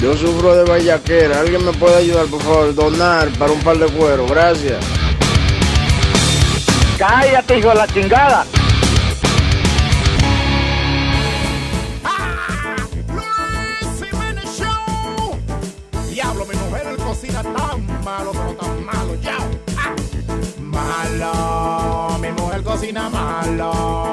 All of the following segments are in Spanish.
Yo sufro de vallaquera. ¿Alguien me puede ayudar, por favor? Donar para un par de cuero. Gracias. Cállate, hijo de la chingada. Diablo, mi mujer él cocina tan malo, pero tan malo, ya. Ah. Malo, mi mujer cocina. Malo,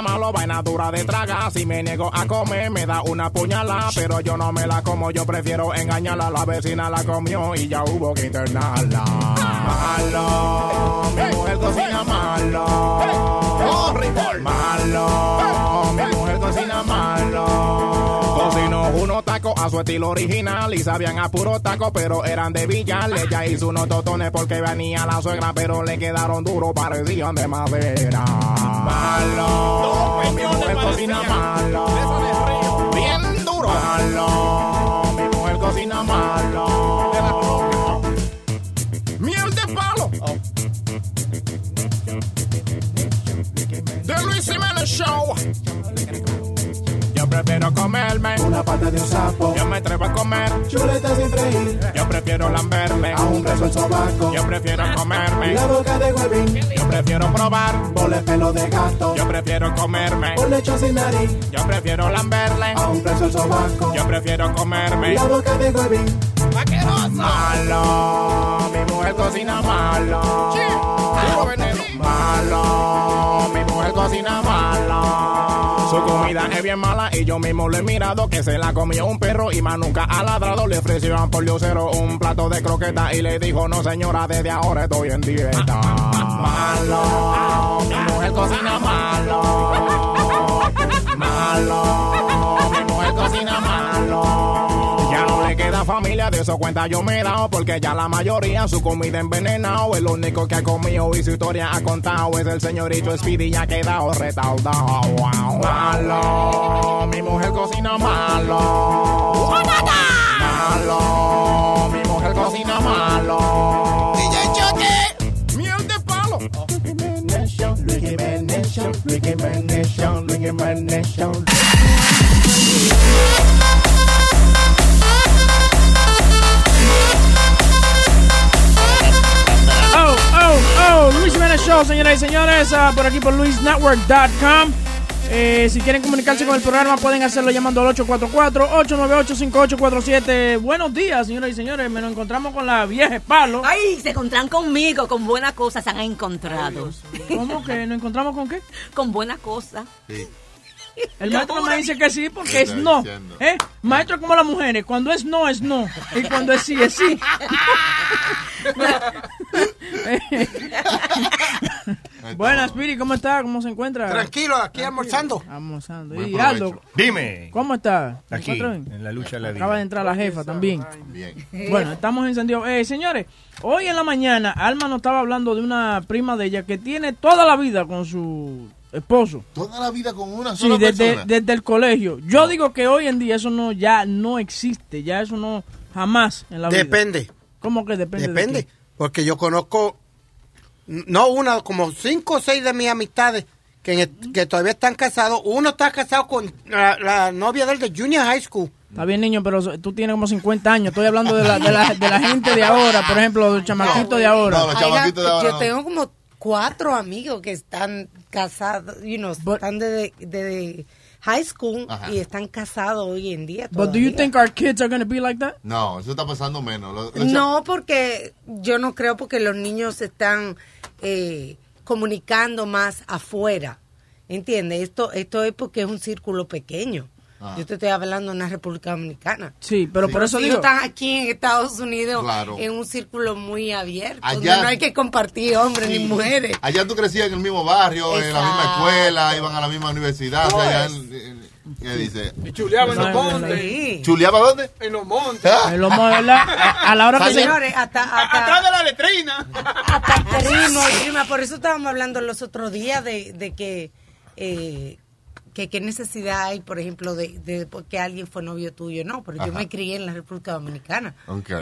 malo, vaina dura de traga. Si me niego a comer, me da una puñalada. Pero yo no me la como, yo prefiero engañarla. La vecina la comió y ya hubo que internarla. Malo, mi mujer cocina malo. Malo, mi mujer cocina malo. Unos tacos a su estilo original y sabían a puro taco, pero eran de Villar. Ella hizo unos totones porque venía la suegra, pero le quedaron duros, parecían de madera. Malo, mi mujer cocina malo. Bien duro. Malo, mi mujer cocina malo. Miel de palo. The Luis Jiménez Show. Prefiero comerme Una pata de un sapo, Yo me atrevo a comer. chuletas sin freír, Yo prefiero lamberme. a un beso el sobaco, Yo prefiero comerme. la boca de huevín, Yo prefiero probar. bole pelo de gato, Yo prefiero comerme. por lecho sin nariz, Yo prefiero lamberle. a un beso el sobaco, Yo prefiero comerme. la boca de huevín, Malo, mi mujer cocina malo. Malo, comida es bien mala y yo mismo lo he mirado que se la comió un perro y más nunca ha ladrado. Le ofrecieron por diosero un plato de croqueta y le dijo, no señora, desde ahora estoy en dieta. Malo, mi mujer cocina malo. Malo, familia, de eso cuenta yo me he dado, porque ya la mayoría su comida envenenado. El único que ha comido y su historia ha contado es el señorito Speedy, ya ha quedado retardado. Wow. Malo, mi mujer cocina malo. Malo, mi mujer cocina malo. Miel de palo. Luis Jiménez Show, Luis Jiménez Show, señoras y señores, ah, por aquí por luisnetwork.com. Eh, si quieren comunicarse con el programa, pueden hacerlo llamando al 844-898-5847. Buenos días, señoras y señores. Me nos encontramos con la vieja palo. Ay, se encontrarán conmigo, con buenas cosas se han encontrado. ¿Cómo que nos encontramos con qué? Con buenas cosas. El maestro me dice que sí porque es no. ¿Eh? Maestro es como las mujeres. Cuando es no, es no. Y cuando es sí, es sí. Buenas, Piri, ¿cómo está? ¿Cómo se encuentra? Tranquilo, aquí almorzando. Almorzando. Y. Aldo, Dime. ¿cómo está? ¿Se Aquí, en la lucha de la vida. Acaba de entrar la jefa también. Bien. Bueno, estamos encendidos. Eh, señores, hoy en la mañana Alma nos estaba hablando de una prima de ella que tiene toda la vida con su esposo. Toda la vida con una Sí, sola desde, persona. desde el colegio. Yo digo que hoy en día eso no ya no existe, ya eso no jamás en la vida. Depende. ¿Cómo que depende? de Depende. Porque yo conozco, no una, como cinco o seis de mis amistades que, que todavía están casados. Uno está casado con la, la novia del de Junior High School. Está bien, niño, pero tú tienes como 50 años. Estoy hablando de la, de la, de la gente de ahora, por ejemplo, los chamaquitos de ahora. Ay, la- yo tengo como cuatro amigos que están casados, you know, están de, de high school Ajá. y están casados hoy en día. But do you todavía. think our kids are going to be like that? No, eso está pasando menos. Lo- lo- No, porque yo no creo porque los niños se están eh, comunicando más afuera. ¿Entiendes? Esto, esto es porque es un círculo pequeño. Ah. Yo te estoy hablando de una República Dominicana. Sí, pero por eso digo. están aquí en Estados Unidos Claro. en un círculo muy abierto, Allá- donde no hay que compartir hombres ni mujeres. Allá tú crecías en el mismo barrio, en la misma escuela, iban a la misma universidad. No, allá en- en- ¿Qué dice? Y chuleaba en los montes. Sí. ¿Chuleaba dónde? En los montes. Ah. El lomo, ¿verdad? A, a la hora que se. Señores, hasta, hasta, Atrás de la letrina. hasta primo y prima. Por eso estábamos hablando los otros días de, de que, eh, que qué necesidad hay, por ejemplo, de, de que alguien fue novio tuyo. No, pero yo me crié en la República Dominicana.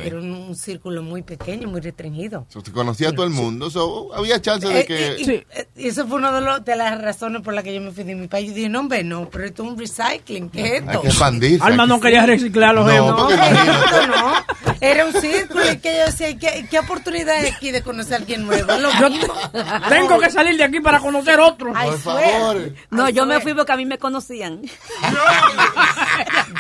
Era un, un círculo muy pequeño, muy restringido. So, te conocía a todo el mundo, so, había chance de Eh, que... y- y- eh, y eso fue una de, los- de las razones por las que yo me fui de mi país. Yo dije, no, hombre, no, pero esto es un recycling. ¿Qué es hay esto? que expandirse. Alma hay no que- quería reciclar los No. No, no, no. Era un círculo y que yo decía, ¿qué, qué oportunidad hay aquí de conocer a alguien nuevo? Lo Yo mismo. tengo que salir de aquí para conocer otro. Ay, Por favor. No, yo me fui porque a mí me conocían.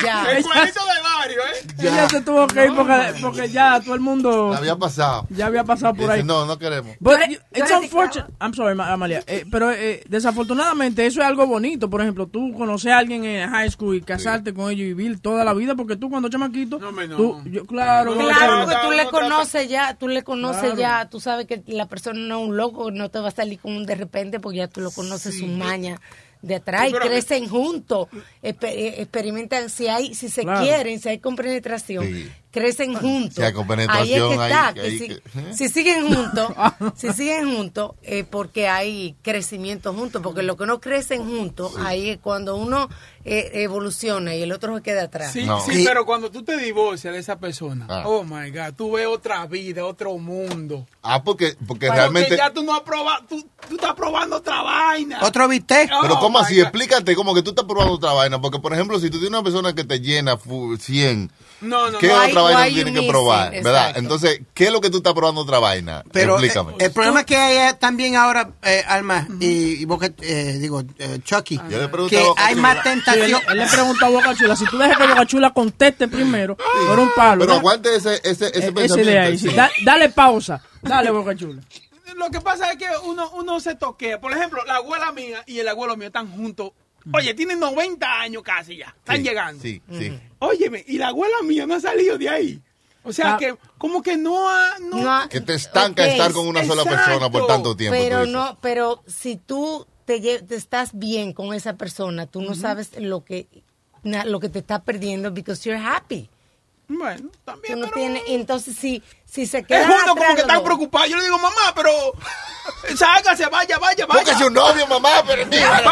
Ya. El cuadrito de barrio, ¿eh? Ella se tuvo que ir porque, porque ya todo el mundo La había pasado. ya había pasado por Dice, ahí. no, no queremos. But tú it's unfortunate. I'm sorry, Ma- Amalia. Eh, pero eh, desafortunadamente eso es algo bonito. Por ejemplo, tú conocer a alguien en high school y casarte con ellos y vivir toda la vida. Porque tú cuando chamaquito. No, hombre, no. tú- yo- claro, No, yo- Claro, porque tú le no, conoces ya, tú le conoces Claro. ya, tú sabes que la persona no es un loco, no te va a salir con un de repente porque ya tú lo conoces su maña de atrás Sí, y crecen juntos, exper- eh, experimentan si hay, si se Claro. quieren, si hay compenetración, Sí. Crecen juntos. Si hay compenetración, ahí es que ahí- está, que ahí si, que- ¿eh? si siguen juntos, si siguen juntos, eh, porque hay crecimiento juntos, porque lo que no crecen juntos, ahí es cuando uno eh, evoluciona y el otro se queda atrás. Sí, No. sí, pero cuando tú te divorcias de esa persona, Ah. oh my God, tú ves otra vida, otro mundo. Ah, porque, porque Porque realmente... ya tú no has probado, tú, tú estás probando otra vaina. Otro bistec. Pero Oh, ¿cómo my así? God. Explícate, como que tú estás probando otra vaina. Porque, por ejemplo, si tú tienes una persona que te llena fu- 100, No, no, ¿qué no. Why- otra vaina tú tienes que probar? ¿Verdad? Exacto. Entonces, ¿qué es lo que tú estás probando otra vaina? Pero eh, Explícame. el problema que hay es también ahora, eh, Alma, y, y vos que, eh, digo, eh, Chucky, Yo le pregunté que a hay más Sí, él, tentación. él le preguntó a Boca Chula, si tú dejas que Boca Chula conteste primero, por un palo. Pero aguante ese, ese, ese Eh, pensamiento. ahí. sí. sí. Da- dale pausa. Dale, Boca Chula. Lo que pasa es que uno, uno se toquea. Por ejemplo, la abuela mía y el abuelo mío están juntos. Oye, tienen 90 años casi ya. Están Sí, llegando. Sí, sí. Óyeme, y la abuela mía no ha salido de ahí. O sea Ah. que, como que no ha. No, No ha- Que te estanca estar con una sola persona por tanto tiempo. Pero no, pero si tú te, estás bien con esa persona, tú no sabes lo que lo que te está perdiendo because you're happy. Bueno, también. pero- entonces si si se Es queda justo como que están preocupados. Yo le digo, mamá, pero. Sácase, vaya, vaya, vaya. Búsquese un novio, mamá, pero mira, a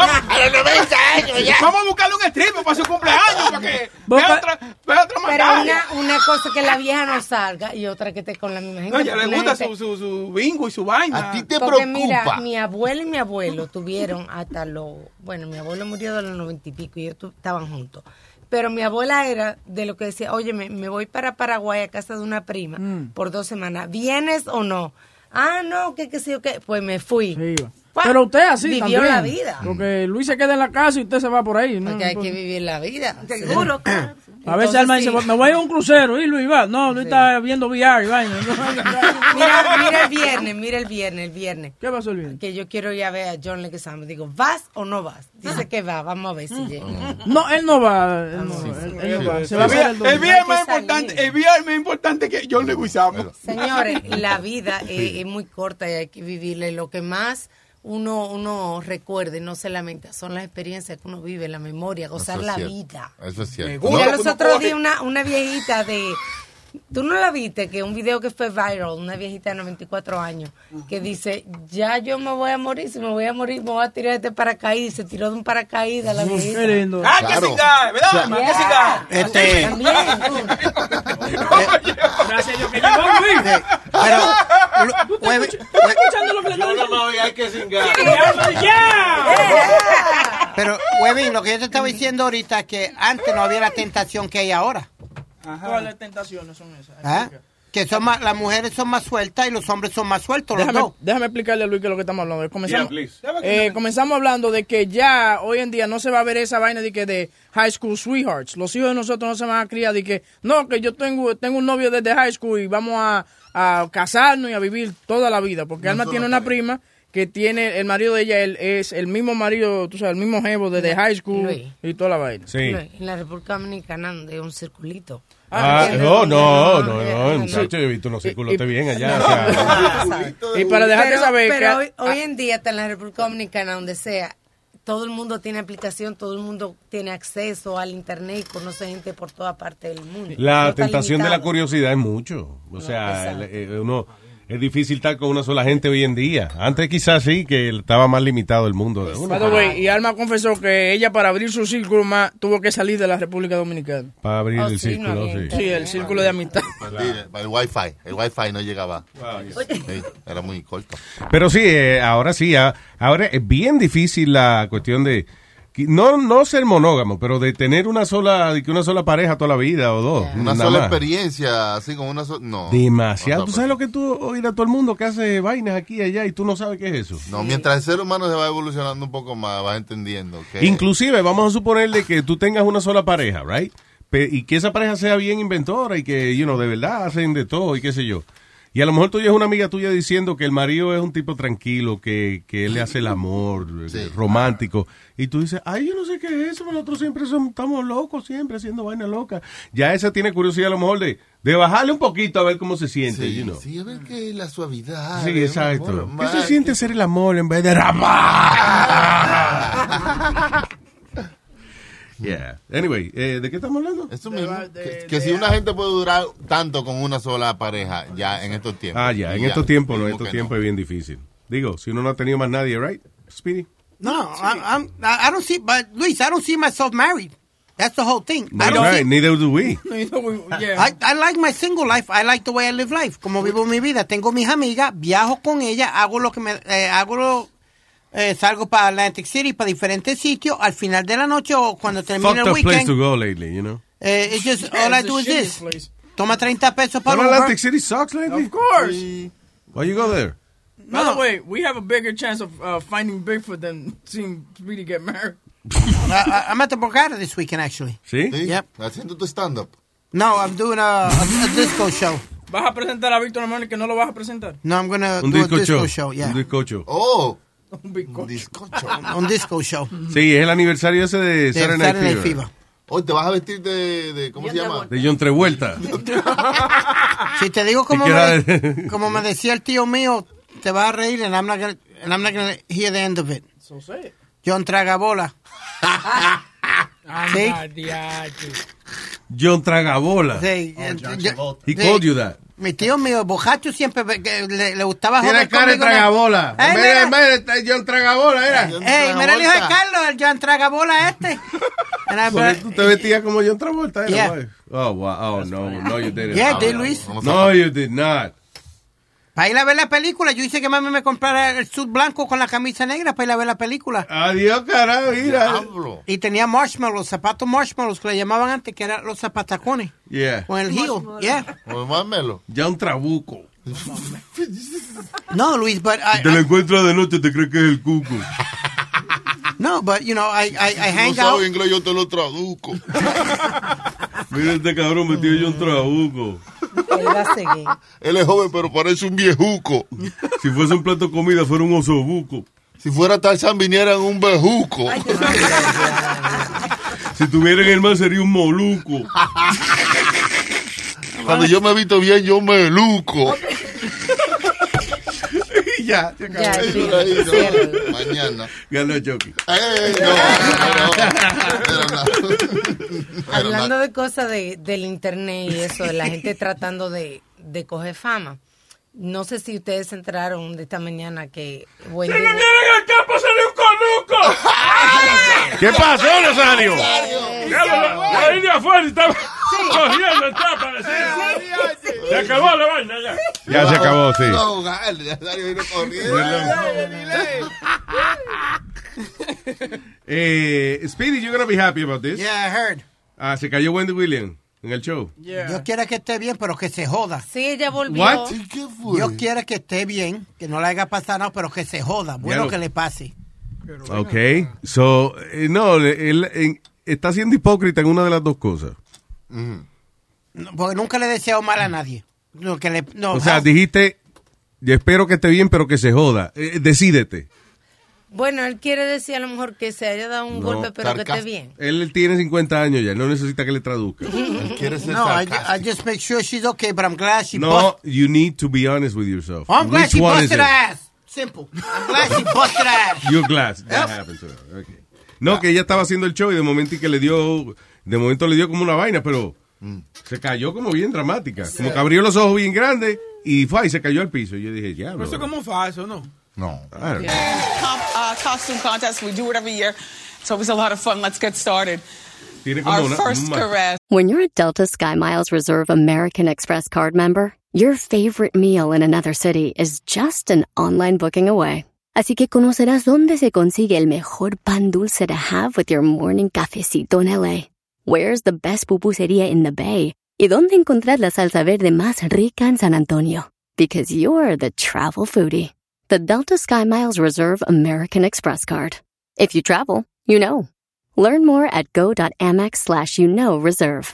los 90 años ya. Vamos a buscarle un stripper para su cumpleaños, para que vea otra, vea otra Pero una, una cosa que la vieja no salga y otra que esté con la misma gente. No, ya le gusta gente- su, su, su bingo y su vaina. A ti te Porque preocupa. mira, mi abuela y mi abuelo tuvieron hasta los... Bueno, mi abuelo murió de los noventa y pico y ellos tu- estaban juntos. Pero mi abuela era de lo que decía, oye, me, me voy para Paraguay a casa de una prima Mm. por dos semanas. ¿Vienes o no? Ah, no, que qué sé yo qué. Pues me fui. Sí, Pero usted así Vivió también. la vida. Porque Luis se queda en la casa y usted se va por ahí. ¿no? Porque hay que vivir la vida. Seguro, claro. A veces Alma dice, sí. me voy a un crucero. Y Luis va. No, Luis está viendo VR vaina. Mira, mira el viernes, mira el viernes, el viernes. ¿Qué pasó el viernes? Que yo quiero ir a ver a John Leguizamo. Digo, ¿vas o no vas? Dice que va, vamos a ver si llega. No, él no va. Él no, él- él no va. Se va a El día, el el domingo. día es más importante, el día es más importante que John Leguizamo. Señores, la vida es, es muy corta y hay que vivirla. Y lo que más uno, uno recuerde, no se lamenta, son las experiencias que uno vive, la memoria, gozar la cierto. vida. Eso es cierto. gusta. Mira, No, los otros días una, una viejita de... ¿Tú no la viste? Que un video que fue viral, una viejita de 94 años, que dice, ya yo me voy a morir, si me voy a morir me voy a tirar de este paracaídas. Se tiró de un paracaídas la viejita. Ah, que Claro. singa, ¿verdad? Que singa. Este, También. Gracias a Dios que llegó Luis. pero, lo- ¿Tú estás escuch- estás escuchando lo que le está diciendo? hay que cingar. ¡Ya! pero, Webin, lo que yo te estaba diciendo ahorita es que antes no había la tentación que hay ahora. ¿Cuáles tentaciones son esas? ¿ah? Que son más, las mujeres son más sueltas y los hombres son más sueltos, los Déjame, dos. déjame explicarle a Luis que es lo que estamos hablando. Comenzamos, Yeah, please. eh, comenzamos hablando de que ya hoy en día no se va a ver esa vaina de que de high school sweethearts. Los hijos de nosotros no se van a criar de que no, que yo tengo, tengo un novio desde high school y vamos a, a casarnos y a vivir toda la vida. Porque Alma tiene una prima que tiene el marido de ella, él es el mismo marido, tú sabes, el mismo jevo desde high school Luis. y toda la vaina. Sí. En la República Dominicana de un circulito. Ah, ¿entiendes? no, no, no, no, no, muchacho, yo he visto unos círculos Y- te bien allá. o sea, Y para dejarte pero, saber pero que... hoy, hoy en día, está en la República Dominicana, donde sea, todo el mundo tiene aplicación, todo el mundo tiene acceso al internet y conoce gente por toda parte del mundo. La No tentación de la curiosidad es mucho. O sea, eh, uno es difícil estar con una sola gente hoy en día. Antes quizás sí, que estaba más limitado el mundo de uno. Way, y Alma confesó que ella para abrir su círculo más tuvo que salir de la República Dominicana. Para abrir Oh, el sí, círculo, sí. Sí, el círculo de amistad. Mentira, El wifi, el wifi no llegaba. Sí, era muy corto. Pero sí, eh, ahora sí, a- ahora es bien difícil la cuestión de no no ser monógamo, pero de tener una sola de que una sola pareja toda la vida o dos. Una sola más. experiencia, así como una sola. No. Demasiado. No, ¿Tú sabes lo que tú oír a todo el mundo que hace vainas aquí y allá y tú no sabes qué es eso? No, mientras el ser humano se va evolucionando un poco más, vas entendiendo que. Inclusive, vamos a suponerle que tú tengas una sola pareja, right? Pe- y que esa pareja sea bien inventora y que, you know, de verdad hacen de todo y qué sé yo. Y a lo mejor tú es una amiga tuya diciendo que el marido es un tipo tranquilo, que, que él le hace el amor, eh, romántico. Y tú dices, ay, yo no sé qué es eso, nosotros siempre somos, estamos locos, siempre haciendo vaina loca. Ya esa tiene curiosidad a lo mejor de, de bajarle un poquito a ver cómo se siente, Sí, you know. sí, a ver qué la suavidad. Sí, exacto. amor, ¿Qué se siente ser el amor en vez de ramar? yeah. Anyway, eh, ¿de qué estamos hablando? Eso mismo. que, que si una gente puede durar tanto con una sola pareja ya en estos tiempos. Ah, ya, en estos tiempos no, en estos tiempos es bien difícil. Digo, si uno no ha tenido más nadie, right? Speedy. No, I, I'm, I I don't see, but Luis, I don't see myself married. That's the whole thing. I That's don't right, neither do we. Yeah. I, I like my single life. I like the way I live life. Como vivo mi vida. Tengo mis amigas, viajo con ellas, hago lo que me, eh, hago lo, eh, salgo para Atlantic City, para diferentes sitios. Al final de la noche o cuando termine Fucked el up place to weekend, go lately, you know. eh, it's just, all I It's do is this. place. Toma 30 pesos para Uber. Atlantic City sucks lately? Of course. Why you go there? By the way, we have a bigger chance of uh, finding Bigfoot than seeing Speedy get married. I, I, I'm at the Borgata this weekend, actually. ¿Sí? Sí, Yep. Haciendo tu stand-up. No, I'm doing a, a, a disco show. ¿Vas a presentar a Víctor Manuel que no lo vas a presentar? No, I'm gonna Un do a disco disco show. show. yeah. Un disco show. Oh, Un bizcocho. discocho. Un disco show. Sí, es el aniversario ese de Saturday Night Saturday Fever. Fever. Hoy te vas a vestir de, de ¿cómo se llama? De John Travolta. Si te digo como ¿Y qué me, como me decía el tío mío, te vas a reír and I'm not gonna, and I'm not gonna hear the end of it. So say it. John Tragabola. John Tragabola. Sí, eh, yo- He sí. called you that. Mi tío mío, bojacho, siempre le, le gustaba Tiene cara. Tragabola. Ey, de- mira. John Tragabola, era. Ey, mira el hijo de Carlos, el John Tragabola este. Tú te vestías como John Travolta, era, Yeah. güey. Oh, wow. Oh, no. No, you didn't. Yeah, I did, Luis. No, you did not. Para ir a ver la película, yo hice que mami me comprara el suit blanco con la camisa negra para ir a ver la película. Adiós, carajo, mira. Y tenía marshmallows, zapatos marshmallows que le llamaban antes, que eran los zapatacones. Yeah. Con el heel, yeah. Pues mármelo. John Trabuco. No, Luis, but I, te lo encuentras de noche, te crees que es el cuco. no, but you know, I, I, I No hang sabe out. inglés, yo te lo traduzco. Mira este cabrón metido John Trabuco. Él va a seguir. Él es joven, pero parece un viejuco. Si fuese un plato de comida, fuera un osobuco. Si fuera Tarzán, viniera en un bejuco. Si tuviera en el mar, sería un moluco. Cuando yo me he visto bien, yo me luco. Ya, se acabó. Ya, sí, ahí, no. Mañana. Ganó Chucky. Ey, no, no, no, no, no. Hablando de cosas de, del internet y eso, de la gente tratando de, de coger fama. No sé si ustedes se enteraron de esta mañana que Wendy... ¡En el campo salió un conuco! ¿Qué pasó, Rosario? Línea afuera estaba cogiendo el tapa. Se acabó la vaina ya. Ya se acabó, sí. No, vino corriendo. Eh, Speedy, you're gonna be happy about this. Yeah, I heard. Ah, se cayó Wendy Williams en el show. Yo quiero que esté bien, pero que se joda. Sí, ella volvió. What? ¿Y qué fue? Yo quiero que esté bien, que no le haga pasar nada, pero que se joda. Bueno que le pase. Ok. So, eh, no, él, eh, está siendo hipócrita en una de las dos cosas. No, porque nunca le he deseado mal a nadie. No, que le, no, O sea, dijiste yo espero que esté bien, pero que se joda. Eh, decídete. Bueno, él quiere decir a lo mejor que se haya dado un No, golpe, pero que esté bien. Él tiene 50 años ya, no necesita que le traduzca. No, I, I just make sure she's okay, but I'm glad she No, you need to be honest with yourself. I'm glad Which she one is busted it? ass. Simple. I'm glad she busted ass. You're glad that happened to her. Okay. No, que ella estaba haciendo el show y de momento y que le dio, de momento le dio como una vaina, pero se cayó como bien dramática. Como que abrió los ojos bien grandes y fue y se cayó al piso. Y yo dije, ya, Pero eso es como falso, ¿no? No. I don't know. Com- uh, costume contest. We do it every year. It's always a lot of fun. Let's get started. Tiene como Our una- first una- caress. When you're a Delta SkyMiles Reserve American Express card member, your favorite meal in another city is just an online booking away. Así que conocerás dónde se consigue el mejor pan dulce to have with your morning cafecito en LA. Where's the best pupusería in the Bay? Y dónde encontrar la salsa verde más rica en San Antonio. Because you're the travel foodie. The Delta SkyMiles Reserve American Express card. If you travel, you know. Learn more at go.amex slash you know reserve.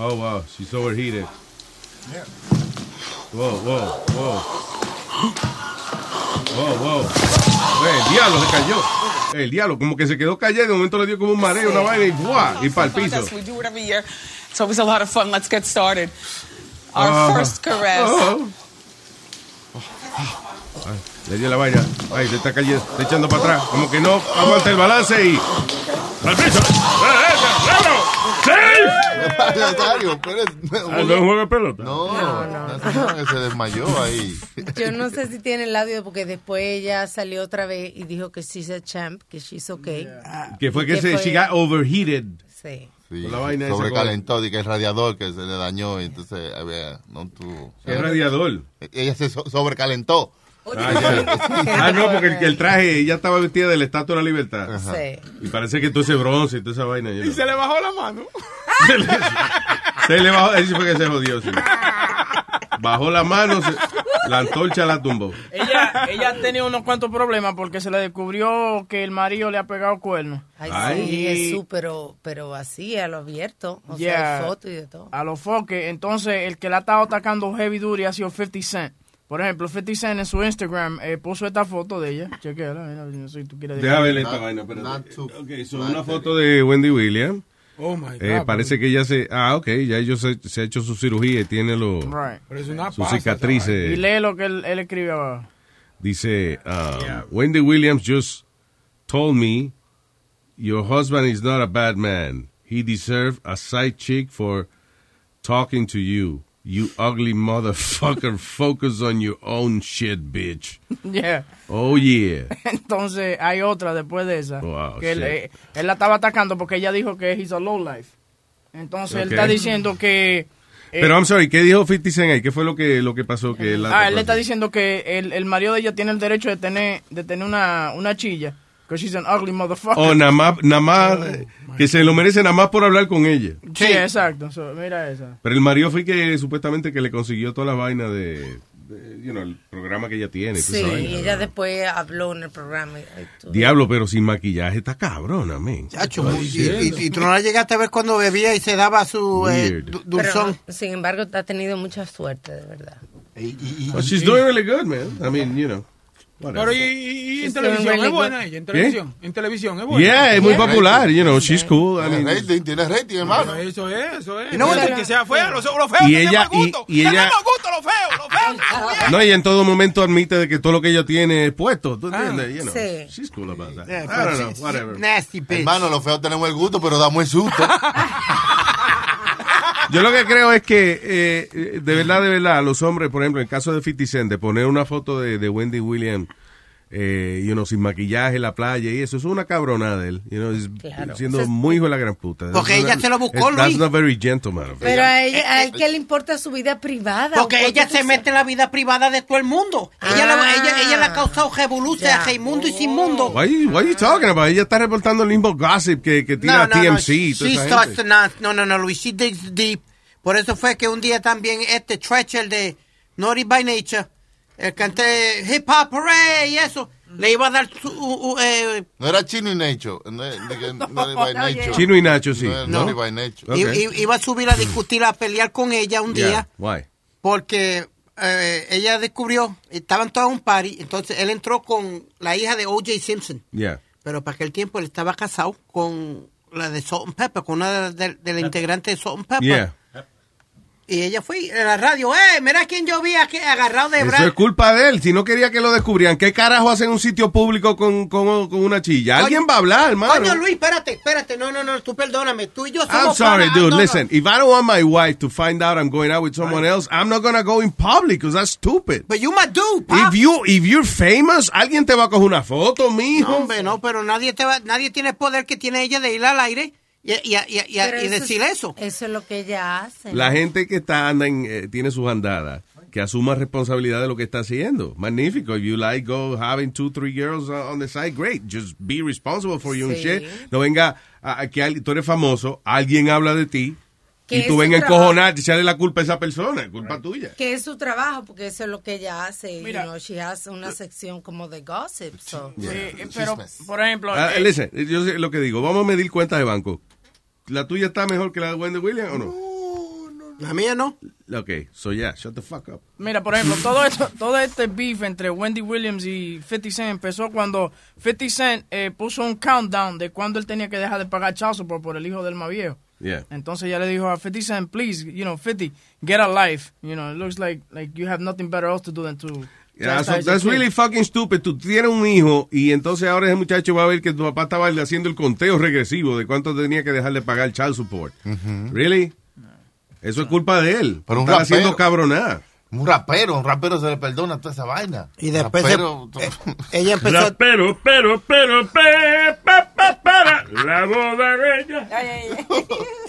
Oh, wow, she's overheated. Yeah. Whoa, whoa, whoa. Whoa, whoa. Güey, el diablo se cayó. El diablo, como que se quedó callado. De momento le dio como un mareo, una vaina y ¡buah! Y para el piso. We do it every year. It's always a lot of fun. Let's get started. Our Ah. first caress. Oh. Le dio la vaina. Ay, se está cayendo, está echando para atrás. Como que no aguanta el balance y. ¡Al piso! ¿Qué pasa, Dario? Pero es- Ah, no de pelota. No, No, no. que se desmayó ahí. Yo no sé si tiene el audio porque después ella salió otra vez y dijo que she's a champ, que she's okay. Que fue que Que se, fue- she got overheated. Sí. Sí, la vaina sobrecalentó y que el radiador que se le dañó y entonces había, no tuvo. ¿Qué radiador? Ella se so- sobrecalentó. Ah. Ah, no, porque el, el traje ya estaba vestida de la Estatua de la Libertad. Sí. Y parece que todo ese bronce y toda esa vaina. Y know. se le bajó la mano. Se le bajó, ahí sí fue que se jodió. sí. Bajó la mano, se- la antorcha la tumbó. Ella, ella ha tenido unos cuantos problemas porque se le descubrió que el marido le ha pegado cuernos. Ay, Ay. sí, Jesús, pero, pero así, a lo abierto. O Yeah. sea, hay fotos y de todo. A los foques. Entonces, el que la ha estado atacando heavy duty ha sido 50 Cent. Por ejemplo, 50 Cent en su Instagram eh, puso esta foto de ella. Chequeala, mira, no sé si tú quieres Deja decir. ver esta vaina. espérate. Ok, so una foto de Wendy Williams. Oh my God. Eh, parece que ella se. Ah, ok, ya ellos se, se ha hecho su cirugía y tiene los, Right. Sus pasa, Y cicatrices. lee lo que él, él escribe abajo. Dice: um, Wendy Williams just told me your husband is not a bad man. He deserves a side chick for talking to you. You ugly motherfucker. Focus on your own shit, bitch. Yeah. Oh, yeah. Entonces, hay otra después de esa. Wow, que él, eh, él la estaba atacando porque ella dijo que he's a low life. Entonces, él está diciendo que... eh, Pero I'm sorry, ¿qué dijo 50 Cent ahí? ¿Qué fue lo que, lo que pasó? Que él Ah, él le está diciendo que el, el marido de ella tiene el derecho de tener, de tener una, una chilla. Because she's an ugly motherfucker. O nada más, nada más, que se lo merece nada más por hablar con ella. Sí, exacto. So, mira esa. Pero el marido fue que supuestamente que le consiguió toda la vaina de, de, you know, el programa que ella tiene. Sí, vaina. y ella después habló en el programa. y- y. Diablo, pero sin maquillaje está cabrona, men. Chacho, y, y- y tú no la llegaste a ver cuando bebía y se daba su eh, dulzón. sin embargo, ha tenido mucha suerte, de verdad. But she's doing really good, man. I mean, you know. Pero whatever. y, y- y en televisión really es buena ella, en televisión. En televisión es buena. Yeah, es muy popular, you know, she's cool. I Tiene mean, rating, tiene rating, hermano. Eso es, eso es. Y no, que sea fea, los lo feos Y ella- y- gusto. y ella- Tenemos gusto, los feos, los feos. no, y en todo momento admite de que todo lo que ella tiene es puesto. ¿Tú Ah, entiendes? You know, sí. she's cool about that. Yeah, I don't know, whatever. Nasty bitch. Hermano, los feos tenemos el gusto, pero damos el susto. Yo lo que creo es que, eh, de verdad, de verdad, los hombres, por ejemplo, en el caso de 50 Cent, de poner una foto de, de Wendy Williams eh, you know, sin maquillaje en la playa y eso. Es una cabronada de él. You know, es- Claro. Siendo es- muy hijo de la gran puta. Porque That's ella not- se lo buscó, That's Luis. not very gentleman. Pero a ella, a él que le importa su vida privada. Porque ¿O por ella se mete en la vida privada de todo el mundo. Ella, Ah. la- ella, ella le ha causado revolución a Raimundo y sin mundo. Why you, why you talking about? Ella está reportando el mismo gossip que, que tira TMC y toda She esa starts gente. to not- no, no, no, Luis, she digs deep. Por eso fue que un día también este Treacher de Naughty by Nature, el cante hip hop hooray y eso, le iba a dar su, u- u- eh, No era Chino y Nacho. No, no, no, no, by Nacho. Chino y Nacho, sí. No, No. no, by Nacho. i- i- iba a subir a discutir, a pelear con ella un Yeah, día, Why? porque eh, ella descubrió, estaban todos en un party, entonces él entró con la hija de O.J. Simpson. Yeah. Pero para aquel tiempo él estaba casado con la de Salt and Pepper, con una de, de, de la integrante de Salt and Pepper. Yeah. Y ella fue en la radio, ¡eh! Mira quién yo vi aquí agarrado de Eso brazo. es culpa de él. Si no quería que lo descubrieran, ¿qué carajo hacen en un sitio público con, con, con una chilla? Alguien va a hablar, hermano. Coño, Luis, espérate, espérate. No, no, no, tú perdóname. Tú y yo somos I'm sorry, dude. No, no. Listen, if I don't want my wife to find out I'm going out with someone else, I'm not gonna go in public because that's stupid. But you my dude, If you if you're famous, alguien te va a coger una foto, mijo. No, hombre, no, pero nadie, te va, nadie tiene el poder que tiene ella de ir al aire y, y, y, y- Pero y eso decir es- eso. Eso es lo que ella hace. La gente que está anda en, eh, tiene sus andadas, que asuma responsabilidad de lo que está haciendo. Magnífico. If you like go having two, three girls uh, on the side, great. Just be responsible for your Sí. shit. No venga a, a que alguien- tú eres famoso, alguien habla de ti Que y tú vengas a trabajo. encojonar y echarle la culpa a esa persona, es culpa tuya. Que es su trabajo, porque eso es lo que ella hace. Mira. you know, she has una sección como de gossip. So. Sí, pero, por ejemplo, Ah, eh, listen, yo sé lo que digo, vamos a medir cuentas de banco. ¿La tuya está mejor que la de Wendy Williams o no? La mía no. Ok, so yeah, shut the fuck up. Mira, por ejemplo, todo esto, todo este beef entre Wendy Williams y 50 Cent empezó cuando 50 Cent eh, puso un countdown de cuando él tenía que dejar de pagar child support por el hijo del más viejo. Yeah. Entonces ya le dijo a 50 Cent, please, you know, 50, get a life. You know, it looks like like you have nothing better else to do than to. Yeah, so that's really fucking stupid. Tú tienes un hijo y entonces ahora ese muchacho va a ver que tu papá estaba haciendo el conteo regresivo de cuánto tenía que dejar de pagar child support. Really? Eso es culpa de él. Pero un Está rapero. haciendo cabroná. Un rapero, un rapero se le perdona toda esa vaina. Y después se- Rapero- eh, ella empezó. Rapero, pero, pero, pe, pa, pa, para la boda de ella.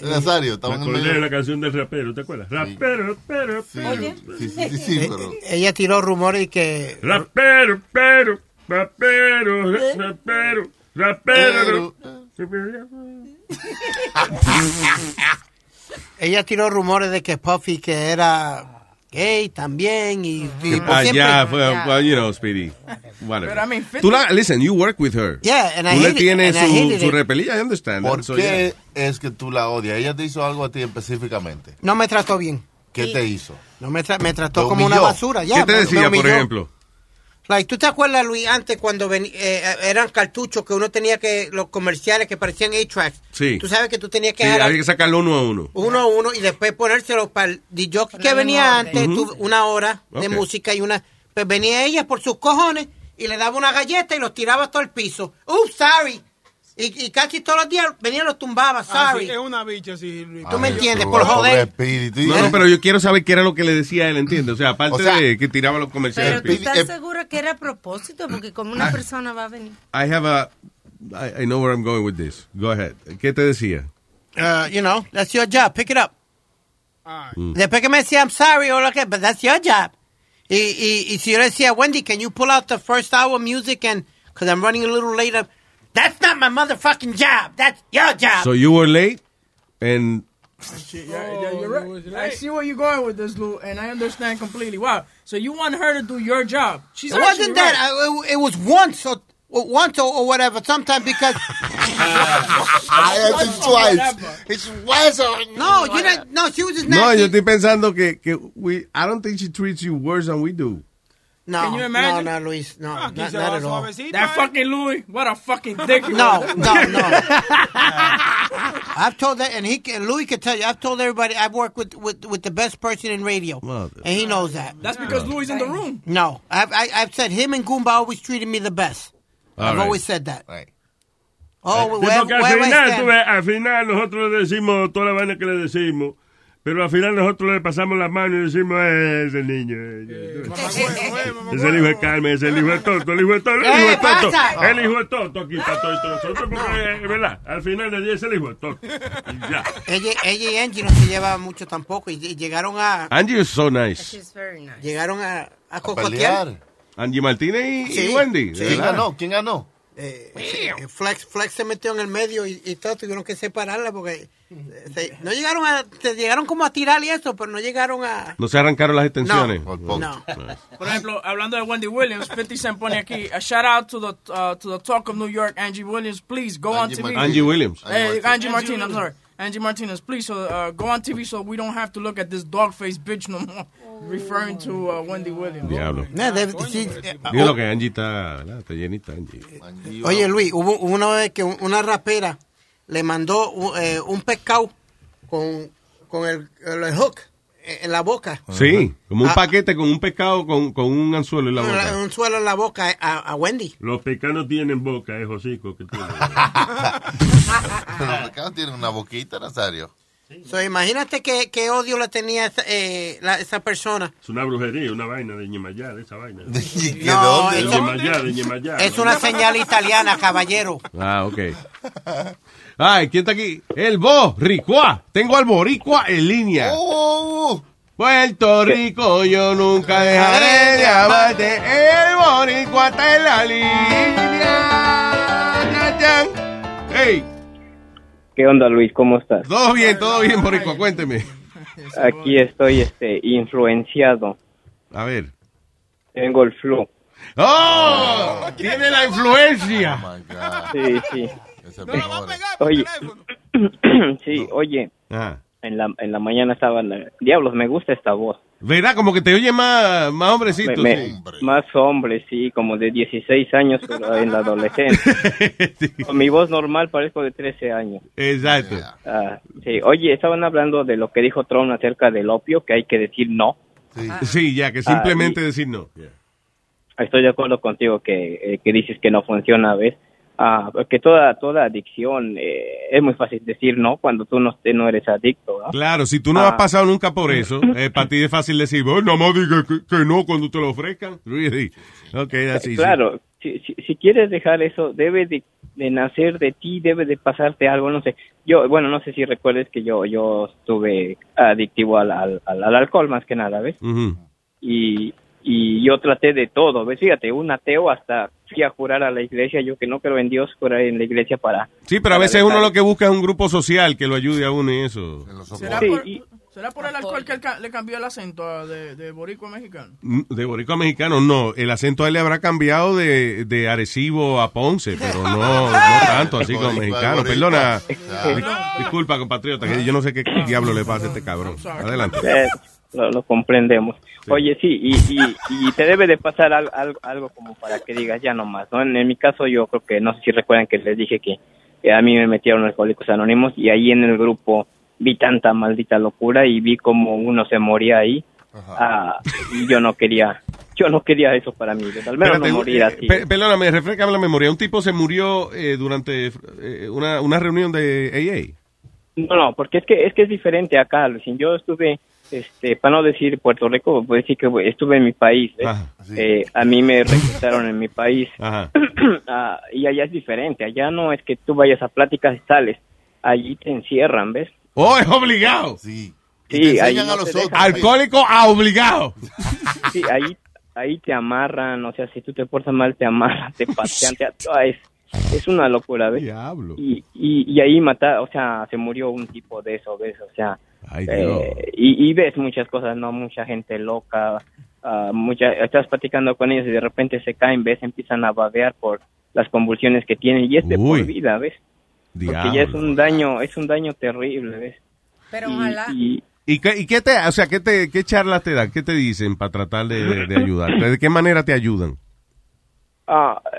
Nazario, estaba en el la canción del rapero, ¿te acuerdas? Rapero, pero, pero. Sí, sí, sí, sí, Eh, pero... Ella tiró rumores y que. Rapero, pero, rapero, rapero, rapero. Ella tiró rumores de que Puffy que era gay también y, y por Ah, siempre- ya, fue, well, you know, Speedy. Whatever. But I mean, Tú la, listen, you work with her. Yeah, and I Tú le hate it, tienes su, su repelilla, I understand. ¿Por So, qué es que tú la odias? Ella te hizo algo a ti específicamente. No me trató bien. ¿Qué te hizo? No me, tra- me trató como una basura. Ya, ¿Qué te decía, por ejemplo? Like, ¿Tú te acuerdas, Luis, antes cuando veni- eh, eran cartuchos que uno tenía que, los comerciales que parecían A-Tracks? Sí. Tú sabes que tú tenías que Sí, había que sacarlo uno a uno. uno a uno y después ponérselo para el DJ que venía antes, una hora de música y una... Pues venía ella por sus cojones y le daba una galleta y los tiraba todo el piso. Oops, sorry. Y, y casi todos los días venía y los tumbaba, Ah, sorry. sí, es una bicha, sí. Luis. Tú me Ay, entiendes, pero por joder. espíritu. No, no, pero yo quiero saber qué era lo que le decía él, ¿entiendes? O sea, aparte O sea, de que tiraba los comerciales. Pero tú estás Eh, segura que era a propósito, porque como una persona va a venir. I have a... I, I know where I'm going with this. Go ahead. ¿Qué te decía? Uh, you know, that's your job. Pick it up. Mm. Después que me decía, I'm sorry, or like, but that's your job. Y, y, y si yo le decía, Wendy, can you pull out the first hour music and, because I'm running a little later, that's not my motherfucking job. That's your job. So you were late and Yeah, yeah, you're right. I see where you're going with this, Lou, and I understand completely. Wow. So you want her to do your job? She's it wasn't that. right. I- it, it was once or, once or, or whatever, Sometimes because. I had it twice. It's once or... No, you don't, no, she was just No, nasty. yo estoy pensando que, que we, I don't think she treats you worse than we do. No, Can you imagine? no, no, Luis, no, not, quizá not at all. That fucking Louis, what a fucking dick. he No, no, no. I've told that, and he, and Louis can tell you. I've told everybody I've worked with with, with the best person in radio, Mother. and he knows that. That's because Louis in the room. No, I've I, I've said him and Goomba always treated me the best. All I've right. always said that. Right. Oh, Sí, where, porque al where I final, stand. tú ves, al final nosotros le decimos toda la vaina que le decimos Pero al final nosotros le pasamos la mano y decimos, eh, ese niño. eh, Es el hijo de Carmen, es el hijo de Toto, el hijo de Toto, el hijo de ¿Qué Toto. El hijo de Toto aquí para todos nosotros, porque, eh, ¿verdad? Al final del día es el hijo de Toto. Y ya. Ella, ella y Angie no se llevan mucho tampoco y llegaron a Angie is so nice. llegaron a, a cocotear. Angie Martínez y, Sí, y Wendy. sí. ¿de ¿Quién ganó? ¿Quién ganó? Eh, Flex, Flex se metió en el medio y, y todos tuvieron que separarla porque eh, se- no llegaron a se llegaron como a tirar y eso, pero no llegaron a No se arrancaron las extensiones. no. Por ejemplo, hablando de Wendy Williams, 50 Cent pone aquí, a shout out to the, uh, to the Talk of New York, Angie Williams, please go on TV. Martinez. Angie Williams. Eh, Angie. Martinez, I'm sorry. Angie Martinez, please so, uh, go on TV so we don't have to look at this dog-faced bitch no more. Referring to uh, Wendy Williams. Diablo. No, debe- sí, eh, Digo lo que Angie está, llenita, Angie. Oye, Luis, hubo una vez que un- una rapera le mandó un, eh, un pescado con, con el, el hook en la boca. Sí, como un Ah, paquete con un pescado con, con un anzuelo en la boca. un suelo en la boca a, a Wendy. Los pecanos tienen boca, es hocico que tienen. Pero acá tiene una boquita, Nazario. So, imagínate qué, qué odio le tenía esa, eh, la- esa persona. Es una brujería, una vaina de Ñemayá, esa vaina. No, de eso- Ñemayá, de Ñemayá. Es una señal italiana, caballero. Ah, ok. Ay, ¿quién está aquí? El boricua. Tengo al boricua en línea. Oh, Puerto Rico, yo nunca dejaré de amarte. El boricua está en la línea. Hey, ¿Qué onda, Luis? ¿Cómo estás? todo bien, todo bien, boricua, cuénteme. Aquí estoy este, influenciado. A ver. Tengo el flu. ¡Oh! Tiene la influencia. Sí, sí. Oye, sí, oye, Ah. en la, en la mañana estaba... la- Diablos, me gusta esta voz. ¿Verdad? Como que te oye más, más hombrecito. Me- me- sí. Más hombre, sí, como de 16 años, pero en la adolescencia. Con mi voz normal parezco de 13 años. Exacto. Ah, sí, oye, estaban hablando de lo que dijo Trump acerca del opio, que hay que decir no. Sí, ya, que Ah, simplemente decir no. Estoy de acuerdo contigo que, eh, que dices que no funciona, ¿ves? Ah, porque toda toda adicción eh, es muy fácil decir no cuando tú no, no eres adicto, ¿no? Claro, si tú no Ah. has pasado nunca por eso, eh, para ti es fácil decir, no más diga que, que no cuando te lo ofrezcan. Really? Ok, así. Claro, si, si, si quieres dejar eso, debe de, de nacer de ti, debe de pasarte algo, no sé. Yo, bueno, no sé si recuerdes que yo yo estuve adictivo al, al, al- al alcohol más que nada, ¿ves? Y, y yo traté de todo, ¿ves? Fíjate, un ateo hasta fui a jurar a la iglesia, yo que no creo en Dios, jurar en la iglesia para... Sí, pero a veces uno lo que busca es un grupo social que lo ayude a uno y eso. ¿Será, Sí, por, y- ¿Será por el alcohol que él ca- le cambió el acento a- de, de boricua a mexicano? Mm, De boricua a mexicano, no. El acento a él le habrá cambiado de, de Arecibo a Ponce, pero no, no tanto así como mexicano. Perdona. Disculpa, compatriota, que yo no sé qué diablo le pasa a este cabrón. Adelante. Eh, lo, lo comprendemos. Oye, sí, y, y, y te debe de pasar al- al- algo como para que digas ya no más, ¿no? En, en mi caso yo creo que, no sé si recuerdan que les dije que, que a mí me metieron alcohólicos anónimos y ahí en el grupo vi tanta maldita locura y vi como uno se moría ahí ah, y yo no quería, yo no quería eso para mí, al menos Espérate, no morir eh, así. pe- perdóname, refrescame la memoria. Un tipo se murió eh, durante eh, una, una reunión de AA. No, no, porque es que es que es diferente acá, Luisín. Yo estuve, este, para no decir Puerto Rico, puedo decir que estuve en mi país. ¿ves? Eh, a mí me reclutaron en mi país Ah, y allá es diferente. Allá no es que tú vayas a pláticas y sales. Allí te encierran, ¿ves? ¡Oh, es obligado! Sí. Sí, ahí no te dejan- Alcohólico a obligado. Sí, ahí, ahí te amarran, o sea, si tú te portas mal, te amarran, te patean, te ah, es, es una locura, ¿ves? Diablo. Y, y, y ahí mata, o sea, se murió un tipo de eso, ¿ves? O sea, Ay, eh, y, y ves muchas cosas, ¿no? Mucha gente loca, ah, mucha, estás platicando con ellos y de repente se caen, ¿ves? Empiezan a babear por las convulsiones que tienen y es de Uy. por vida, ¿ves? Porque ya es Diablo. un daño, es un daño terrible, ¿ves? Pero Y- ojalá. y- ¿Y qué, y qué te, o sea, qué te, qué charlas te dan? ¿Qué te dicen para tratar de, de ayudarte? ¿De qué manera te ayudan? Ah, eh,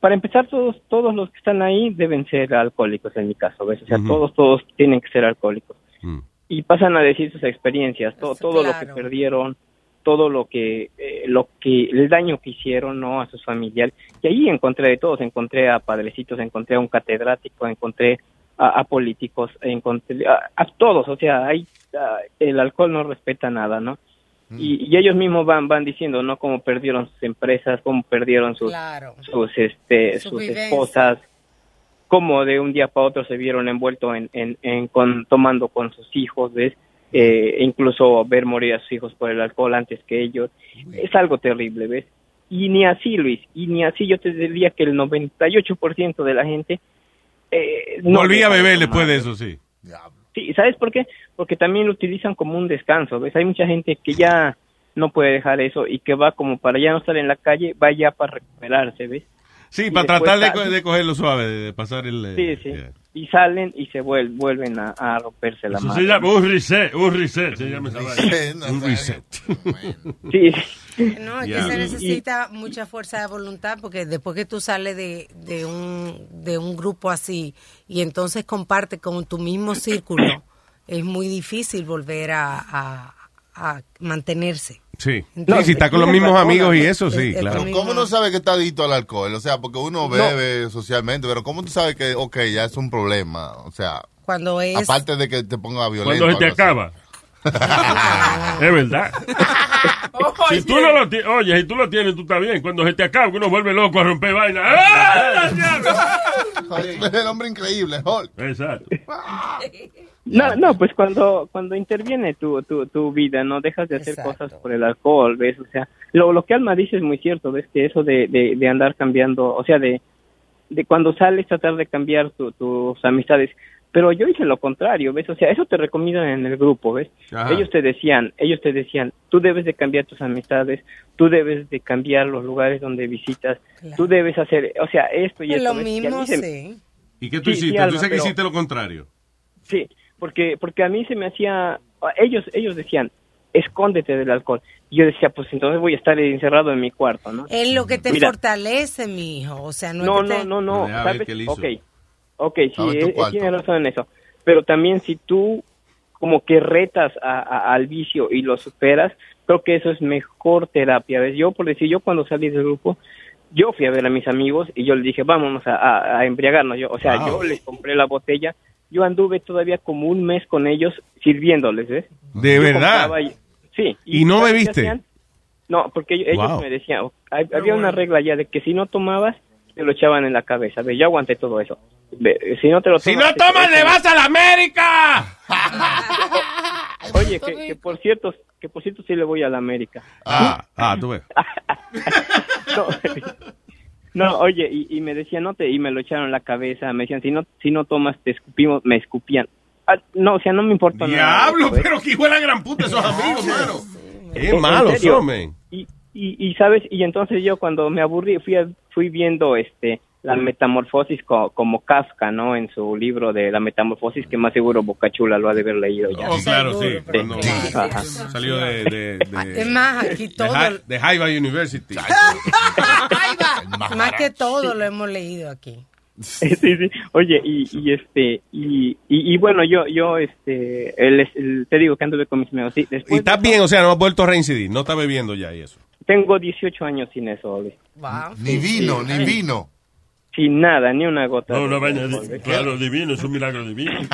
para empezar, todos todos los que están ahí deben ser alcohólicos en mi caso, ¿ves? O sea, todos, todos tienen que ser alcohólicos. Mm. Y pasan a decir sus experiencias, to- todo lo que perdieron, todo lo que, eh, lo que, el daño que hicieron, ¿no? A sus familiares. Y ahí encontré de todos, encontré a padrecitos, encontré a un catedrático, encontré a, a políticos, encontré a, a todos, o sea, hay ah, el alcohol no respeta nada, ¿no? Y, y ellos mismos van van diciendo, ¿no? Cómo perdieron sus empresas, cómo perdieron sus sus este Su sus vivencia. esposas, cómo de un día para otro se vieron envueltos en, en, en con, tomando con sus hijos, ¿ves? Eh, incluso ver morir a sus hijos por el alcohol antes que ellos. Es algo terrible, ¿ves? Y ni así, Luis, y ni así yo te diría que el 98% de la gente... Eh, No volví a beber después de eso, sí. Sí, ¿sabes por qué? Porque también lo utilizan como un descanso, ¿ves? Hay mucha gente que ya no puede dejar eso y que va como para ya no estar en la calle, va ya para recuperarse, ¿ves? Sí, Y para tratar de, salen- de cogerlo suave, de, pasar el... eh, Sí, sí. Y salen y se vuel- vuelven a, a romperse la Eso mano. se llama un reset, un reset, se llama esa vaina. Un reset. Sí. No, es que se Y- necesita mucha fuerza de voluntad porque después que tú sales de, de, un, de un grupo así y entonces compartes con tu mismo círculo, es muy difícil volver a, a- a mantenerse. Sí. No, Sí, si está con los mismos amigos y ¿no? eso, sí, Es- claro. ¿Cómo uno sabe que está adicto al alcohol? O sea, porque uno bebe socialmente, pero ¿cómo tú sabes que, ok, ya es un problema? O sea, Cuando es... aparte de que te ponga violento. Cuando se te acaba. es verdad. Si tú no lo tienes, oye, si tú lo tienes, tú estás bien. Cuando se te acaba, uno vuelve loco a romper vaina. ¡Ah! El hombre increíble, Hulk. Exacto. No, no, pues cuando cuando interviene tu, tu, tu vida, no dejas de hacer cosas por el alcohol, ¿ves? O sea, lo, lo que Alma dice es muy cierto, ¿ves? Que eso de, de, de andar cambiando, o sea, de, de cuando sales tratar de cambiar tu- tus amistades. Pero yo hice lo contrario, ¿ves? O sea, eso te recomiendan en el grupo, ¿ves? Ajá. Ellos te decían, ellos te decían, tú debes de cambiar tus amistades, tú debes de cambiar los lugares donde visitas, tú debes hacer, o sea, esto y Es esto. lo. Y mismo, se- sí. ¿Y qué tú Sí, sí, hiciste? tú dices que pero- hiciste lo contrario. Sí, porque porque a mí se me hacía ellos ellos decían, "Escóndete del alcohol." Y yo decía, "Pues entonces voy a estar encerrado en mi cuarto, ¿no?" Es lo que te Mira. fortalece, mi hijo. O sea, no, No, es que no, te- no, no, ver ¿sabes? qué le hizo. Ok. Ok, sí, él- él cuarto. tiene razón en eso. Pero también si tú como que retas a- a- al vicio y lo superas, creo que eso es mejor terapia. ¿ves? Yo, por decir, yo cuando salí del grupo, yo fui a ver a mis amigos y yo les dije, vámonos a, a- a embriagarnos. Yo, o sea, Wow. yo les compré la botella. Yo anduve todavía como un mes con ellos sirviéndoles, ¿ves? ¿De Yo verdad? y- sí. ¿Y no ¿sabes qué bebiste? hacían? No, porque ellos Wow. me decían, hay- había una regla ya de que si no tomabas, te lo echaban en la cabeza. Ve, yo aguanté todo eso. Ve, si no te lo Si tomas, no te- tomas, te- le vas a la América. Oye, que, que por cierto, que por cierto sí le voy a la América. Ah, ah, tú ves. No, no, oye, y, y me decían, no te, y me lo echaron la cabeza, me decían, si no, si no tomas, te escupimos, me escupían. Ah, no, o sea, no me importa nada. Diablo, eso, ¿eh? pero que de la gran puta esos amigos, mano. Qué malos son. Y, y, y, sabes, y entonces yo cuando me aburrí fui a- fui viendo este la metamorfosis co- como Kafka, ¿no? En su libro de la metamorfosis que más seguro Bocachula lo ha de haber leído ya. Oh, claro, sí. Cuando salió de, de, de, Es más, aquí de, todo, de Haiba University. más que todo lo hemos leído aquí. sí, sí. Oye, y, y este, y, y, y bueno, yo, yo, este, el, el- te digo que anduve con mis amigos. Sí, Y estás bien, o sea, no has vuelto a reincidir, no estás bebiendo ya y eso. tengo 18 años sin eso, Oli. Ni vino, ni vino. Sin nada, ni una gota. No, una vaina, claro, divino, es un milagro divino.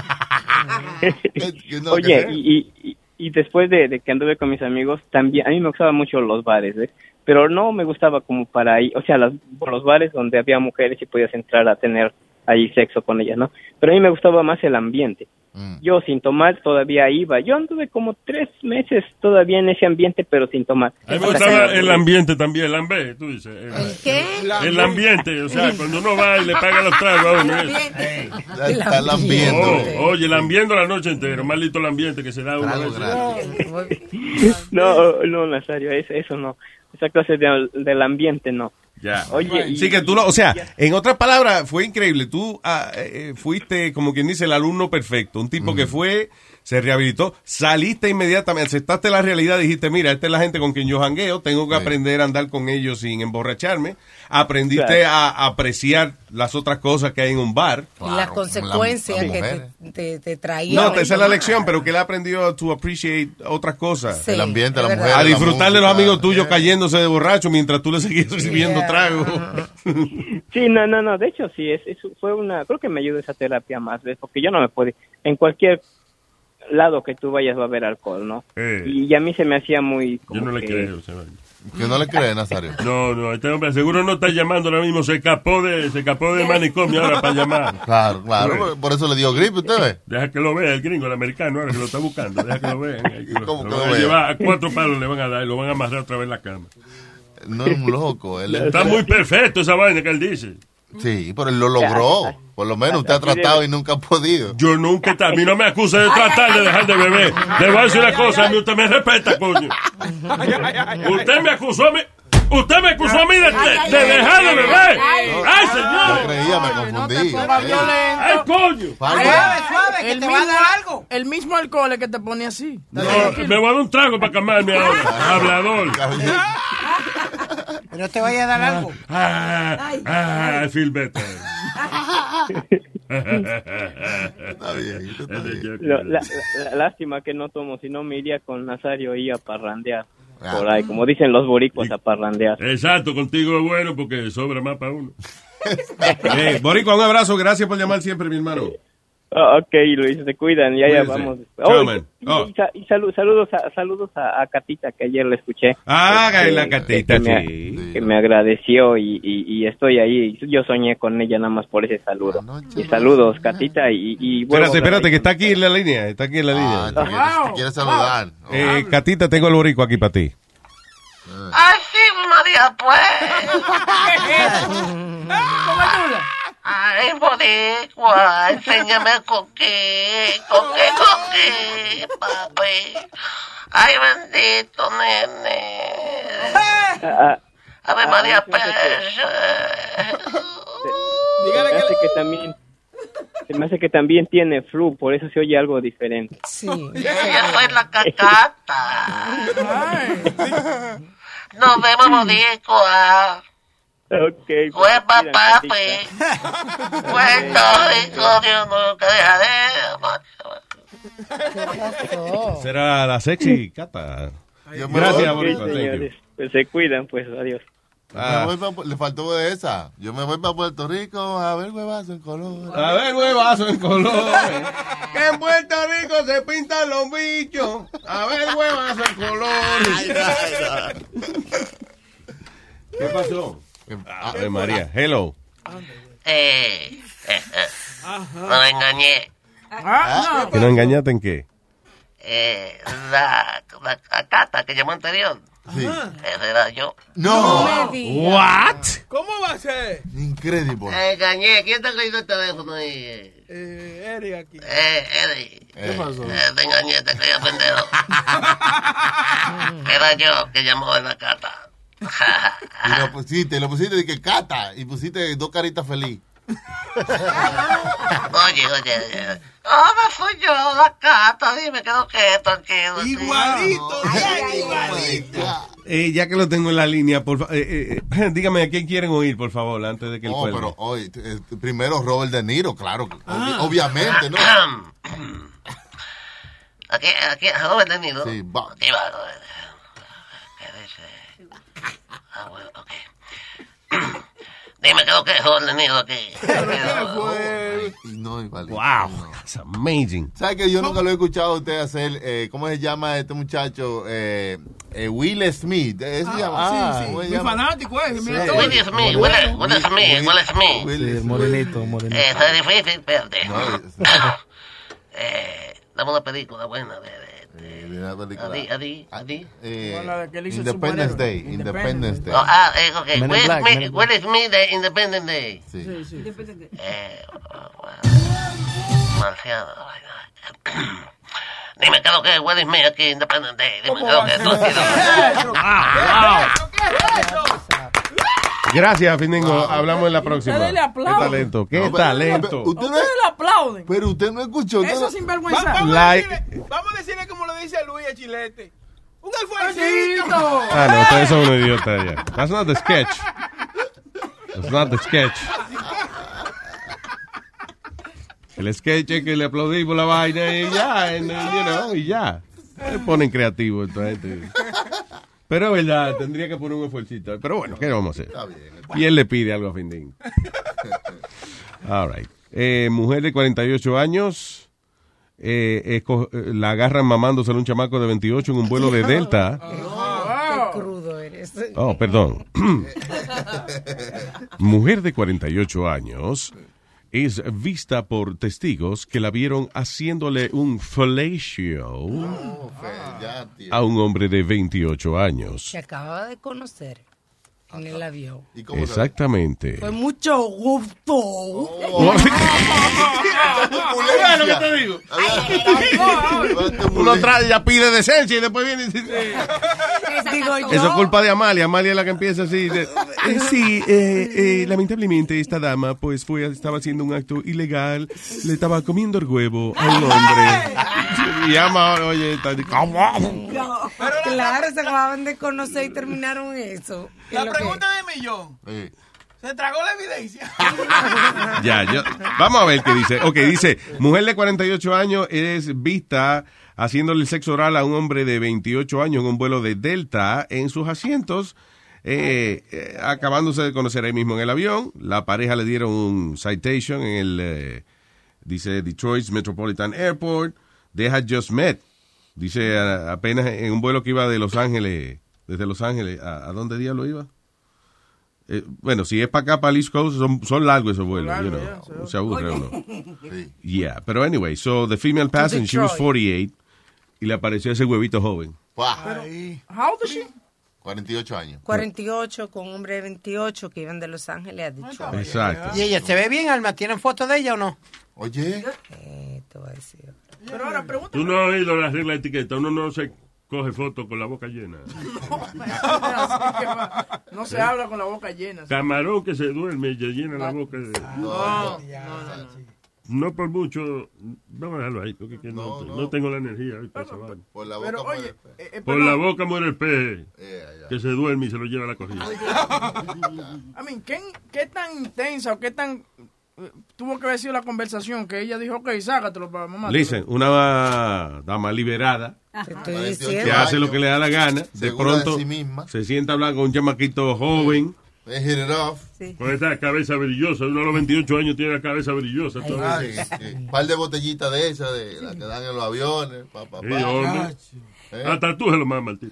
Oye, y, y, y- y después de, de que anduve con mis amigos, también, a mí me gustaban mucho los bares, ¿ves? Pero no me gustaba como para ahí, o sea, las, los bares donde había mujeres y podías entrar a tener ahí sexo con ellas, ¿no? Pero a mí me gustaba más el ambiente. Yo sin tomar todavía iba. Yo anduve como tres meses todavía en ese ambiente, pero sin tomar. A mí me gustaba el ambiente también, el ambiente, tú dices. El, ¿Qué? el ambiente, o sea, cuando uno va y le paga los tragos a uno. El Está lambiendo. Oh, oye, lambiendo la noche entera, maldito el ambiente que se da uno. No, no, Nazario, eso, eso no. Esa clase de, del ambiente no. Ya. Oye, y- sí que tú lo, o sea, en otras palabras, fue increíble. Tú ah, eh, fuiste, como quien dice, el alumno perfecto. Un tipo que fue, se rehabilitó, saliste inmediatamente, aceptaste la realidad, dijiste, mira, esta es la gente con quien yo jangueo, tengo que aprender a andar con ellos sin emborracharme. Aprendiste Claro. a, a apreciar las otras cosas que hay en un bar. y las consecuencias que te, te, te traía. No, esa es la lección, pero que él aprendió to appreciate otras cosas. Sí, El ambiente, la. A mujer, la disfrutar de los amigos tuyos cayéndose de borracho mientras tú le seguías recibiendo Yeah. trago. Sí, no, no, no. De hecho, sí, es, es- fue una. Creo que me ayudó esa terapia más, ¿ves? Porque yo no me podía. En cualquier lado que tú vayas va a haber alcohol, ¿no? Eh. Y a mí se me hacía muy... Yo no le que- creo. Que no le cree, Nazario. No, no, este hombre seguro no está llamando ahora mismo. Se escapó de, se escapó de manicomio ahora para llamar. Claro, claro. por- Por eso le dio gripe, ¿usted ve? Deja que lo vea el gringo, el americano, ahora que lo está buscando. Deja que lo vean. ahí, que lo- ¿Cómo que lo lo van a vea? llevar a cuatro palos le van a dar y lo van a amarrar otra vez en la cama. No es un loco. Él es- Está muy perfecto esa vaina que él dice. Sí, pero él lo logró. Por lo menos usted ha tratado y nunca ha podido. Yo nunca, a mí no me acusa de tratar de dejar de beber. Le voy a decir una cosa, a mí usted me respeta, coño. Usted me acusó a mí. Usted me acusó a mí de, de- de dejar de beber. ¡Ay, señor! Yo creía, me confundí. ¡Ay, coño! Suave, suave, que El te mismo, va a dar algo. el mismo alcohol es que te pone así. No, me voy a dar un trago para calmarme ahora. Hablador. Pero te vaya a dar algo. Ah, ah, I feel better. Está bien, está bien. Lo- la, la- lástima que no tomo, si no me iría con Nazario y a parrandear. Ah. Por ahí, como dicen los boricuas, a parrandear. Exacto, contigo es bueno porque sobra más para uno. Hey, Boricua, un abrazo. Gracias por llamar siempre, mi hermano. Ah, ok, Luis, se cuidan, ya, ya Cuídense. vamos. Oh, man. y, Oh. y sa- y salu- saludos, a, saludos a, a Catita, que ayer la escuché. Ah, Este, la catita, que me, sí. que me agradeció y, y, y estoy ahí. Yo soñé con ella nada más por ese saludo. Y saludos, Catita, y, y vuelvo Espérate, espérate, que está aquí en la línea. Está aquí en la línea. Ah, te quiere- te quiere saludar. Eh, Catita, tengo el boricua aquí para ti. Ay, sí, María, pues. Ay, boricua, enséñame con qué, con qué, con qué, papi. Ay, bendito, nene. Ah, Ave ah, María, se pues. me hace Se me hace que también... Se me hace que también tiene flu, por eso se oye algo diferente. Sí. Ella soy la cacata. Nos vemos, boricua. Ok. pues, Huepa, cuidan, papi. Catita. Puerto Rico, Dios nunca dejaré. Será la sexy Cata. Yo Gracias, señores. Pues se cuidan, pues adiós. Ah. Me voy pa- le faltó esa. Yo me voy para Puerto Rico a ver huevazo en color. A ver, huevazo en colores. que en Puerto Rico se pintan los bichos. A ver, huevazo en colores. ¿Qué pasó? Ave María, hello. Eh, eh, eh. No me engañé. Ah, ¿Que no engañaste en qué? Eh, la, la, la cata que llamó anterior. Sí. Ese era yo. No. What? ¿Cómo va a ser? Increíble. Me engañé. ¿Quién te ha caído el teléfono ahí? Eh, Eric aquí. Eh, Eddie. ¿Qué pasó? Eh, te engañé, te creía pendejo. Era yo que llamó en la cata. Y lo pusiste, lo pusiste de que cata. Y pusiste dos caritas feliz. Oye, oye, oye. Ahora soy yo, la cata. Dime que no que tranquilo. Igualito, Eh, ya que lo tengo en la línea, por fa- eh, eh, dígame a quién quieren oír, por favor, antes de que el Oh, cuelgue. pero hoy, eh, primero Robert De Niro, claro. obvi- obviamente, ¿no? Aquí, aquí, ¿a dónde he tenido? Sí, va. Aquí va. ¿Qué dice? Ah, bueno, ok. Dime qué es lo que es orden nido aquí. No. Wow, that's amazing. ¿Sabe que yo nunca lo he escuchado a usted hacer? Eh, ¿Cómo se llama este muchacho? Eh, eh, Will Smith. ¿eh? ¿Eso se llama? Ah, sí, sí. Fanático, eh. Mira, Sí. todo. Will Smith, Will, Will Smith, Will Smith. Will Sí, Smith. morenito, morenito. Eh, Eso es difícil, espérate. No, es- Eh, dame una película buena de... de, eh, de una película. Adi, Adi, Adi. Eh, Bueno, que Independence. Day. Independence Day. No, ah, eh, ok. Men in Will Black, Smith, Men in Black. Will Smith de Independent Day. Sí. Sí, sí. Eh, bueno, marciano. ay, ay. Dime qué es lo que es Will Smith aquí Independent Day. Dime qué es lo que es. No, no, Gracias, Findingo. Hablamos en la próxima. Ustedes le Qué aplauden. talento, qué No, pero- talento. Usted no- Ustedes le aplauden. pero usted no escuchó. Eso nada. sinvergüenza. Va- vamos, La- a decirle, vamos a decirle como lo dice Luis a Chilete. Un esfuercito. Besito. Ah, no, ustedes son un idiota ya. That's not the sketch. That's not the sketch. El sketch es que le aplaudimos la vaina y ya, and, you know, y ya. Se ponen creativos esta gente. Pero es verdad, tendría que poner un esfuercito. Pero bueno, ¿qué vamos a hacer? Está bien. Y él le pide algo a Findín. All right. Eh, mujer de 48 años eh, esco- eh, la agarran mamándose a un chamaco de 28 en un vuelo de Delta. Qué crudo eres. Oh, perdón. Mujer de 48 años es vista por testigos que la vieron haciéndole un fellatio a un hombre de 28 años. Se acababa de conocer en el avión. Exactamente. Fue mucho gusto. ¿Sabes lo que te digo? Uno trae, ya pide decencia y después viene y dice... Digo yo. Eso es culpa de Amalia. Amalia es la que empieza así. de, eh, sí, eh, eh, lamentablemente esta dama pues fue estaba haciendo un acto ilegal. Le estaba comiendo el huevo a un hombre. Y ama, oye, está de- Claro, se acababan de conocer y terminaron eso. Es La pregunta de millón. ¿Se tragó la evidencia? Ya, yo, vamos a ver qué dice. Ok, dice, mujer de 48 años es vista haciéndole el sexo oral a un hombre de 28 años en un vuelo de Delta en sus asientos, eh, eh, acabándose de conocer ahí mismo en el avión. La pareja le dieron un citation en el, eh, dice, Detroit Metropolitan Airport. They had just met. Dice, a- apenas en un vuelo que iba de Los Ángeles, desde Los Ángeles, ¿a, a dónde diablo iba? Eh, bueno, si es para acá, para el East Coast, son, son largos esos vuelos, you know. se aburre uno. Yeah, pero anyway, so the female passenger, she was Detroit. 48, y le apareció ese huevito joven. How old is she? 48 años. 48 con un hombre de 28 que iban de Los Ángeles a Detroit. Exacto. ¿Y ella se ve bien, Alma? ¿Tienen foto de ella o no? Oye. Eh, te voy a decir. Pero ahora pregunta. Tú no has oído la regla de etiqueta. Uno no se coge foto con la boca llena. No se habla con la boca llena. Camarón que se duerme y le llena la boca de... No, No por mucho. Vamos a dejarlo ahí, porque que no, no tengo la energía. Por la Pero boca. oye, eh, eh, Por pero- la boca muere el pez. Que se duerme y se lo lleva a la corrida. I mean, ¿qué, qué tan intensa o qué tan eh, tuvo que haber sido la conversación que ella dijo, ok, sácatelo para mamá? Listen, una dama liberada estoy que hace lo que le da la gana, de Segura de pronto sí misma. se sienta a hablar con un chamaquito joven. They hit it off. Con esta cabeza brillosa. Uno a los 28 años tiene la cabeza brillosa. todavía. Sí, sí. Un par de botellitas de esas, de las que dan en los aviones. Pa, pa, Sí, pa. hombre. Eh. Hasta tú se lo mamas, tío.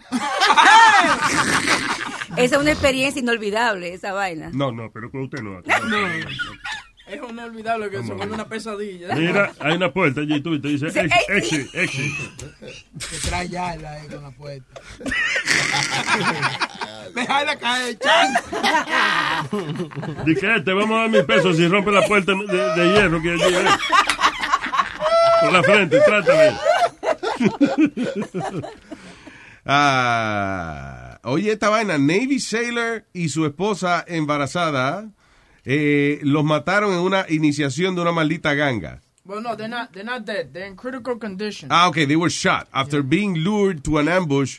Esa es una experiencia inolvidable, esa vaina. No, no, pero con usted no. Es inolvidable que se vuelve una pesadilla. Mira, hay una puerta allí tú y te dice exit, exit. Que trae ya la ahí con la puerta. Dejarla caer, chan. Dice te vamos a dar mil pesos si rompe la puerta de, de hierro que allí hay. Por la frente, trátame. Ah, oye, esta vaina, Navy Sailor y su esposa embarazada eh, los mataron en una iniciación de una maldita ganga. Well, no, they're not, they're not dead. They're in critical condition. Ah, ok, they were shot after being lured to an ambush.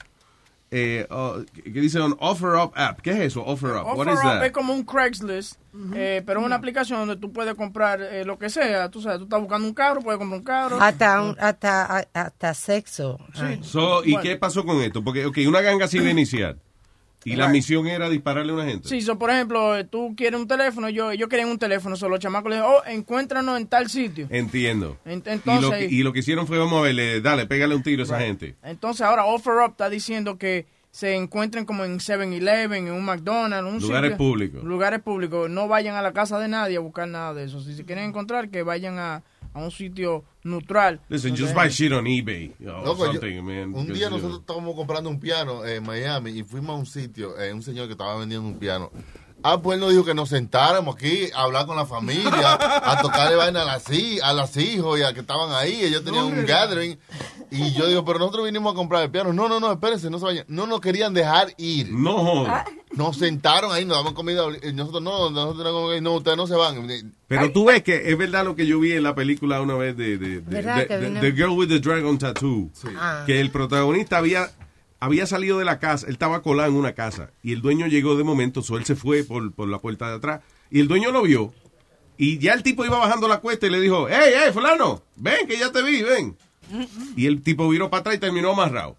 Eh, uh, ¿Qué dice un Offer Up app? ¿Qué es eso? Offer Up. What Offer is Up that? es como un Craigslist, eh, pero es una aplicación donde tú puedes comprar eh, lo que sea. Tú sabes, tú estás buscando un carro, puedes comprar un carro. Hasta, un- hasta, a- hasta sexo. Ah. So, ¿Y Bueno. qué pasó con esto? Porque, ok, una ganga se iba a iniciar. Y la misión era dispararle a una gente. Sí, so, por ejemplo, eh, tú quieres un teléfono, yo, ellos quieren un teléfono, solo los chamacos le dicen, oh, encuéntranos en tal sitio. Entiendo. En- y, lo entonces- que, y lo que hicieron fue, vamos a verle, dale, pégale un tiro a esa gente. Entonces ahora Offer Up está diciendo que se encuentren como en 7-Eleven, en un McDonald's, un Lugares sitio- públicos. Lugares públicos. No vayan a la casa de nadie a buscar nada de eso. Si se quieren encontrar, que vayan a, a un sitio neutral. Listen, just buy shit on eBay. or Loco, yo- something, man, un día you know. nosotros estábamos comprando un piano en Miami y fuimos a un sitio, eh, un señor que estaba vendiendo un piano. Ah, pues él nos dijo que nos sentáramos aquí a hablar con la familia, a tocarle vaina a las, a las hijos y a que estaban ahí. Ellos tenían un gathering. Y yo digo, pero nosotros vinimos a comprar el piano. No, no, no, espérense, no se vayan. No nos querían dejar ir. No joda. Nos sentaron ahí, nos daban comida. y Nosotros no, nosotros no, no, ustedes no se van. Pero tú ves que es verdad lo que yo vi en la película una vez de, de, de- ¿Verdad de- que de- vino? The Girl with the Dragon Tattoo. Ah. Que el protagonista había, había salido de la casa, él estaba colado en una casa y el dueño llegó de momento, so él se fue por, por la puerta de atrás y el dueño lo vio y ya el tipo iba bajando la cuesta y le dijo, hey, hey, fulano, ven que ya te vi, ven. Y el tipo viró para atrás y terminó amarrado.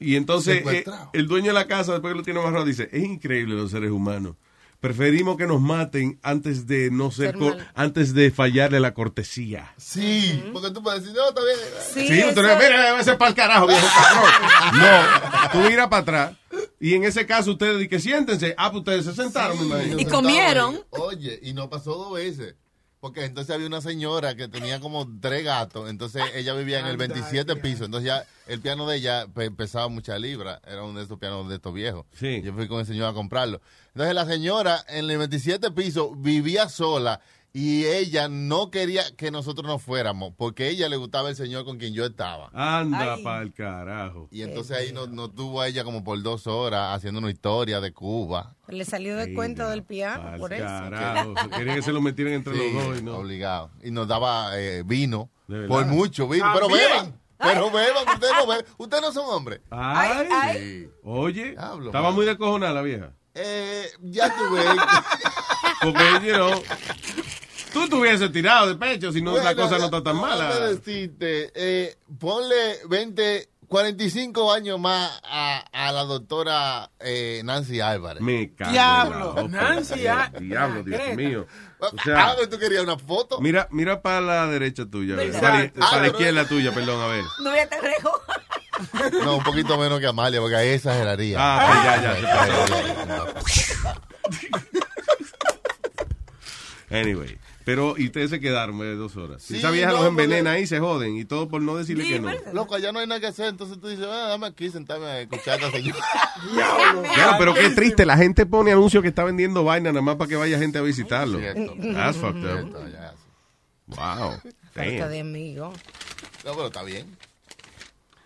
Y entonces eh, el dueño de la casa, después que lo tiene amarrado, dice, es increíble los seres humanos. Preferimos que nos maten antes de no ser, Ser antes de fallarle la cortesía. Sí, porque tú puedes decir, no, está bien. Sí, tú le mira, ese para el carajo, viejo cabrón. No, tú miras para atrás. Y en ese caso ustedes dicen que siéntense. Ah, pues ustedes se sentaron, me imagino. Nos sentamos ahí. Oye, y no pasó dos veces. Porque entonces había una señora que tenía como tres gatos. Entonces ella vivía en el 27 piso. Entonces ya el piano de ella pe- pesaba muchas libras. Era uno de estos pianos de estos viejos. Sí. Yo fui con el señor a comprarlo. Entonces la señora en el 27 piso vivía sola. Y ella no quería que nosotros nos fuéramos. Porque a ella le gustaba el señor con quien yo estaba. Anda para el carajo. Y entonces ahí nos, nos tuvo a ella como por dos horas haciendo una historia de Cuba. Le salió de cuento del piano, por eso. Carajo, quería que se lo metieran entre Sí, los dos. Y no. Obligado. Y nos daba eh, vino. Por mucho vino. Pero beban. Pero beban. Ustedes no beben. Ustedes no son hombres. Ay, Sí. Oye, estaba man. muy descojonada la vieja. Eh, ya tuve. Porque, you know, tú te hubieses tirado de pecho si no la cosa no está tan mala. Decirte, eh, ponle 20, 45 años más a, a la doctora eh, Nancy Álvarez. Me cago en Diablo. la ópera. Nancy Á- Diablo, Dios mío. O Ah, sea, pero tú querías una foto. mira, mira para la derecha tuya. a ver. Exacto. Para, la- para Ah, la pero- izquierda tuya, perdón, a ver. No voy a te rejo. No, un poquito menos que Amalia, porque ahí exageraría. Ah, pues ya, ya, se Anyway. Pero, y ustedes se quedaron eh, dos horas. Sí, Esa vieja no, los envenena ahí y se joden. Y todo por no decirle que no. Loco, allá no hay nada que hacer, entonces tú dices, ah, dame aquí, sentarme a escuchar a señora. Claro, pero qué triste. La gente pone anuncios que está vendiendo vaina nada más para que vaya gente a visitarlo. Cierto. That's fucked up. Cierto, ya. Wow. Falta de amigo. No, pero está bien.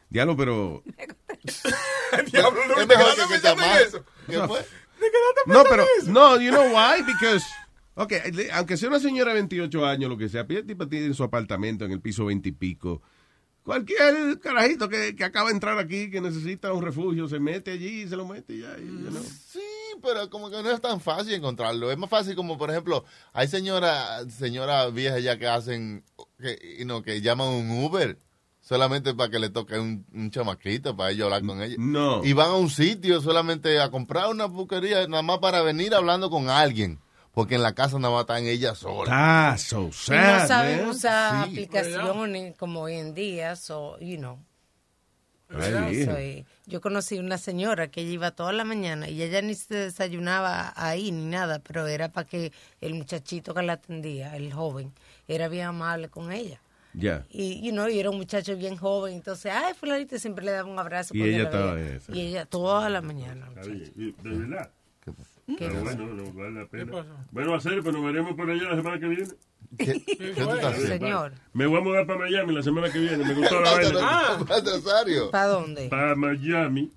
Diablo, pero. Diablo, no, es mejor que que te amas. ¿Qué fue? No, pero. No, you know why? Because. Ok, aunque sea una señora de 28 años, lo que sea, pero tipo tiene su apartamento en el piso 20 y pico. Cualquier carajito que, que acaba de entrar aquí, que necesita un refugio, se mete allí y se lo mete y ya. y, you know. Sí, pero como que no es tan fácil encontrarlo. Es más fácil como, por ejemplo, hay señoras señora viejas ya que hacen, que, you know, que llaman un Uber solamente para que le toque un, un chamaquito, para ellos hablar con ella. No. Y van a un sitio solamente a comprar una buquería, nada más para venir hablando con alguien. Porque en la casa nada más están ellas solas. Ah, so Y no saben usar Sí. aplicaciones como hoy en día, so, you know. Ay, y yo conocí una señora que ella iba toda la mañana y ella ni se desayunaba ahí ni nada, pero era para que el muchachito que la atendía, el joven, era bien amable con ella. Ya. Y, you know, y era un muchacho bien joven, entonces, ay, fulanito siempre le daba un abrazo. Y ella la estaba. Y ella toda la mañana. ¿De verdad? ¿Qué Ah, pasó? bueno, no vale la pena. ¿Qué? Bueno, hacer, pero nos veremos por allá la semana que viene. ¿Qué, tú estás haciendo? Señor. Me voy a mudar para Miami la semana que viene. Me gustó la vaina. Ah. ¿Para dónde? Para Miami.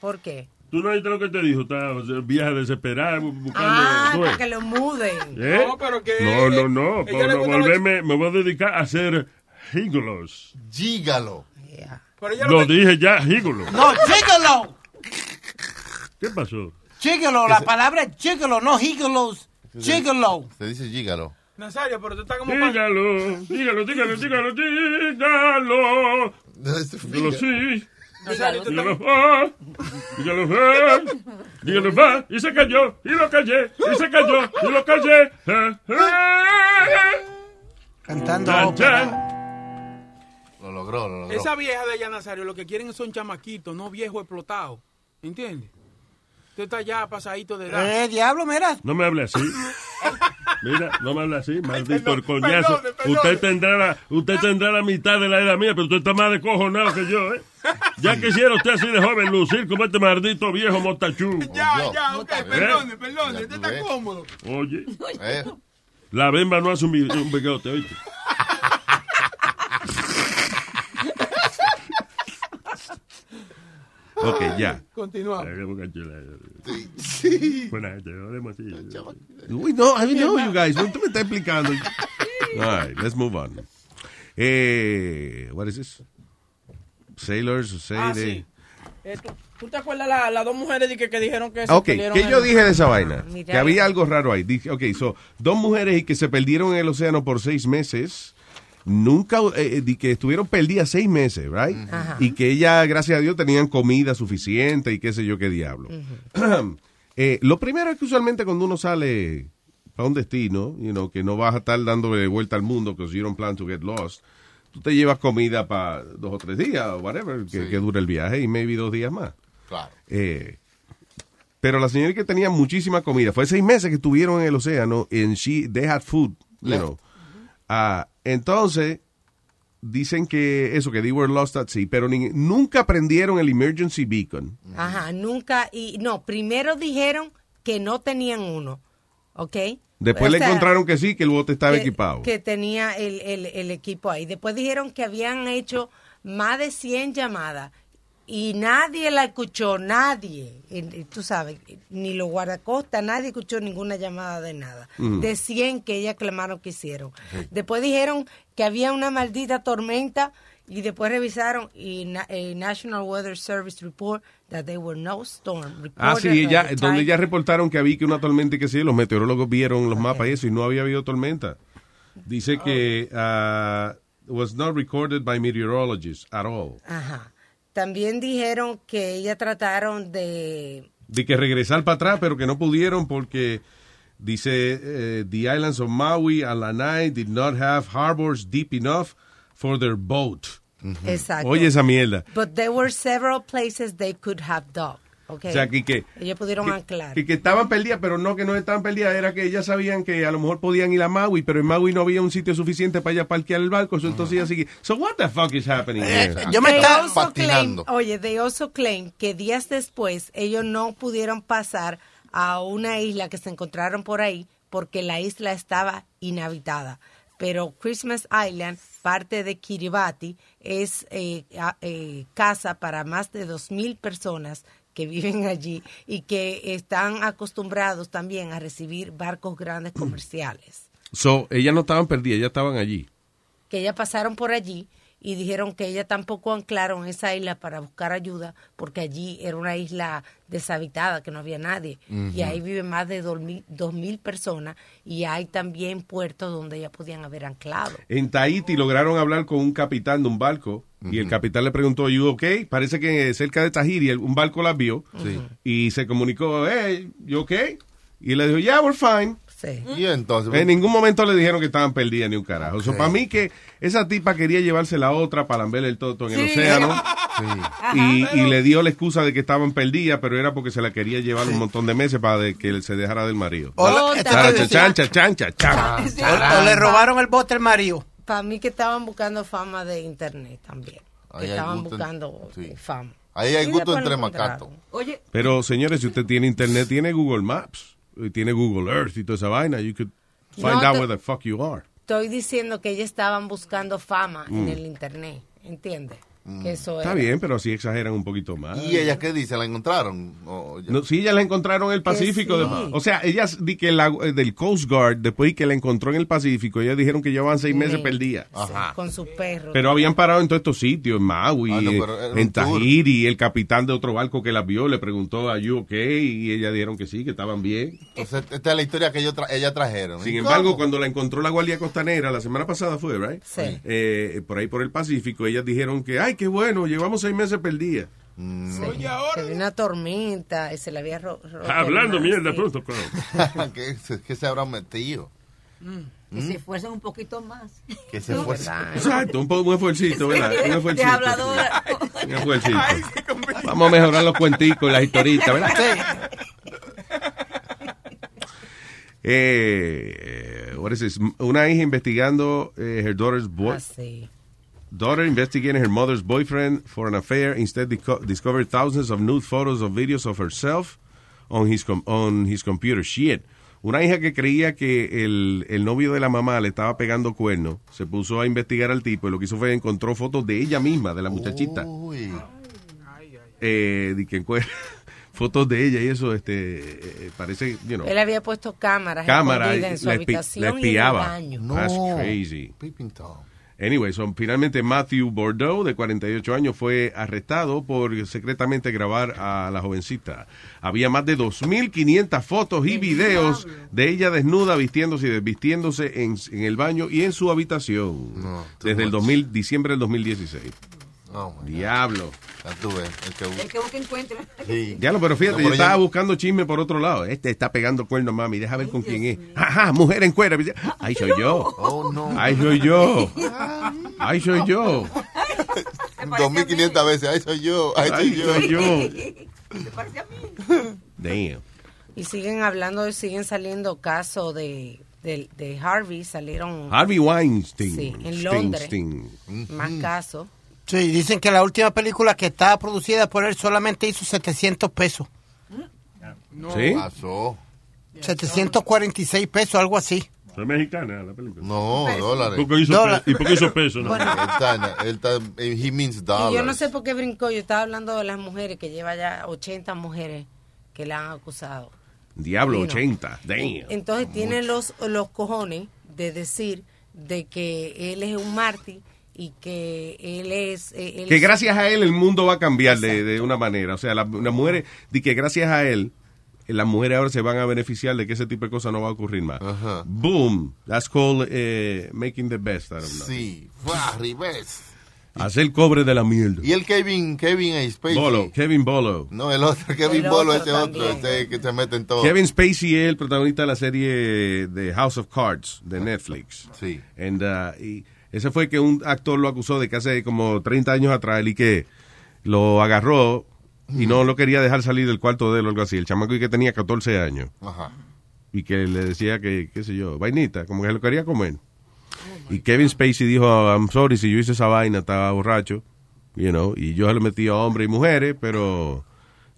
¿Por qué? ¿Tú no viste lo que te dijo? Está o sea, vieja desesperada bu- buscando... Ah, ¿tú para que lo muden. ¿Eh? No, pero que- No, no, no. gusta volverme, me voy a dedicar a hacer gigolos. Gígalo. Pero Lo dije ya, gigolo. No, gigolo. ¿Qué pasó? Gigolo, la palabra es gigolo, no gigolos. Gigolo. Se dice gígalo. Nazario, pero tú estás como... Dígalo, dígalo, dígalo, dígalo, dígalo. Dígalo sí. Nazario, tú Dígalo va. Dígalo va. Dígalo va. Y se cayó. Y lo callé. Y se cayó. Y lo callé. Cantando ópera. Lo logró, lo logró. Esa vieja de ella, Nazario, lo que quieren son chamaquitos, no viejos explotados. ¿Entiendes? Usted está ya pasadito de edad. Eh, diablo, mira. No me hable así. Mira, no me hable así, maldito perdón, el coñazo. perdone, perdone. Usted tendrá la, usted tendrá la mitad de la edad mía, pero usted está más descojonado que yo, ¿eh? Ya quisiera usted así de joven lucir como este maldito viejo motachú. Ya, ya, ok, perdone, perdone, usted tú está cómodo. Oye, Eh, la bemba no hace un, un bigote, oíste. Ok, ya. Boca chula. sí. Buena gente, hablemos así. Uy, no, I know you guys. Tú me estás explicando. All right, let's move on. Eh, what is this? Sailors, say Ah, they- sí. Eh, ¿tú, tú te acuerdas la- las dos mujeres que, que dijeron que se Ok, perdieron ¿qué en- yo dije de esa vaina? Mira Que había algo raro ahí. Dije, ok, so, dos mujeres y que se perdieron en el océano por seis meses. Nunca, eh, eh, di que estuvieron perdidas seis meses, right? Y que ellas, gracias a Dios, tenían comida suficiente y qué sé yo qué diablo. Eh, lo primero es que usualmente cuando uno sale para un destino, you know, que no vas a estar dándole vuelta al mundo, because you don't plan to get lost, tú te llevas comida para dos o tres días, o whatever, que, Sí. que dure el viaje, y maybe dos días más. Claro. Eh, pero la señora que tenía muchísima comida, fue seis meses que estuvieron en el océano, and she, they had food, you know. Entonces, dicen que eso, que they were lost at sea, pero ni- nunca prendieron el emergency beacon. Ajá, nunca. Y no, primero dijeron que no tenían uno, ¿ok? Después O le sea, encontraron que sí, que el bote estaba que- equipado. Que tenía el, el- el equipo ahí. Después dijeron que habían hecho más de 100 llamadas y nadie la escuchó, nadie. Y tú sabes, ni los guardacostas, nadie escuchó ninguna llamada de nada. Ujú. De 100 que ellas clamaron que hicieron. Sí. Después dijeron que había una maldita tormenta y después revisaron y na- eh, National Weather Service report that there were no storm. Ah, sí, ella, donde ya reportaron que había que una tormenta y que sí, los meteorólogos vieron los mapas y eso, y no había habido tormenta. Dice que ah, was not recorded by meteorologists at all. Ajá. También dijeron que ellas trataron de... De que regresar para atrás, pero que no pudieron porque dice eh, the islands of Maui and Lanai did not have harbors deep enough for their boat. Exacto. Oye esa mierda. But there were several places they could have docked. Okay. O sea, que, que, Ellos pudieron que- anclar. que, que estaban perdidas, pero no que no estaban perdidas, era que ellas sabían que a lo mejor podían ir a Maui, pero en Maui no había un sitio suficiente para ella parquear el barco, so entonces ellas siguen. So what the fuck is happening here? They also claim- oye, they also claim que días después ellos no pudieron pasar a una isla que se encontraron por ahí porque la isla estaba inhabitada. Pero Christmas Island, parte de Kiribati, es eh, eh, casa para más de 2.000 personas que viven allí y que están acostumbrados también a recibir barcos grandes comerciales. So, ellas no estaban perdidas, ellas estaban allí. que ellas pasaron por allí y dijeron que ellas tampoco anclaron esa isla para buscar ayuda porque allí era una isla deshabitada, que no había nadie. Y ahí viven más de dos mil, dos mil personas y hay también puertos donde ellas podían haber anclado. En Tahiti lograron hablar con un capitán de un barco y el capitán le preguntó, ¿you okay? Parece que cerca de Tahiti un barco las vio y se comunicó, hey, ¿you okay? Y le dijo, yeah, we're fine. Y entonces. En ningún momento le dijeron que estaban perdidas ni un carajo. Ok. para mí que esa tipa quería llevarse la otra para lamberle el toto en el océano. Sí. Y, y le dio la excusa de que estaban perdidas, pero era porque se la quería llevar un montón de meses para de- que él se dejara del marido. O la- Cha, cha, chan, cha, chan, cha, chan. O, o le robaron el bote al marido. Para mí que estaban buscando fama de internet también. Ahí estaban en- buscando fama. Ahí hay gusto entre macatos. Oye, Pero señores, si usted tiene internet, tiene Google Maps, tiene Google Earth y toda esa vaina, you could find No, out where the fuck you are. estoy diciendo que ellos estaban buscando fama en Mm. el internet, ¿entiendes? Que eso Está era. bien, pero así exageran un poquito más. ¿Y ellas qué dice? ¿La encontraron? O ya- No, sí, ella la encontraron en el Pacífico. sí. de- o sea, ellas di que la, eh, del Coast Guard, después que la encontró en el Pacífico, ellas dijeron que llevaban seis meses Sí. perdidas. Sí, con sus perros. Pero habían parado en todos estos sitios, en Maui, Ah, no, en. Tahiti, el capitán de otro barco que las vio le preguntó a you okay y ellas dijeron que sí, que estaban bien. Entonces, esta es la historia que ellos tra- ellas trajeron. Sin ¿Y embargo, cómo? cuando la encontró la Guardia Costanera, la semana pasada fue, ¿right? Sí. Eh, por ahí por el Pacífico, ellas dijeron que, ay, qué bueno, llevamos seis meses perdidas. Mm. Sí, que vino una tormenta y se le había ro- roto Hablando el mierda, pronto, claro. ¿Qué, se- qué se habrán metido? Que se esfuercen un poquito más. Que se. ¿verdad? Exacto, un, un esfuercito, ¿verdad? Un De esfuercito. habladora. Un esfuercito. Vamos a mejorar los cuenticos y las historitas, ¿verdad? Eh, what is this? Una hija investigando eh, her daughter's boy. Ah, sí. Daughter investigating her mother's boyfriend for an affair. Instead, discovered thousands of nude photos of videos of herself on his com- on his computer. Shit. Una hija que creía que el, el novio de la mamá le estaba pegando cuernos, se puso a investigar al tipo y lo que hizo fue encontró fotos de ella misma, de la muchachita. Uy. Eh, de que fotos de ella y eso, este, eh, parece, you know, Él había puesto cámaras cámara y escondidas en su la, espi- habitación la y en el espiaba. baño. That's crazy. Anyway, so, finalmente Matthew Bordeaux, de 48 años, fue arrestado por secretamente grabar a la jovencita. Había más de 2.500 fotos y videos de ella desnuda, vistiéndose y desvistiéndose en, en el baño y en su habitación. desde el 2000, diciembre del 2016. Diablo. Ya tú ves, el que El que busca encuentra. Sí. Diablo, pero fíjate, No, yo pero estaba ya- buscando chisme por otro lado. Este está pegando cuernos, mami. Deja ver con quién es. Ajá, mujer en cuera. Ay, soy yo. Oh, no. Ay, soy yo. Ay, soy yo. 2500 veces. Ay, soy yo. Ay, soy Ay, yo. soy yo. Damn. Y siguen hablando, y siguen saliendo casos de, de, de Harvey, salieron Harvey Weinstein. Sí, en Londres. Sting. más casos. Sí, dicen que la última película que estaba producida por él solamente hizo 700 pesos. ¿Sí? Pasó. 746 pesos, algo así. ¿Es mexicana la película? No, dólares. ¿Por qué hizo Dólar. ¿Y por qué hizo peso? no? Bueno. Él está, él está, he means dollars. Y yo no sé por qué brincó, yo estaba hablando de las mujeres, que lleva ya 80 mujeres que la han acusado. Diablo, no. 80. Damn. Entonces tiene los, los cojones de decir de que él es un mártir y que él es... eh, él Que es- gracias a él el mundo va a cambiar de, de una manera. O sea, la- las mujeres, de que gracias a él, eh, las mujeres ahora se van a beneficiar de que ese tipo de cosas no va a ocurrir más. Boom. That's called eh, making the best out of nothing. Sí. Fua, revés. Hacer cobre de la mierda. Y el Kevin, Kevin Spacey. Bolo, Kevin Bolo. No, el otro, Kevin El Bolo, otro ese otro, ese que se mete en todo. Kevin Spacey es el protagonista de la serie de House of Cards de Netflix. Sí. And, uh, y ese fue que un actor lo acusó de que hace como 30 años atrás y que lo agarró y no lo quería dejar salir del cuarto de él o algo así. El chamaco y que tenía 14 años Ajá. y que le decía que, qué sé yo, vainita, como que lo quería comer. y Kevin Spacey dijo, I'm sorry, si yo hice esa vaina, estaba borracho, you know, y yo se lo metí a hombres y mujeres, pero,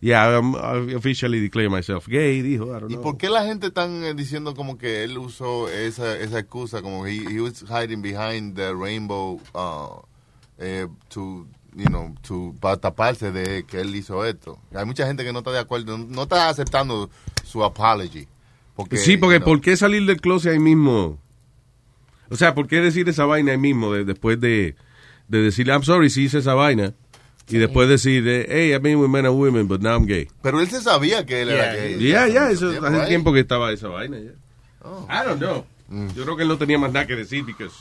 yeah, I'm- I officially declare myself gay, dijo, I don't ¿Y por qué la gente están eh, diciendo como que él usó esa, esa excusa, como he, he was hiding behind the rainbow uh, eh, to, you know, to, para taparse de que él hizo esto? Hay mucha gente que no está de acuerdo, no, está aceptando su apology. Porque, sí, porque you know, ¿por qué salir del closet ahí mismo? O sea, ¿por qué decir esa vaina ahí mismo de- después de, de decirle, I'm sorry si hice esa vaina? Y después decir, eh, hey, I've been with men and women, but now I'm gay. Pero él se sabía que él era gay. Ya, ya, eso Tiempo hace ahí. tiempo que estaba esa vaina. ya. Oh. I don't know. Yo creo que él no tenía más nada que decir, because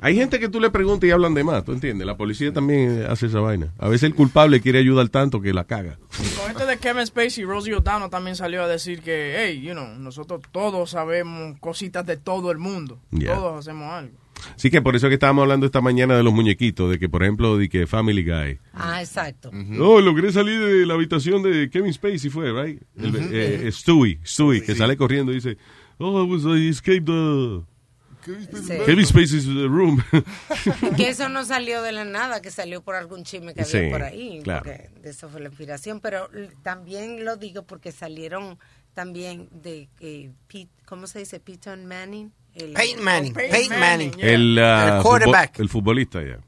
hay gente que tú le preguntas y hablan de más, ¿tú entiendes? La policía también hace esa vaina. A veces el culpable quiere ayudar tanto que la caga. Con este de Kevin Spacey, Rosie O'Donnell también salió a decir que, hey, you know, nosotros todos sabemos cositas de todo el mundo. Yeah. Todos hacemos algo. Así que por eso que estábamos hablando esta mañana de los muñequitos, de que por ejemplo, de que Family Guy. Ah, exacto. No, logré salir de la habitación de Kevin Spacey fue, right? El- Ujú. eh, Stewie, Stewie, que sale corriendo y dice, oh, I was, I escaped the Kevin Spacey's uh, room. Que eso no salió de la nada, que salió por algún chisme que Sí, había por ahí. claro. Porque de eso fue la inspiración. Pero también lo digo porque salieron también de eh, Pete, ¿cómo se dice? Peyton Manning. El- Peyton Manning, Peyton Peyton Manning. el, uh, El quarterback. futbol- el futbolista, ya.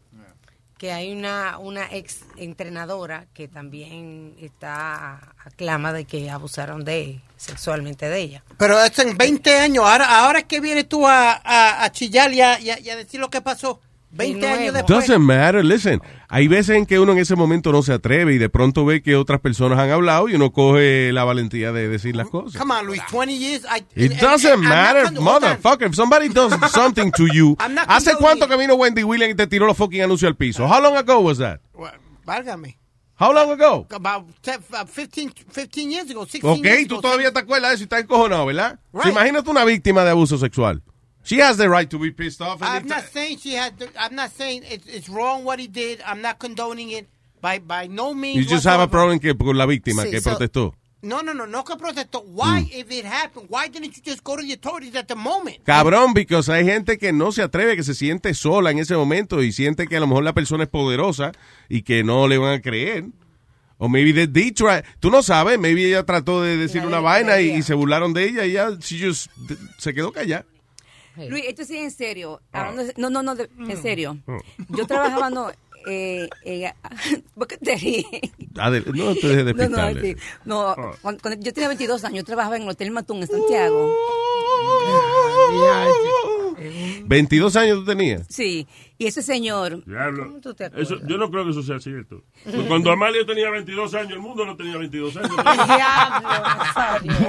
que hay una, una ex entrenadora que también está aclama de que abusaron de sexualmente de ella. Pero eso en 20 años. Ahora, ahora es que vienes tú a, a, a chillar y a, y a- y a decir lo que pasó. 20 años después. Doesn't matter, listen. Hay veces en que uno en ese momento no se atreve y de pronto ve que otras personas han hablado y uno coge la valentía de decir las cosas. Come on, Luis, 20 years. I, It and- doesn't and- I'm not matter, on. motherfucker. If somebody does something to you, ¿hace cuánto que vino Wendy Williams y te tiró los fucking anuncios al piso? How long ago was that? Válgame. How long ago? About te- uh, 15, 15 years ago, 16 Ok, years tú ago. todavía te acuerdas de eso y estás encojonado, ¿verdad? Right. So, imagínate una víctima de abuso sexual. She has the right to be pissed off. I'm not saying she had. The, I'm not saying it's, it's wrong what he did. I'm not condoning it by by no means. You just have a problem que, con la víctima Sí, que so- protestó. No, no, no, no que protestó. Why, Mm. if it happened, why didn't you just go to the authorities at the moment? Cabrón, because hay gente que no se atreve, que se siente sola en ese momento y siente que a lo mejor la persona es poderosa y que no le van a creer. O maybe they did try. Tú no sabes, maybe ella trató de decir una vaina y, y se burlaron de ella y ella she just- se quedó callada. Luis, esto sí en serio. Hablando de- no, no, no, de- en serio. Yo trabajaba, no, eh, eh, ¿por qué te ríes? Adel- no te dejes No, no, despistarle. sí. no cuando, cuando yo tenía 22 años, yo trabajaba en el Hotel Matún en Santiago. 22 años tú tenías. Sí, y ese señor... Diablo. ¿Cómo tú te acuerdas? Eso, yo no creo que eso sea cierto. Pues cuando Amalia tenía 22 años, el mundo no tenía 22 años. Diablo.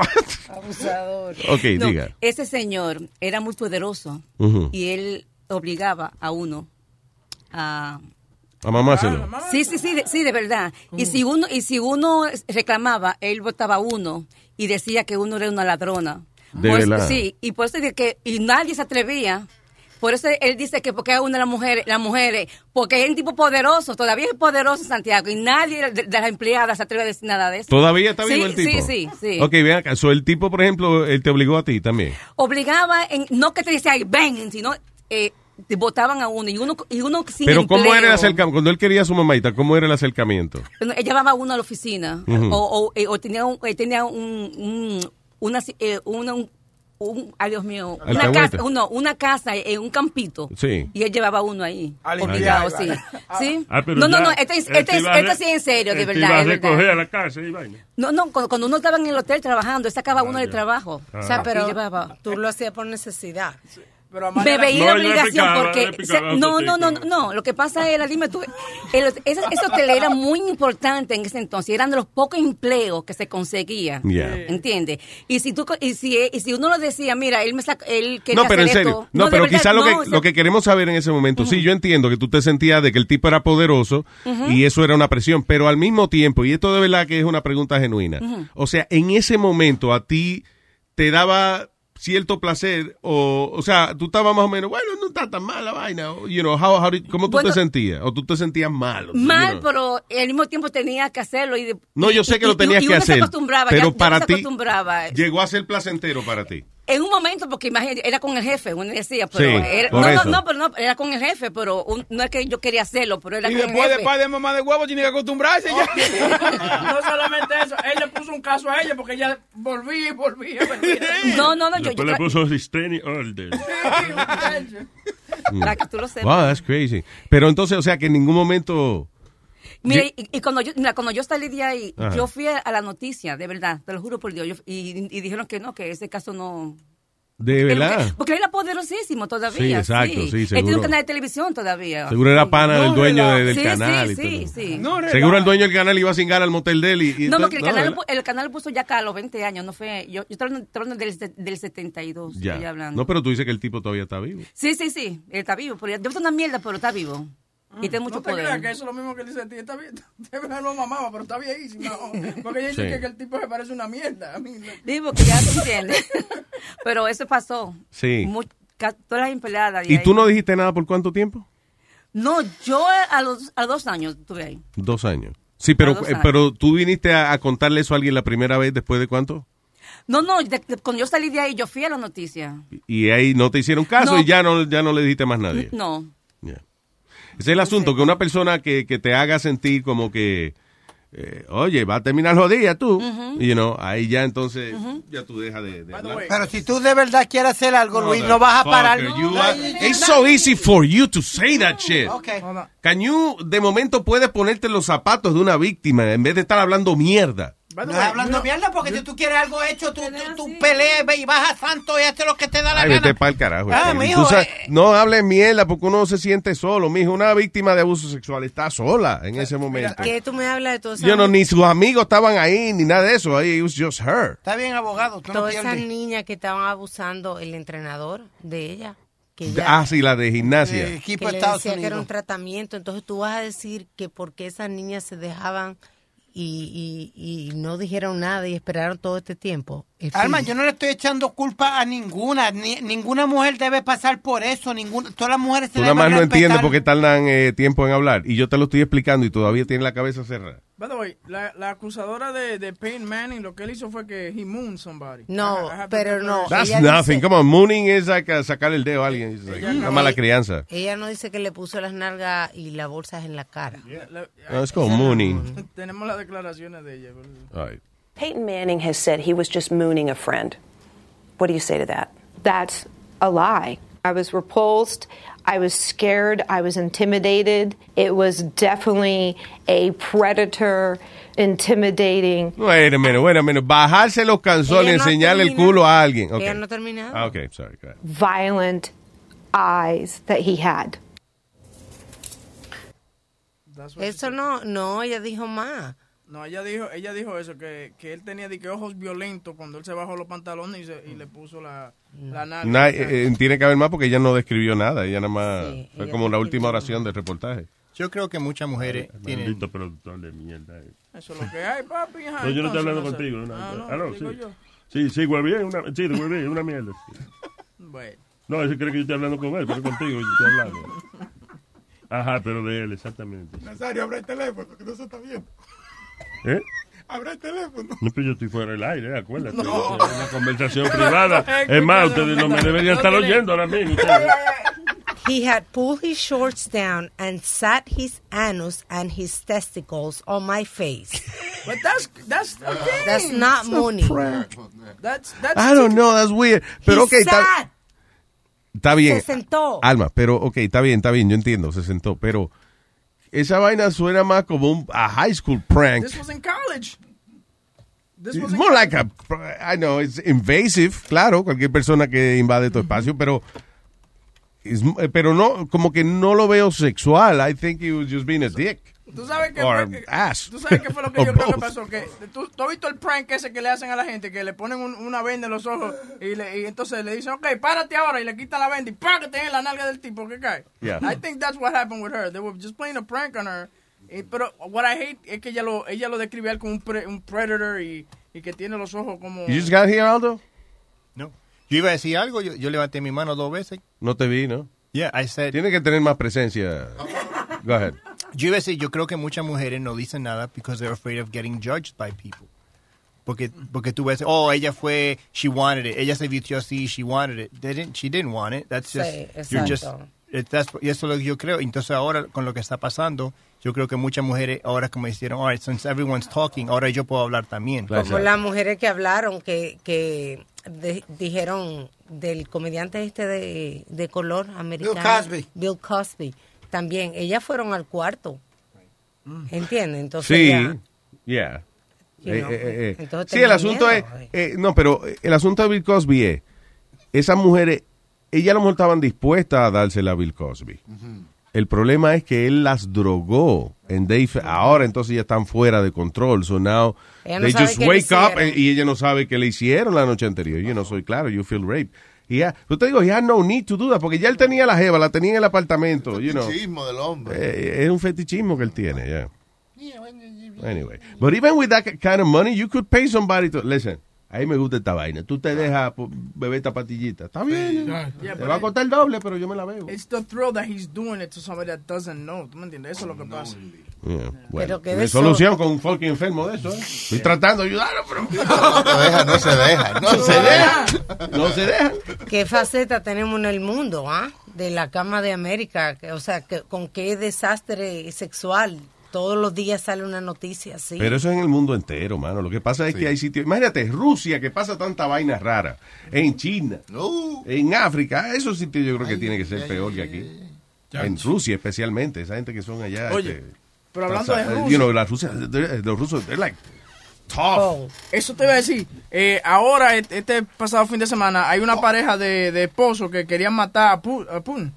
Abusador. Ok, No, diga. Ese señor era muy poderoso y él obligaba a uno a, A mamárselo. Sí, sí, sí, de, sí, de verdad. Y si uno y si uno reclamaba, él votaba uno y decía que uno era una ladrona. De Pues. Sí, y por eso dice que y nadie se atrevía. Por eso él dice que porque es una de las mujeres, las mujeres, porque es un tipo poderoso, todavía es poderoso Santiago y nadie de, de las empleadas se atreve a decir nada de eso. ¿Todavía está Sí, vivo el tipo? Sí, sí, sí. Ok, vean acá. So, el tipo, por ejemplo, él te obligó a ti también. Obligaba, en, no que te decía, "Ay, ven, sino eh, te votaban a uno y uno, y uno sin Pero ¿cómo empleo. era el acercamiento? Cuando él quería a su mamaita, ¿cómo era el acercamiento? Bueno, Ella llevaba a uno a la oficina o, eh, o tenía, un, eh, tenía un, un- una, eh, una- un, un- ay Dios mío, una casa, uno, una casa en un campito. Sí. Y él llevaba uno ahí. Obligado, sí. ¿Sí? Ah, pero no, no, no, este, este, este sí es en serio, de él te verdad. iba a verdad. recoger a la casa y vaina. No, no, cuando, cuando uno estaba en el hotel trabajando, él sacaba uno del ya. trabajo. Ah. O sea, pero Y llevaba. tú lo hacías por necesidad. Me veía No, la él le obligación picaba, porque picaba se- no, no, no, tipo. no, lo que pasa es, dime tú, el, ese, ese hotel era muy importante en ese entonces, eran de los pocos empleos que se conseguía, Yeah. ¿entiendes? Y si tú y si y si uno lo decía, mira, él me saca, él quería No, pero en serio. esto, No, pero verdad, quizá lo, no, que, lo que queremos saber en ese momento, sí, yo entiendo que tú te sentías de que el tipo era poderoso y eso era una presión, pero al mismo tiempo, y esto de verdad que es una pregunta genuina, o sea, en ese momento a ti te daba cierto placer o o sea tú estabas más o menos bueno no está tan mal la vaina o, you know, how- how did- cómo tú Bueno, te sentías o tú te sentías mal o, you mal, know. pero al mismo tiempo tenía que hacerlo y de- No, yo sé que y- lo tenías y que uno hacer, se acostumbraba, pero ya- para ti- llegó a ser placentero para ti En un momento, porque imagínate, era con el jefe, uno decía, pero Sí, era, por no, no, eso. no, pero no, era con el jefe, pero un- no es que yo quería hacerlo, pero era Y con después el de jefe. par de mamá de huevo tiene que acostumbrarse ya. no solamente eso, él le puso un caso a ella porque ella volvía y volvía. volvía. No, no, no, yo, Después yo le puso restraining order. Para que tú lo sepas. wow that's crazy pero entonces o sea que en ningún momento Mira, y, y cuando yo, mira, cuando yo salí de ahí, Ajá. yo fui a la noticia, de verdad, te lo juro por Dios, yo- y, y dijeron que no, que ese caso no... de verdad Porque, porque él era poderosísimo todavía. Sí, exacto, sí, Él tiene seguro. un canal de televisión todavía. Seguro era pana No, del dueño de- del Sí, canal sí, y sí, todo. sí. No, Seguro el dueño del canal iba a cingar al motel de él y, y No, entonces- porque el canal, el canal puso ya acá a los 20 años, no fue. Yo, yo estoy del, del 72. Ya. estoy hablando. No, pero tú dices que el tipo todavía está vivo. Sí, sí, sí, él está vivo. Pero yo una mierda, pero está vivo. Y tiene mucho No te creas poder. que eso es lo mismo que dice a ti. Está bien, verdad lo mamaba, pero está viejísima. Porque ella dice Sí. que, que el tipo se parece una mierda. A mí, Digo que ya se entiende. pero eso pasó. Sí. Todas las empleadas. ¿Y ahí. tú no dijiste nada por cuánto tiempo? No, yo a los, a los dos años estuve ahí. Dos años. Sí, pero, eh, pero tú viniste a, a contarle eso a alguien la primera vez después de cuánto? No, no, de- de- cuando yo salí de ahí, yo fui a la noticia. Y ahí no te hicieron caso No. y ya no, ya no le dijiste más a nadie. No. Ese es el asunto, que una persona que, que te haga sentir como que, eh, oye, va a terminar jodida tú, Ujú. you know, ahí ya entonces, ya tú dejas de, de hablar. Pero si tú de verdad quieres hacer algo, Luis, no vas a parar. you are- It's so easy for you to say that shit. Okay. Can you, de momento, puedes ponerte los zapatos de una víctima en vez de estar hablando mierda. No es hablando mierda porque si tú quieres algo hecho, tú, tú, tú peleas ve y vas a santo y haces lo que te da la Ay, gana. vete el carajo. Ah, Stanley. mijo, sabes, eh. no hables mierda porque uno se siente solo, mijo. Una víctima de abuso sexual está sola en ese momento. ¿Qué tú me hablas de todo eso? Yo no, ni sus amigos estaban ahí, ni nada de eso. Ahí, it was just her. Está bien, abogado. Tú no Todas esas pierdes. niñas que estaban abusando, el entrenador de ella. Que ella Ah, sí, la de gimnasia. que le decía que era un tratamiento. Entonces tú vas a decir que porque esas niñas se dejaban y, y, y no dijeron nada y esperaron todo este tiempo. Fin. Alma, yo no le estoy echando culpa a ninguna. Ni- ninguna mujer debe pasar por eso. Ninguna, todas las mujeres se Tú nada más no entiendes por qué tardan eh, tiempo en hablar. Y yo te lo estoy explicando y todavía tienes la cabeza cerrada. By the way, la, la acusadora de, de Peyton Manning, lo que él hizo fue que he mooned somebody. No, I pero no. That's ella nothing. dice- Come on, mooning es like, uh, sacar el dedo a alguien. It's like una mala crianza. Ella no dice que le puso las nalgas y las bolsas en la cara. No, es como mooning. Tenemos las declaraciones de ella. All right. Peyton Manning has said he was just mooning a friend. What do you say to that? That's a lie. I was repulsed. I was scared. I was intimidated. It was definitely a predator intimidating. Wait a minute, wait a minute. Bajarse los calzones y Ella no enseñarle el culo a alguien. Okay. Ella no ha terminado. Ah, ok, sorry. go ahead. Violent eyes that he had. Eso no, no, ella dijo más. No, ella dijo, ella dijo eso, que, que él tenía de que ojos violentos cuando él se bajó los pantalones y, se- y le puso la, la nalga. Na- eh, eh, tiene que haber más porque ella no describió nada. Ella nada más fue ella como la última oración del reportaje. Yo creo que muchas mujeres tienen... Maldito productor de mierda. eh. Eso es lo que hay, papi. ajá, No, yo no estoy hablando no contigo. no, Ah, no. no, Ah, no, digo sí. yo. Sí, sí, güey, bien, una, sí, güey, bien, una mierda. sí. Bueno. No, ese cree que yo estoy hablando con él, pero contigo yo estoy hablando. Ajá, pero de él, exactamente. Nazario, abre el teléfono, que no se está viendo. ¿Eh? Abre el teléfono. No, pero yo estoy fuera del aire, acuérdate. No. Es una conversación privada. Es más, ustedes no me deberían estar oyendo ahora mismo. ustedes. He had pulled his shorts down and sat his anus and his testicles on my face. But that's that's okay. That's not money. That's that's I don't know, that's weird. Pero He ok, está, sat. está bien. Se sentó. Alma, pero ok, está bien, está bien, yo entiendo, se sentó, pero esa vaina suena más como un a high school prank. This was in college. This It's was in more like a, I know, it's invasive, claro, cualquier persona que invade tu espacio, pero, it's- eh, pero no, como que no lo veo sexual. I think he was just being a dick. ¿Tú sabes qué Or fue? ass. ¿Tú sabes qué fue lo que yo creo que both. pasó? Que ¿tú, tú has visto el prank ese que le hacen a la gente, que le ponen un- una venda en los ojos y, le- y entonces le dicen, ok, párate ahora y le quitan la venda y págate en la nalga del tipo que cae. Yeah. I think that's what happened with her. They were just playing a prank on her. Eh, pero what I hate es que ella lo, ella lo describe como un, pre- un predator y, y que tiene los ojos como... You just got here, Aldo? No. Yo iba a decir algo, yo, yo levanté mi mano dos veces. No te vi, ¿no? Yeah, I said... Tiene que tener más presencia. Go ahead. Yo iba a decir, yo creo que muchas mujeres no dicen nada because they're afraid of getting judged by people. Porque, porque tú ves, oh, ella fue, she wanted it. Ella se vistió así, she wanted it. They didn't, she didn't want it. That's just, Sí, you're just, that's- y eso es lo que yo creo. Entonces ahora, con lo que está pasando, yo creo que muchas mujeres ahora como hicieron, all right, since everyone's talking, ahora yo puedo hablar también. Como las mujeres que hablaron, que, que de- dijeron del comediante este de, de color americano. Cosby. Bill Cosby. También, ellas fueron al cuarto. ¿Entiendes? Entonces Sí, ya- yeah. You Eh, know, eh, eh, eh. entonces Sí, el asunto miedo, es, eh, no, pero el asunto de Bill Cosby es, esas mujeres, ellas a lo mejor estaban dispuestas a dársela a Bill Cosby. El problema es que él las drogó. And they ahora entonces ya están fuera de control. So now Ella no they just wake up and- y ella no sabe qué le hicieron la noche anterior. Yo no soy claro, you feel rape. Y ya, yo te digo, he had no need to do that, porque ya él tenía la jeva, la tenía en el apartamento, you know. Fetichismo del hombre. Eh, es un fetichismo que él tiene, yeah. Anyway, but even with that kind of money, you could pay somebody to listen. A mí me gusta esta vaina. Tú te dejas po- beber esta patillita. Está bien. Yeah, te va a it- costar el doble, pero yo me la bebo. It's the thrill that he's doing it to somebody that doesn't know. ¿Tú me entiendes? Eso es lo que pasa. Yeah, Bueno, que de de eso- solución con un fucking enfermo de eso. ¿eh? Estoy tratando de ayudarlo, pero. No se deja, no se deja, no se deja. No se deja. ¿Qué faceta tenemos en el mundo, ah? De la cama de América. O sea, que, con qué desastre sexual. Todos los días sale una noticia así. Pero eso es en el mundo entero, mano. Lo que pasa es que hay sitios. Imagínate, Rusia, que pasa tanta vaina rara. En China. En África. Esos sitios yo creo que tiene que ser peor que aquí. En Rusia, especialmente. Esa gente que son allá. Oye, este, pero hablando de pasa- Rusia- you know, la Rusia, los rusos, they're like tough. Eso te iba a decir. Eh, ahora, et- este pasado fin de semana, hay una pareja de, de esposos que querían matar a, Putin.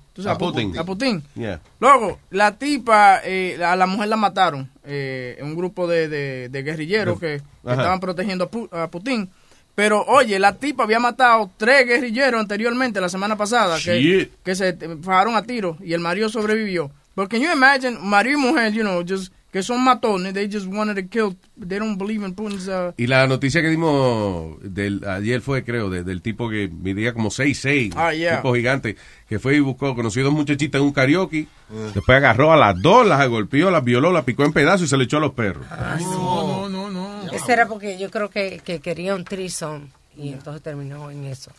A Putin. Yeah. Luego, la tipa, eh, a la mujer la mataron. Eh, un grupo de, de- de guerrilleros que, estaban protegiendo a, Pu- a Putin. Pero, oye, la tipa había matado tres guerrilleros anteriormente, la semana pasada, que, Shit. que se fajaron a tiro y el marido sobrevivió. But can you imagine, marido y mujer, you know, just, que son matones, they just wanted to kill, they don't believe in Putin's... Uh, Y la noticia que dimos del, ayer fue, creo, de- del tipo que midía como 6'6", Ah, yeah. tipo gigante, que fue y buscó, conoció dos muchachitas en un karaoke, después agarró a las dos, las golpeó, las violó, las picó en pedazos y se le echó a los perros. No, no, no, no. Eso era porque yo creo que, que quería un trison y entonces terminó en eso.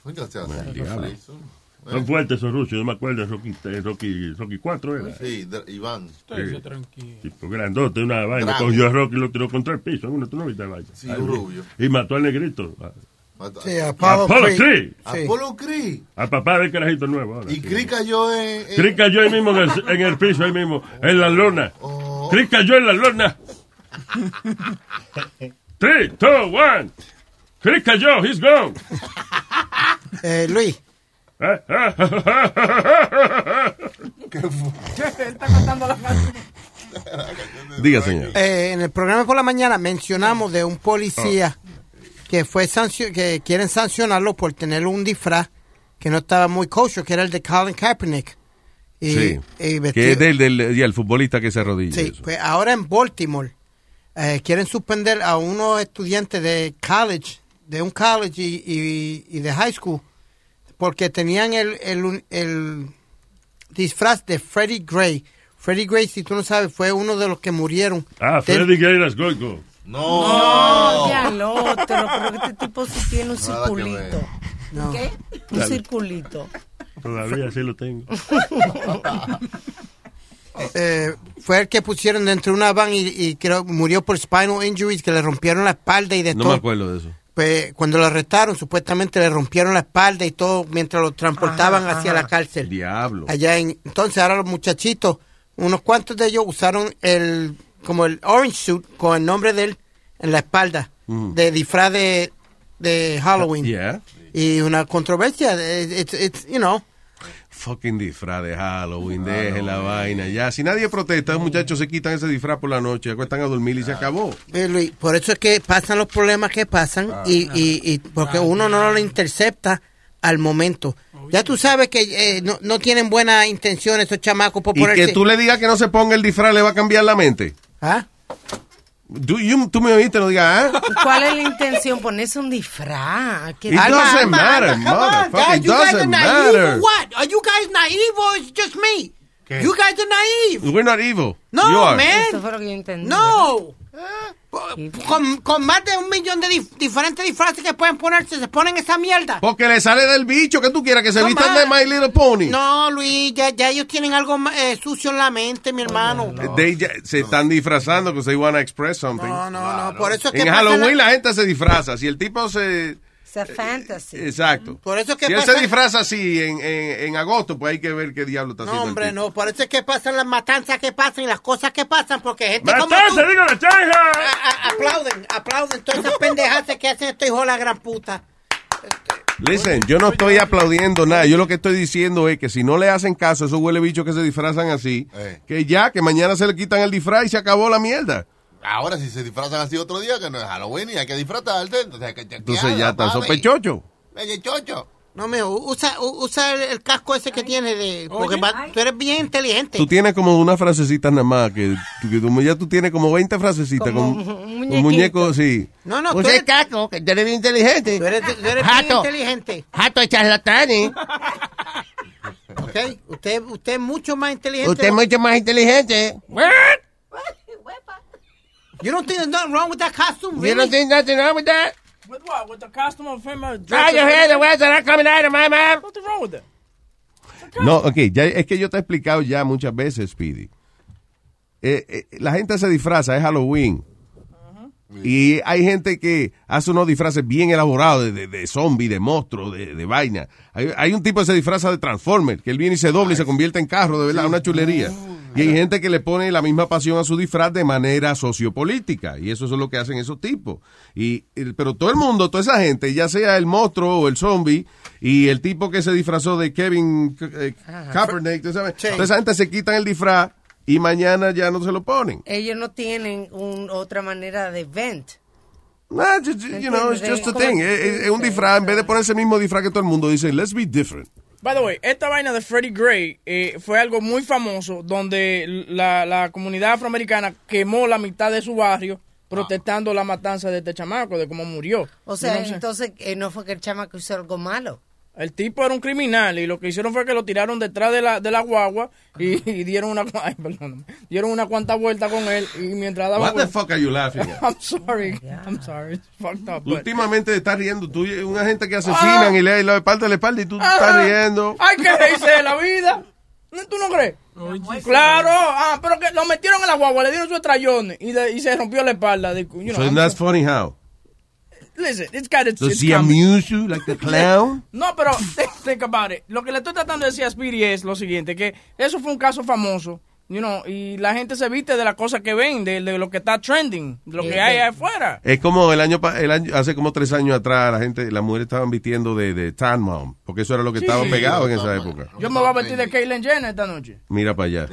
Son fuertes esos rusos, yo me acuerdo de Rocky, eh, Rocky, Rocky 4 era. Sí, de- Iván. Sí. Tipo granote, una vaina. Cogió a Rocky y lo tiró contra el piso. Uno, tú no viste la vaina. Sí, un rubio. Y mató al negrito. Sí, Apollo Creed. Apolo Creed. Al papá del carajito nuevo. ahora. Y Creed cayó en... en- Creed cayó ahí mismo en el, en el piso, ahí mismo, en la lona. Oh. Creed cayó en la lona. Three, two, one. Creed cayó, he's gone. Eh, Luis. ¿Qué fue? Él está contando la canción. Diga, señor. Eh, en el programa por la mañana mencionamos de un policía que fue que quieren sancionarlo por tener un disfraz que no estaba muy kosher, que era el de Colin Kaepernick. Y, sí. y que es del, del y el futbolista que se arrodilla. Sí, pues ahora en Baltimore eh, quieren suspender a unos estudiantes de college, de un college y, y- y de high school, porque tenían el, el, el disfraz de Freddie Gray. Freddie Gray, si tú no sabes, fue uno de los que murieron. Ah, Del- Freddy Gayras Goico. No, ya el otro, pero que este tipo sí tiene un circulito. No. ¿Qué? Un Dale. circulito. Todavía sí lo tengo. eh, fue el que pusieron dentro de una van y, y creo murió por spinal injuries, que le rompieron la espalda y de No todo. me acuerdo de eso. Pues, cuando lo arrestaron, supuestamente le rompieron la espalda y todo mientras lo transportaban Ajá, hacia ajá. la cárcel. Diablo. Allá en, entonces ahora los muchachitos, unos cuantos de ellos usaron el como el orange suit con el nombre de él en la espalda Mm. de disfraz de, de Halloween. Yeah. Y una controversia, eh, it's, it's, you know, Fucking disfraz de Halloween, deje la vaina. Ya, si nadie protesta, los muchachos se quitan ese disfraz por la noche, acuestan a dormir y se acabó. Eh, Luis, por eso es que pasan los problemas que pasan y, y, y porque uno no lo intercepta al momento. Ya tú sabes que eh, no, no tienen buenas intenciones esos chamacos por Y ponerse... que tú le digas que no se ponga el disfraz le va a cambiar la mente. ¿Ah? Tú, you- tú me oíste, no digas, ¿ah? ¿Cuál es la intención? Ponerse un disfraz. ¿Qué It doesn't matter, motherfucker. guys, It you guys are doesn't naive matter. or what? Are you guys naive or it's just me? You guys are naive. We're not evil. You No, are. man. Eso fue lo que yo entendí. No. Con, con más de un millón de dif- diferentes disfraces que pueden ponerse, se ponen esa mierda. Porque le sale del bicho que tú quieras que se No vistan más. de My Little Pony. No, Luis, ya, ya ellos tienen algo eh, sucio en la mente, mi hermano. They ya- se están disfrazando porque they want to express something. No, no, no, por eso es que En Halloween la- la gente se disfraza. Si el tipo se... It's a fantasy. Exacto. Por eso es que si él pasa- se disfraza así en, en, en agosto, pues hay que ver qué diablo está No, haciendo. hombre, no, por eso es que pasan las matanzas que pasan y las cosas que pasan, porque gente como ¡Matanza, tú digo la chanja! a- a- aplauden, aplauden todas esas pendejadas que hacen estos hijos de la gran puta. Listen, yo no estoy aplaudiendo nada. Yo lo que estoy diciendo es que si no le hacen caso a esos huele bichos que se disfrazan así, Eh. que ya, que mañana se le quitan el disfraz y se acabó la mierda. Ahora, si se disfrazan así otro día, que no es Halloween y hay que disfrazarse, entonces hay que chequear, Entonces ya están papi. sospechosos. Oye, chocho. No, mío, usa, usa el, el casco ese que tiene de... Porque va- tú eres bien inteligente. Tú tienes como una frasecita nada más, que, tú- que tú- ya tú tienes como 20 frasecitas Como con un muñeco, sí. No, no, tú Usted eres, caco, que tú eres bien inteligente. tú eres, tú eres bien Jato. inteligente. Jato de charlatanes. ¿Ok? Usted, usted es mucho más inteligente. Usted es mucho más inteligente. You don't think there's nothing wrong with that costume, You really? don't think nothing wrong with that? With what? With the costume of him? uh, Ah, you as- hear the words that are coming out of my mouth? What's wrong with that? No, ok, ya, es que yo te he explicado ya muchas veces, Speedy. Eh, eh, la gente se disfraza, es Halloween. Y hay gente que hace unos disfraces bien elaborados de, de, de zombie, de monstruo, de, de vaina. Hay, hay un tipo que se disfraza de Transformer, que él viene y se dobla y se convierte en carro, de verdad, una chulería. Y hay gente que le pone la misma pasión a su disfraz de manera sociopolítica. Y eso es lo que hacen esos tipos. Y, pero todo el mundo, toda esa gente, ya sea el monstruo o el zombie, y el tipo que se disfrazó de Kevin eh, Kaepernick, ¿tú sabes? toda esa gente se quitan el disfraz y mañana ya no se lo ponen. Ellos no tienen un- otra manera de vent. Nah, just- you know, it's just a thing. Es, es- es un disfraz, en vez de ponerse el mismo disfraz que todo el mundo, dice, let's be different. By the way, esta vaina de Freddie Gray eh, fue algo muy famoso donde la, la comunidad afroamericana quemó la mitad de su barrio protestando la matanza de este chamaco, de cómo murió. O sea, Yo no sé. entonces eh, no fue que el chamaco hizo algo malo. El tipo era un criminal y lo que hicieron fue que lo tiraron detrás de la, de la guagua y, y dieron una ay, dieron una cuanta vuelta con él y mientras daba What the vuelta- fuck are you laughing at? I'm sorry. I'm sorry. It's fucked up. Últimamente te estás riendo. Tú, una gente que asesinan y le le parte la espalda y tú estás riendo. Hay que reírse de la vida. ¿No- ¿Tú no crees? Claro, ah, pero que lo metieron en la guagua, le dieron su estrellón y, y se rompió la espalda. de- you know, So I'm that's so- funny how? Listen, it's got its, Does it's he amuse you like the clown? No, pero think about it. Lo que le estoy tratando de decir a Speedy es lo siguiente, que eso fue un caso famoso, you know, y la gente se viste de las cosas que ven, de, de lo que está trending, de lo que hay allá afuera. Es como el año, el año, hace como tres años atrás, la gente, las mujeres estaban vistiendo de, de tan mom, porque eso era lo que Sí. estaba Sí. pegado en esa época. Yo me voy a vestir de Caitlyn Jenner esta noche. Mira para allá.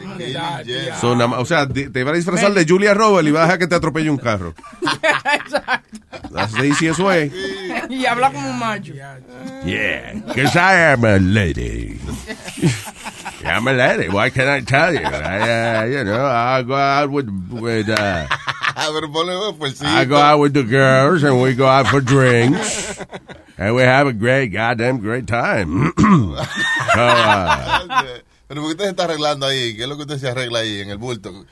So, o sea, te, te va a disfrazar de Julia Roberts y vas a dejar que te atropelle un carro. Exacto. That's the easiest way. y habla como un macho. Yeah, because I am a lady. I'm a lady. What can't I tell you? I, uh, you know, I go out with with uh, Pero ponle pues sí. I go out with the girls and we go out for drinks and we have a great goddamn great time. so, uh, Pero ¿por qué usted se está arreglando ahí? ¿Qué es lo que usted se arregla ahí en el bulto?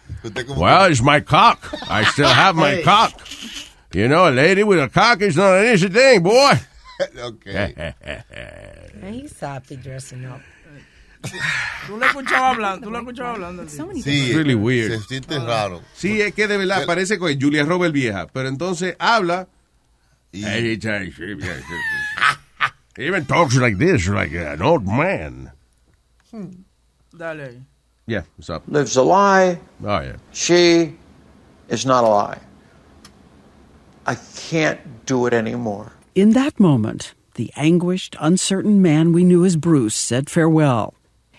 Well, it's my cock. I still have my Hey. cock. You know, a lady with a cock is not an easy thing, boy. okay. He's happy dressing up. Tú lo escuchabas hablando, tú lo escuchabas hablando. Sí, really weird. Se siente raro. Sí, es que de verdad parece con Julia Roberts vieja, pero entonces habla He even talks like this, like an old man. Dale ahí. Yeah, what's up? lives a lie. Oh, yeah. She is not a lie. I can't do it anymore. In that moment, the anguished, uncertain man we knew as Bruce said farewell.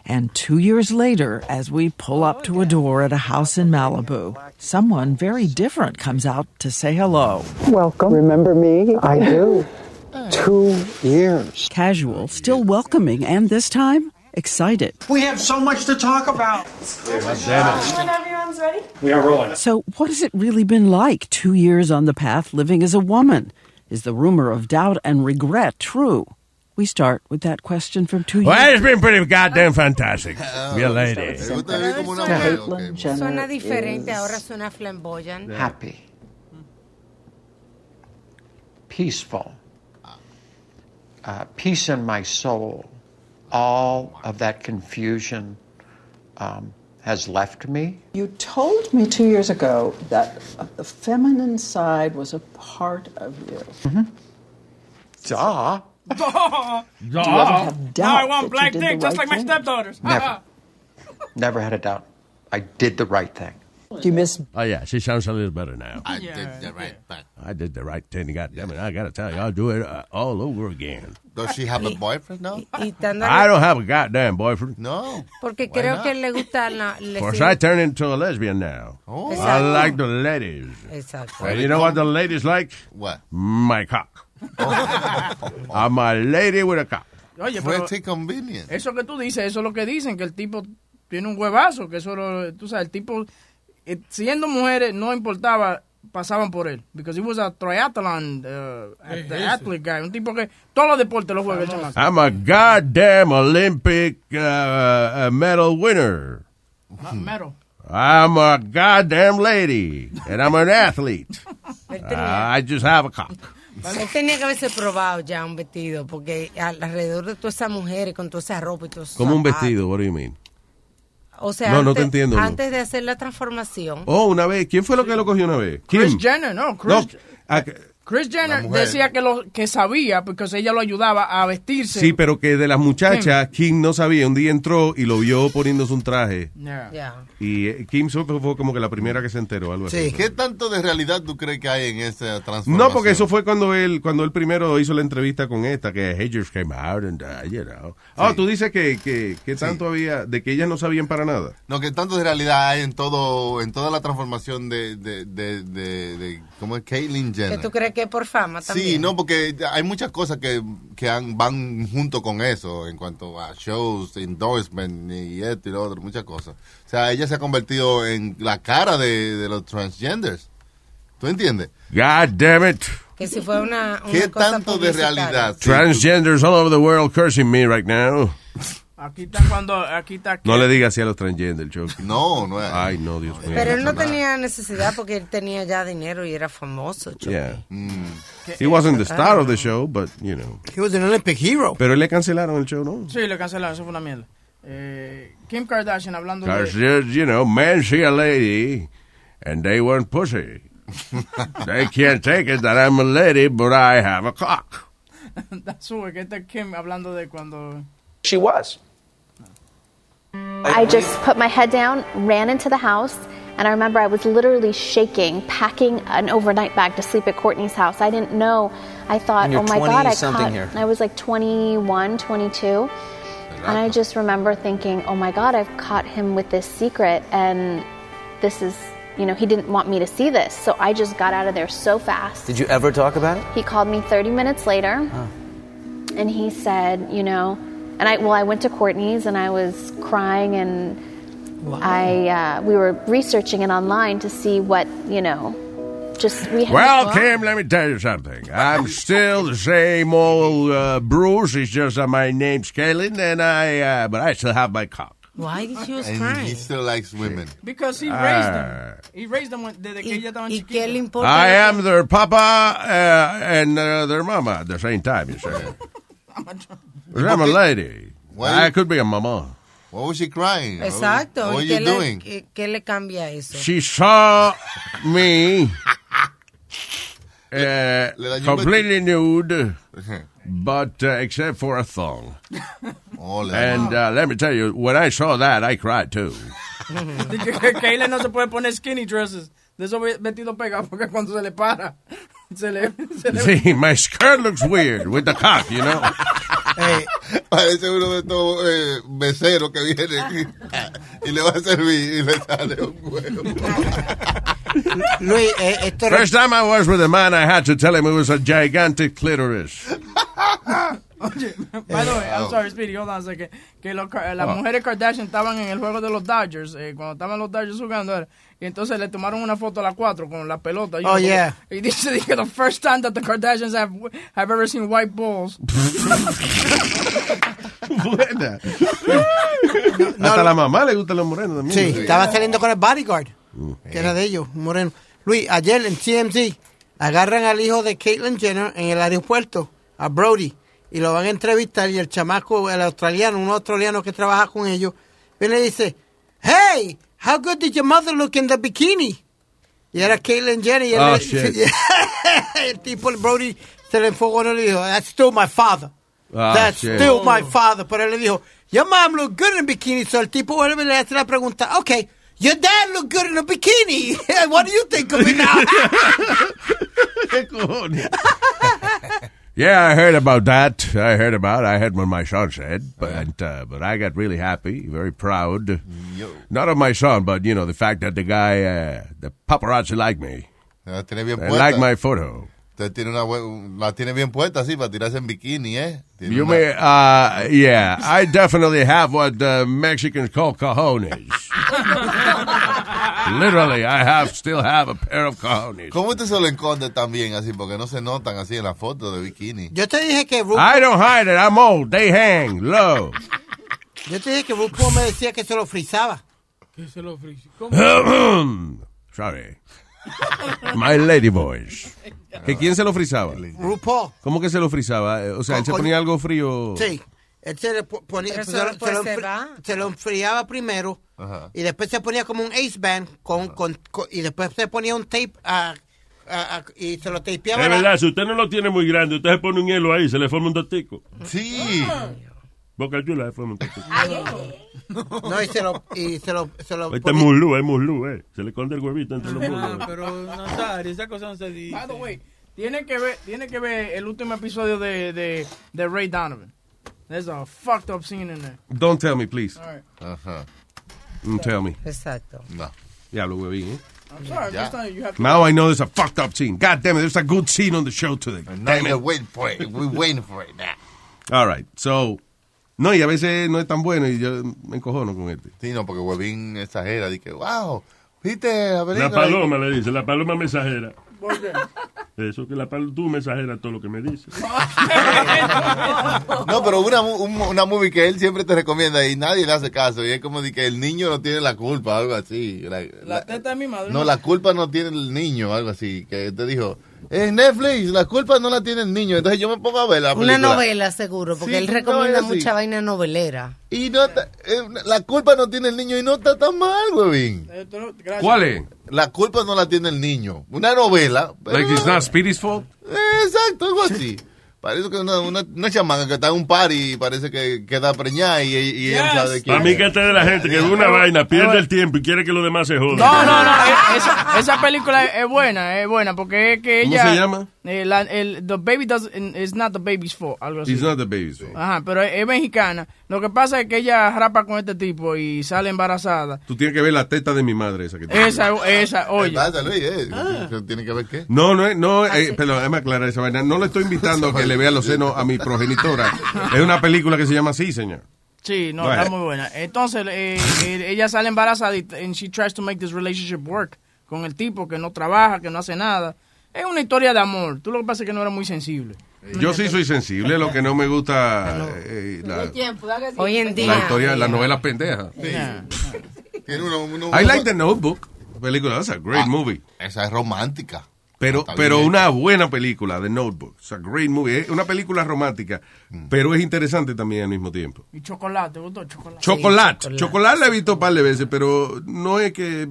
And two years later, as we pull up to a door at a house in Malibu, someone very different comes out to say hello. Welcome. Remember me? I do. Two years. Casual, still welcoming, and this time, excited. We have so much to talk about. Whenever everyone's ready. We are rolling. So, what has it really been like two years on the path living as a woman? Is the rumor of doubt and regret true? We start with that question from two Well, years it's been pretty goddamn fantastic. Be lady. Suena diferente, ahora suena flamboyant. Happy. Peaceful. Uh, peace in my soul. All of that confusion um, has left me. You told me two years ago that the feminine side was a part of you. Duh. Duh. you ever have doubt Now I that want you black did the dick just right like my thing? stepdaughters. Never. Never had a doubt. I did the right thing. Do you miss? Oh yeah, she sounds a little better now. I did the right thing. I did the right thing. God damn it! I gotta tell you, I'll do it uh, all over again. Does she have a boyfriend now? Y dándole- I don't have a goddamn boyfriend. No. Porque Why creo not? que le gusta la... Of le course, sirve- I turned into a lesbian now. Oh. I Exacto. like the ladies. Exacto. And you know what the ladies like? What? My cock. I'm a lady with a cock. Oye, pero convenient. eso que tú dices, eso es lo que dicen, que el tipo tiene un huevazo, que eso lo, tú sabes, el tipo, eh, siendo mujeres, no importaba, pasaban por él. Because he was a triathlon uh, athlete guy, un tipo que todos los deportes los juega el chamaco. I'm a goddamn Olympic uh, uh, medal winner. Ah, Metal. I'm a goddamn lady, and I'm an athlete. Él Uh, I just have a cock. Él tenía que haberse probado ya un vestido, porque al- alrededor de todas esas mujeres, con toda esa ropa y todo eso. Como un vestido, what do you mean? O sea, No, no te antes, entiendo, no. antes de hacer la transformación. Oh, una vez. ¿Quién fue lo que lo cogió una vez? Chris Kim. Jenner, no, Chris, No, Chris Jenner decía que lo que sabía, porque ella lo ayudaba a vestirse. Sí, pero que de las muchachas, Kim no sabía. Un día entró y lo vio poniéndose un traje. Yeah. Y eh, Kim fue como que la primera que se enteró, algo así. ¿Qué tanto de realidad tú crees que hay en esa transformación? No, porque eso fue cuando él cuando él primero hizo la entrevista con esta, que Hey just came out and, uh, you know. Oh, tú dices que, que, que tanto había, de que ellas no sabían para nada. No, que tanto de realidad hay en todo, en toda la transformación de, de, de, de, de- ¿cómo es? Caitlyn Que Jenner. tú crees que es por fama también. Sí, no, porque hay muchas cosas que, que han- van junto con eso en cuanto a shows, endorsement y esto y lo otro, muchas cosas. O sea, ella se ha convertido en la cara de, de los transgenders. ¿Tú entiendes? God damn it. Que si fue una, una ¿Qué cosa tanto de realidad? Transgenders all over the world cursing me right now. Aquí está cuando, aquí está. No le digas así a los transgender, Chucky. No, no es. Ay, no, Dios mío. Pero él no tenía necesidad porque él tenía ya dinero y era famoso. Chucky. Yeah. Mm. He wasn't the star of the show, but, you know. He was an Olympic hero. Pero le cancelaron el show, ¿no? Sí, le cancelaron, eso fue una mierda. Eh, Kim Kardashian hablando Because, de... you know, men see a lady and they want pussy. they can't take it that I'm a lady, but I have a cock. That's why, que este Kim hablando de cuando... She was. I just put my head down, ran into the house, and I remember I was literally shaking, packing an overnight bag to sleep at Courtney's house. I didn't know. I thought, oh my God, I 20-something caught. here. I was like 21, 22. And I just remember thinking, oh my God, I've caught him with this secret, and this is you know, he didn't want me to see this. So I just got out of there so fast. Did you ever talk about it? He called me 30 minutes later and he said, you know, and I, well, I went to Courtney's and I was crying and I, uh, we were researching it online to see what, you know, just we. Well, Kim, let me tell you something. I'm still the same old uh, Bruce. It's just that my name's Kalen, and I, uh, but I still have my cock. Why did she was And crying? he still likes women. Because he Ah. raised them. He raised them when- desde que ella estaban ¿Y qué le chiquitos. importa? I am their papa uh, and uh, their mama at the same time, you say. I'm a lady. Why- I could be a mama. What was she crying? Exacto. What ¿y are you le- doing? qué- ¿Qué le cambia eso? She saw me uh, dañó completely nude, but uh, except for a thong. Oh, And uh, let me tell you, when I saw that, I cried too. Kayla no se puede poner skinny dresses. De esos ve- vestidos pegados porque cuando se le para, se le... Se le See, my skirt looks weird with the cock, you know. Parece uno de estos eh, meseros que viene y, y le va a servir y le sale un huevo. Luis, eh, esto era- First time I was with a man, I had to tell him it was a gigantic clitoris. Oye, by the way, I'm sorry, Speedy, hold on a second. Que los las Oh. mujeres Kardashian estaban en el juego de los Dodgers, eh, cuando estaban los Dodgers jugando, era, y entonces le tomaron una foto a las cuatro con la pelota. y Oh, yeah. Y dice, dije, the first time that the Kardashians have, have ever seen white balls. Buena. Hasta la mamá le gustan los morenos también. Sí, estaba saliendo con el bodyguard, que era de ellos, un moreno. Luis, ayer en TMZ agarran al hijo de Caitlyn Jenner en el aeropuerto, a Brody, y lo van a entrevistar y el chamaco, el australiano, un australiano que trabaja con ellos, viene y dice, hey, how good did your mother look in the bikini? Y era Caitlyn Jenner y él Oh, shit. el tipo, el Brody, se le enfocó y le dijo, that's still my father. Ah, That's shit. still my father. Pero él le dijo, your mom look good in a bikini. So el tipo vuelve y le hace la pregunta, okay, your dad look good in a bikini. What do you think of it now? ¿Qué cojones? Yeah, I heard about that. I heard about. I heard what my son said, but uh, but I got really happy, very proud. Not of my son, but you know the fact that the guy, uh, the paparazzi like me. La tiene bien They puesta. like my photo. Usted tiene una bue- la tiene bien puesta así para tirarse en bikini, ¿eh? Tiene You una- may, uh, yeah, I definitely have what uh, Mexicans call cojones. Literally, I have still have a pair of cojones. ¿Cómo usted se lo esconde también así? Porque no se notan así en la foto de bikini. Yo te dije que RuPaul, I don't hide it. I'm old. They hang low. yo te dije que RuPaul me decía que se lo frizaba. Que se lo ofreció. Sorry. My lady voice. ¿Que quién se lo frizaba? RuPaul. ¿Cómo que se lo frizaba? O sea, él se ponía algo frío. Sí. Él se, le po- ponía, se, lo- se lo se enfri- va. se lo enfriaba primero Ajá. y después se ponía como un ace band con, con, con- y después se ponía un tape y se lo tapeaba. Es la- verdad, si usted no lo tiene muy grande, usted se pone un hielo ahí, se le forma un totico. Sí. Boca chula se forma un totico. No, y se lo, y se lo, se lo Este es muslú, es muslú, eh. Se le esconde el huevito entre los Ah, muslos. pero Nazario, esa cosa no se dice. By the way, tiene que ver, tiene que ver el último episodio de, de, de Ray Donovan. There's a fucked up scene in there. Don't tell me, please. All right. Ajá. Don't tell me. Exacto. No. Diablo, huevín, eh. I'm sorry, Ya. this time you have to. Now I know there's a fucked up scene. God damn it, there's a good scene on the show today. Damn it. waiting for it. We're waiting for it now. All right, so. No, y a veces no es tan bueno y yo me encojono con este. Sí, no, porque Huevín exagera. Dice, wow, ¿viste la paloma le dice, la paloma mensajera. ¿Por qué? Eso que la paloma, tú mensajeras todo lo que me dices. No, pero una, mu- un- una movie que él siempre te recomienda y nadie le hace caso. Y es como de que el niño no tiene la culpa, algo así. La- La la- teta de mi madre. no, la culpa no tiene el niño, algo así. Que te dijo, en Netflix, la culpa no la tiene el niño. Entonces yo me pongo a ver la Una novela, seguro, porque Sí, él recomienda mucha vaina novelera. Y no está- eh, la culpa no tiene el niño y no está tan mal, huevín. Eh. ¿Cuál es? La culpa no la tiene el niño. Una novela. pero- Like it's not Speedy's fault? Eh, Exacto, algo así. Parece que una, una, una chamaca que está en un party y parece que queda preñada y, y él Yes. sabe quién A mí es. que este de la gente que ve una vaina, pierde el tiempo y quiere que los demás se jodan. No, no, no. eh, Esa, esa película es buena, es buena porque es que ¿Cómo ella. se llama? Eh, la- el, the baby does, is not the baby's fault. Algo así. It's not the baby's fault. Ajá, pero es, es mexicana. Lo que pasa es que ella rapa con este tipo y sale embarazada. Tú tienes que ver la teta de mi madre esa que tiene. Esa, esa, oye. ¿Qué pasa, Luis? Eh, Ah. ¿Tiene que ver qué? No, no, no, eh, perdón, déjame aclarar esa vaina. No le estoy invitando a que le vea los senos a mi progenitora. Es una película que se llama así, señor. Sí, no, está muy buena. Entonces, eh, eh, ella sale embarazada y and she tries to make this relationship work con el tipo que no trabaja, que no hace nada. Es una historia de amor. Tú lo que pasa es que no era muy sensible. Yo sí soy sensible, lo que no me gusta eh, la, Hoy en la día. historia, la novela pendeja. I like the Notebook. Película, that's a great Ah, movie. Esa es romántica. Pero, pero una buena película, The Notebook. It's a great movie. Es una película romántica, Mm. pero es interesante también al mismo tiempo. Y chocolate, ¿te gustó? Chocolate. Chocolate. chocolate. la he visto un par de veces, pero no es que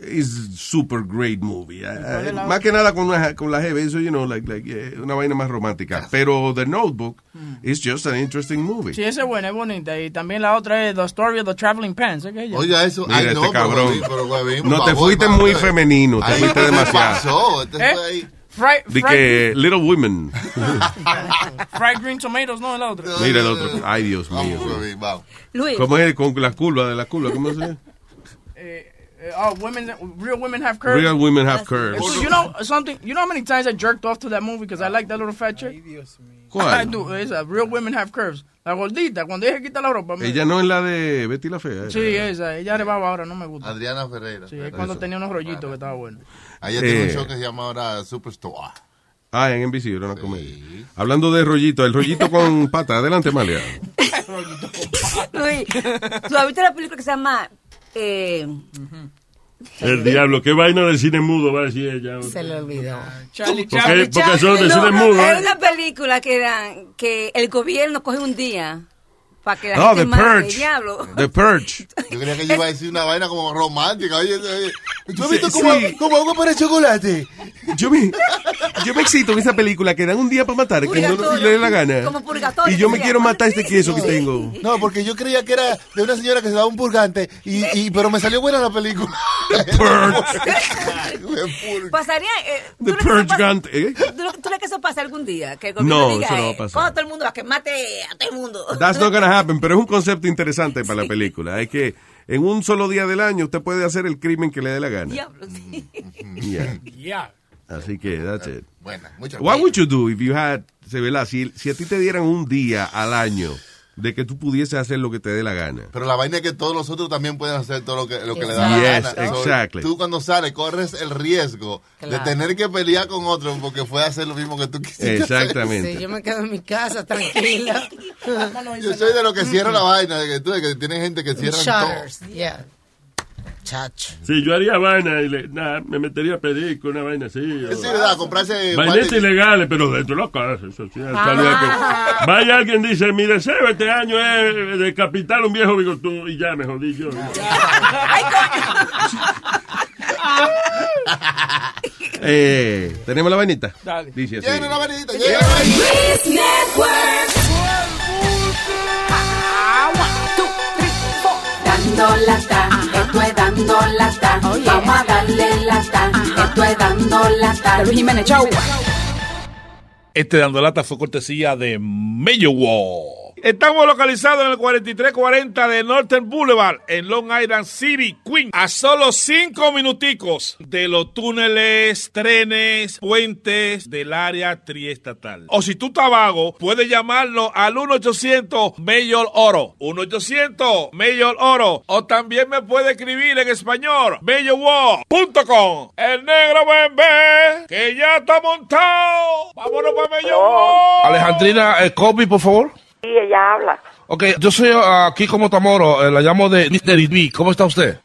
es super great movie. la más que nada con la, con la jeva, eso, you know, like, like, eh, una vaina más romántica. Pero The Notebook is just an interesting movie. Mm. Sí, esa es buena, es bonita. Y también la otra es The Story of the Traveling Pants. ella? Oiga, eso. Mira ay, este no, pero, cabrón. Pero, Huevín, por No, te favor, fuiste hermano, muy femenino, te fuiste ¿qué te demasiado. pasó? Este ¿Eh? fue ahí. Fry, De fry- que Little Women. fried green tomatoes, no el otro. Mira el otro. Ay, Dios mío. Luis. ¿Cómo es con la curva de la curva? ¿Cómo se llama? Eh, oh, women, real women have curves. Real women have curves. So, you know something? You know how many times I jerked off to that movie because I like that little fat chick? ¿Cuál? I do. Esa, real women have curves. La gordita, cuando ella se quita la ropa. Ella no es la de Betty la Fea. Sí, esa. Ella rebaba ahora, no me gusta. Adriana Ferreira. Sí, es cuando tenía unos rollitos que estaba bueno. Ella tiene un Eh. show que se llama ahora Superstore. Ah, en NBC, era una comedia. Hablando de rollito, el rollito con pata. Adelante, Malia. Luis, ¿tú has visto la película que se llama... Eh, El diablo, qué vaina de cine mudo va a decir ella. Se le olvidó. Charlie, Porque, porque son de no, cine mudo. Es ¿eh? una película que, dan, que el gobierno coge un día para que la Oh, gente The mate. Purge. Diablo. The Purge. Yo creía que ella iba a decir una vaina como romántica. Oye, oye, ¿tú has Sí, visto cómo, sí. cómo hago para el chocolate? Yo me, yo me excito en esa película que dan un día para matar, que no le dé la gana. Como purgatorio, Y yo me quiero matar este queso que tengo. No, porque yo creía que era de una señora que se daba un purgante, y, y, pero me salió buena la película. Pasaría... Eh, The Purge Gun. ¿eh? ¿Tú, crees que eso pase algún día? Que el gobierno No, diga, eso no va a eh, pasar. a todo el mundo a que mate a todo el mundo. That's not gonna happen, pero es un concepto interesante para la película. Es que en un solo día del año usted puede hacer el crimen que le dé la gana. Diablo, sí. Yeah. Ya. Así que, that's it. Buena, muchas What would you do if you had, se ve la- si, si a ti te dieran un día al año de que tú pudieses hacer lo que te dé la gana? Pero la vaina es que todos nosotros también pueden hacer todo lo que, lo que le da la gana. So, exactly. tú cuando sales corres el riesgo de tener que pelear con otro porque fue a hacer lo mismo que tú quisiste. Exactamente. Sí, yo me quedo en mi casa tranquila. Yo soy de los que cierra la vaina, de que tú, de que tiene gente que cierra todo. Shutters, yeah. Chacho. Sí, yo haría vaina y le, nah, me metería a pedir con una vaina así. Sí, ¿verdad? Comprarse Vainitas guantes- ilegales, pero dentro de la casa. Eso sí, Ah. Vaya alguien dice, mi deseo este año es decapitar a un viejo bigotudo y ya me jodí yo. Eh, ¿Tenemos la vainita? Dale. Dice así. La vainita, la vainita. Dando lata, esto es dando lata. Vamos a darle lata, esto es dando lata. Luis Jiménez, chau. Este dando lata fue cortesía de Mayo Wall. Estamos localizados en el 4340 de Northern Boulevard, en Long Island City, Queens. A solo cinco minuticos de los túneles, trenes, puentes del área triestatal. O si tú estás vago, puedes llamarnos al 1-800 Mayor Oro. 1-800 Mayor Oro. O también me puede escribir en español, mayorwall.com. El negro bebé, que ya está montado. Vámonos para Mayor. Alejandrina, eh, copy, por favor. Sí, ella habla. Ok, yo soy uh, Kiko Motamoro, eh, la llamo de Mr. B. ¿Cómo está usted?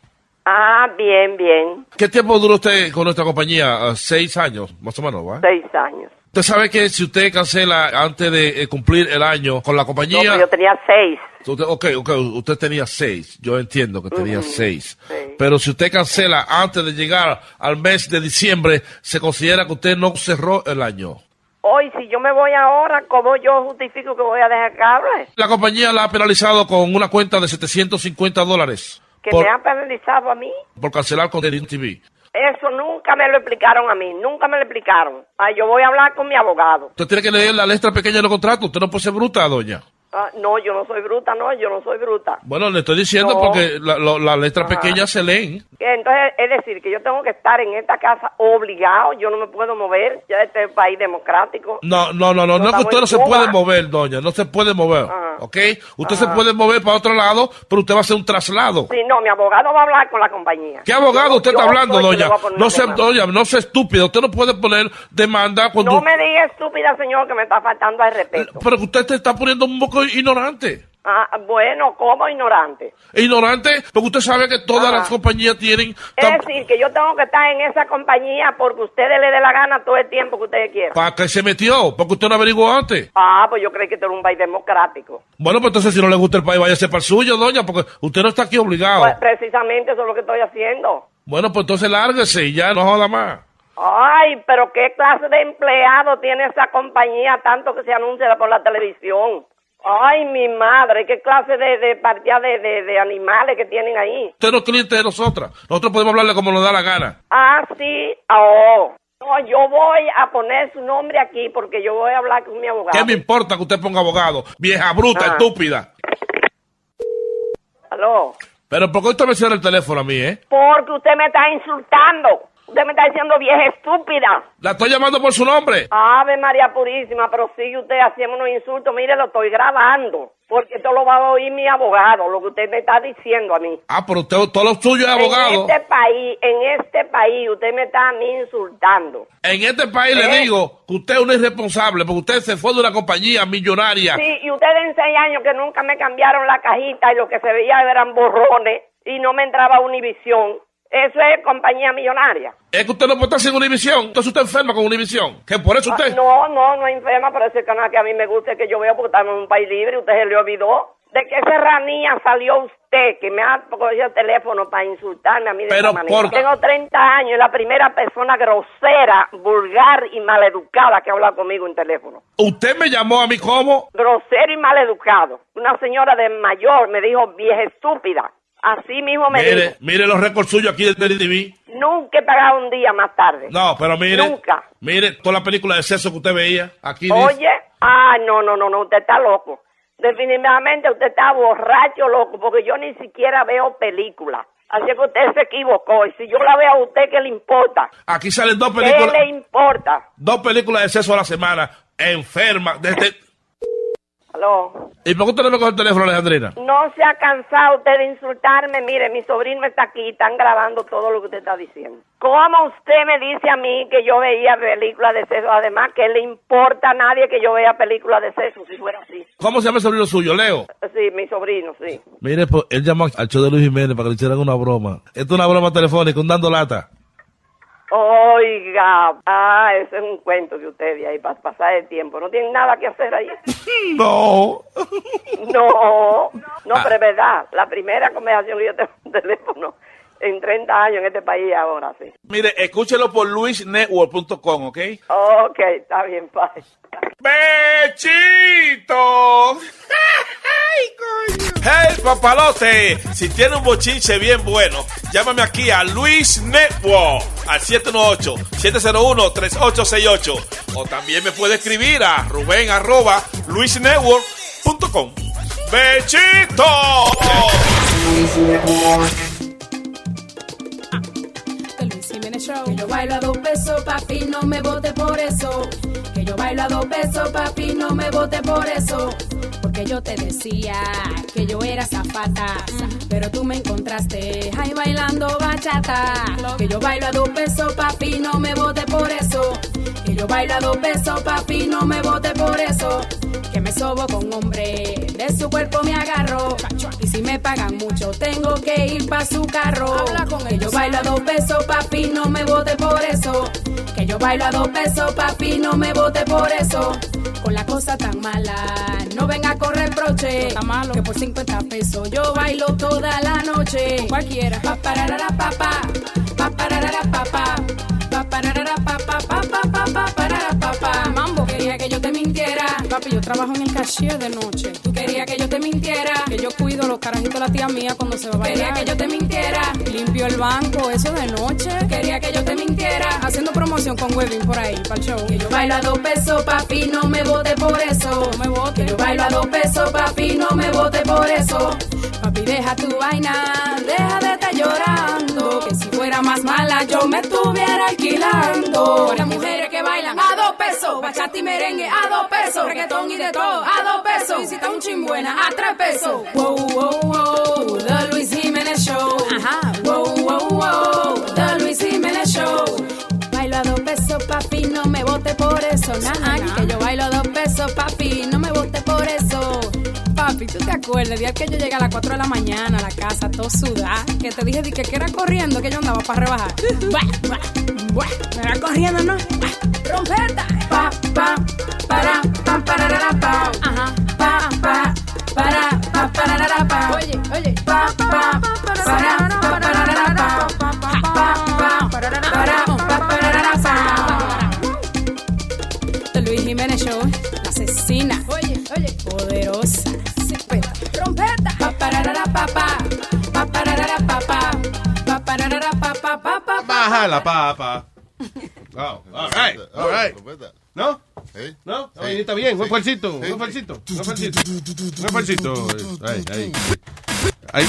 Ah, bien, bien. ¿Qué tiempo duró usted con nuestra compañía? Uh, seis años, más o menos, ¿va? Seis años. Usted sabe que si usted cancela antes de eh, cumplir el año con la No, compañía... pero yo tenía seis. Usted, ok, ok, usted tenía seis. Yo entiendo que tenía Ujú, seis. sí. Pero si usted cancela antes de llegar al mes de diciembre, se considera que usted no cerró el año. Hoy, si yo me voy ahora, ¿cómo yo justifico que voy a dejar cable? La compañía la ha penalizado con una cuenta de 750 dólares Que por, me han penalizado a mí. por cancelar con TV. Eso nunca me lo explicaron a mí, nunca me lo explicaron. Ah, yo voy a hablar con mi abogado. Usted tiene que leer la letra pequeña de los contratos. Usted no puede ser bruta, doña. Ah, no, yo no soy bruta, no, yo no soy bruta. Bueno, le estoy diciendo No. porque la, las letras Ajá. pequeñas se leen. Entonces, es decir, que yo tengo que estar en esta casa obligado, yo no me puedo mover, ya este es un país democrático. No, no, no, no, no es que usted no se Cuba. puede mover, doña, no se puede mover, Ajá. ¿ok? Usted se puede mover para otro lado, pero usted va a hacer un traslado. Sí, no, mi abogado va a hablar con la compañía. ¿Qué abogado Yo- usted está hablando, doña? No se, doña, no sea estúpida. Usted no puede poner demanda cuando... No me diga estúpida, señor, que me está faltando al respeto. Pero usted te está poniendo un poco ignorante. Ah, bueno, como ignorante. Ignorante, porque usted sabe que todas Ajá. las compañías tienen... Es decir, que yo tengo que estar en esa compañía porque ustedes le dé la gana todo el tiempo que ustedes quieran. ¿Para qué se metió? Porque usted no averiguó antes. Ah, pues yo creí que esto era un país democrático. Bueno, pues entonces si no le gusta el país, váyase para el suyo, doña, porque usted no está aquí obligado. Pues precisamente eso es lo que estoy haciendo. Bueno, pues entonces lárguese y ya no joda más. Ay, pero qué clase de empleado tiene esa compañía tanto que se anuncia por la televisión. Ay, mi madre, qué clase de, de partida de, de, de animales que tienen ahí. Usted no es cliente de nosotras. Nosotros podemos hablarle como nos da la gana. Ah, sí, oh. No, yo voy a poner su nombre aquí porque yo voy a hablar con mi abogado. ¿Qué me importa que usted ponga abogado? Vieja bruta, Ah. estúpida. Aló. Pero ¿por qué usted me cierra el teléfono a mí, eh? Porque usted me está insultando. Usted me está diciendo vieja estúpida. La estoy llamando por su nombre. Ave María Purísima, pero sigue usted haciendo unos insultos. Mire, lo estoy grabando. Porque esto lo va a oír mi abogado, lo que usted me está diciendo a mí. Ah, pero usted, todo lo suyo es abogado. En este país, en este país, usted me está a mí insultando. En este país le ¿Eh? digo que usted es un irresponsable porque usted se fue de una compañía millonaria. Sí, y ustedes en seis años que nunca me cambiaron la cajita y lo que se veía eran borrones y no me entraba Univisión. Eso es compañía millonaria. Es que usted no puede estar sin Univisión. Entonces usted enferma con Univisión. Que por eso usted... Ah, no, no, no es enferma, pero ese canal que a mí me gusta que yo veo porque estamos en un país libre. Usted se le olvidó. ¿De qué serranía salió usted que me ha cogido el teléfono para insultarme a mí de Pero esa manera? por- Tengo 30 años y la primera persona grosera, vulgar y maleducada que ha hablado conmigo en teléfono. Usted me llamó a mí como... Grosero y maleducado. Una señora de mayor me dijo vieja estúpida. Así mismo me dijo. Mire, mire los récords suyos aquí del TV. Nunca he pagado un día más tarde. No, pero mire... Nunca. Mire toda la película de sexo que usted veía. Aquí dice... Oye, ah, no, no, no, no, usted está loco. Definitivamente usted está borracho, loco, porque yo ni siquiera veo películas. Así que usted se equivocó. Y si yo la veo a usted, ¿qué le importa? Aquí salen dos ¿Qué películas... le importa? Dos películas de sexo a la semana. Enferma. Desde... Aló. ¿Y por qué usted no me coge el teléfono, Alejandrina? No se ha cansado usted de insultarme. Mire, mi sobrino está aquí, están grabando todo lo que usted está diciendo. ¿Cómo usted me dice a mí que yo veía películas de sexo? Además, ¿qué le importa a nadie que yo vea películas de sexo si fuera así? ¿Cómo se llama el sobrino suyo, Leo? Sí, mi sobrino, sí. Mire, pues, él llamó al show de Luis Jiménez para que le hicieran una broma. Esto es una broma telefónica, un dando lata. Oiga, ah, ese es un cuento de ustedes ahí para pasar el tiempo. No tienen nada que hacer ahí. No. No, no, Ah. pero es verdad. La primera conversación que yo tengo en teléfono en 30 años en este país ahora, sí. Mire, escúchelo por luisnetwork.com, ¿ok? Ok, está bien, bye. ¡Bechito! ¡Hey, papalote! Si tiene un bochinche bien bueno, llámame aquí a Luis Network al 718-701-3868. O también me puede escribir a Rubén arroba luisnetwork.com. ¡Bechito! Luis Que yo bailo a dos pesos, papi, no me vote por eso. Que yo bailo a dos pesos, papi, no me vote por eso. Porque yo te decía que yo era zafata. Pero tú me encontraste ahí bailando bachata. Que yo bailo a dos pesos, papi, no me vote por eso. Que yo bailo a dos pesos, papi, no me vote por eso. Sobo con hombre, de su cuerpo me agarro. Y si me pagan mucho, tengo que ir pa' su carro. que yo bailo a dos pesos, papi, no me vote por eso. Que yo bailo a dos pesos, papi, no me vote por eso. Con la cosa tan mala, no venga a correr broche. Que por 50 pesos yo bailo toda la noche. Cualquiera. Pa pararara papá, pa pararara papá, pa pararara papá, pa pa pa pa parara papá. Mambo quería que yo te mintiera. Papi, yo trabajo en el cashier de noche. Tú querías Quería que yo te mintiera. Que yo cuido los carajitos de la tía mía cuando se va a bailar. Quería que yo te mintiera. Limpio el banco, eso de noche. Quería que yo te mintiera. Haciendo promoción con Webin por ahí, para el show. Que yo bailo a dos pesos, papi, no me vote por eso. No me vote. Yo bailo a dos pesos, papi, no me vote por eso. Papi, deja tu vaina, deja de estar llorando. Fuera más mala, yo me estuviera alquilando. Las mujeres que bailan a dos pesos, bachata y merengue a dos pesos, reggaetón y de todo a dos pesos. Está un chimbuena a tres pesos. Wow, wow, wow, The Luis Jiménez Show. Ajá. Wow, wow, wow, The Luis Jiménez Show. Bailo a dos pesos, papi, no me vote por eso. Nah, que yo bailo a dos pesos, papi, no me vote por eso. Papi, ¿tú te acuerdas? El día que yo llegué a las 4 de la mañana a la casa, todo sudada, que te dije di que, que era corriendo que yo andaba para rebajar. Buah, buah, buah. Me era corriendo, ¿no? Trompeta. Pa, pa, para, pa, pararara, pa. Ajá. Pa, pa, para, pa, pararara, pa. Oye, oye. Pa, pa, para, pa, pararara, pa. Pa, pa, pa, para, pa, pararara, pa. Luis Jiménez Show, la asesina. Oye, oye. Poderosa. Baja la papa. Oh, all right, all right. ¿No? ¿No? Oye, está bien, un falsito, un falsito, un falsito, un falsito. Ahí, ahí. Ahí.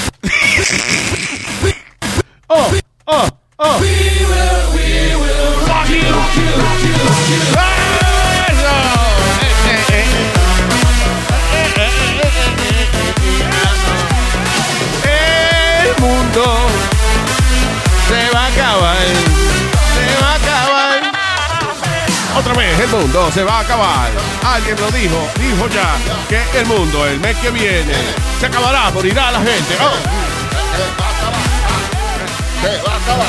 Oh, oh, oh. El el mundo se va a acabar. Alguien lo dijo, dijo ya que el mundo el mes que viene se acabará, morirá la gente. Oh. Se va a acabar.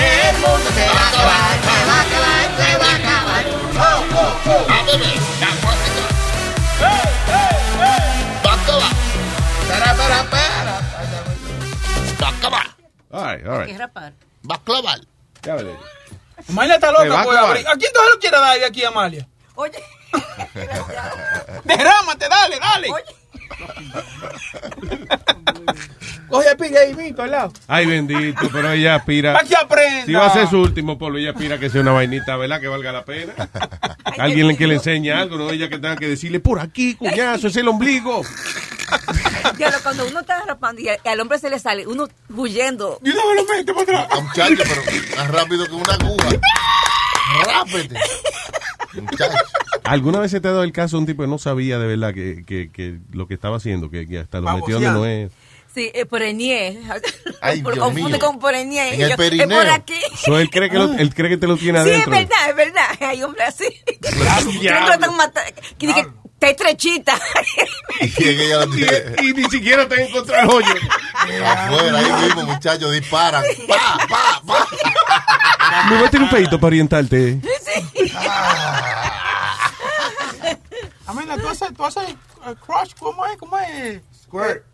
El mundo se va a acabar, se va a acabar, se va a acabar. Oh, oh, oh. A. Va a acabar. Para, para, para. Va a acabar. All right, all right. rapar. Va a. Ya veré. Amalia está a loca acabar. abrir. ¿A quién tú se lo quieres dar de aquí, Amalia? Oye. Derrámate, dale, dale. Coge pique ahí, mito, al lado. Ay, bendito, pero ella aspira. Pa' que aprenda. Si va a ser su último polvo, ella aspira que sea una vainita, ¿verdad? Que valga la pena. Alguien que le enseñe algo, no ella que tenga que decirle, por aquí, cuñazo, es el ombligo. Diablo, cuando uno está rapando y al- hombre se le sale, uno huyendo. Y no me lo mete para atrás. A muchacho, pero más rápido que una aguja. Rápete. ¿Alguna vez se te ha dado el caso de un tipo que no sabía de verdad que, que, que lo que estaba haciendo, que, que hasta lo metió donde no es? Sí, eh, Porenier. Ay, Por- Dios confunde mío. con Porenier. En Y el yo, perineo. Es por aquí. So, él, cree que lo, él cree que te lo tiene Sí, es adentro. verdad, es verdad. Hay hombres así. Que matando. Que está estrechita. Y ella lo tiene. Y ni siquiera te encontró el hoyo. Afuera, ahí mismo, muchachos, disparan. Pa, pa, pa. Me voy a tener un pedito para orientarte. Amalia, tú haces, tú haces eh, crush, ¿cómo es? ¿Cómo es? Squirt.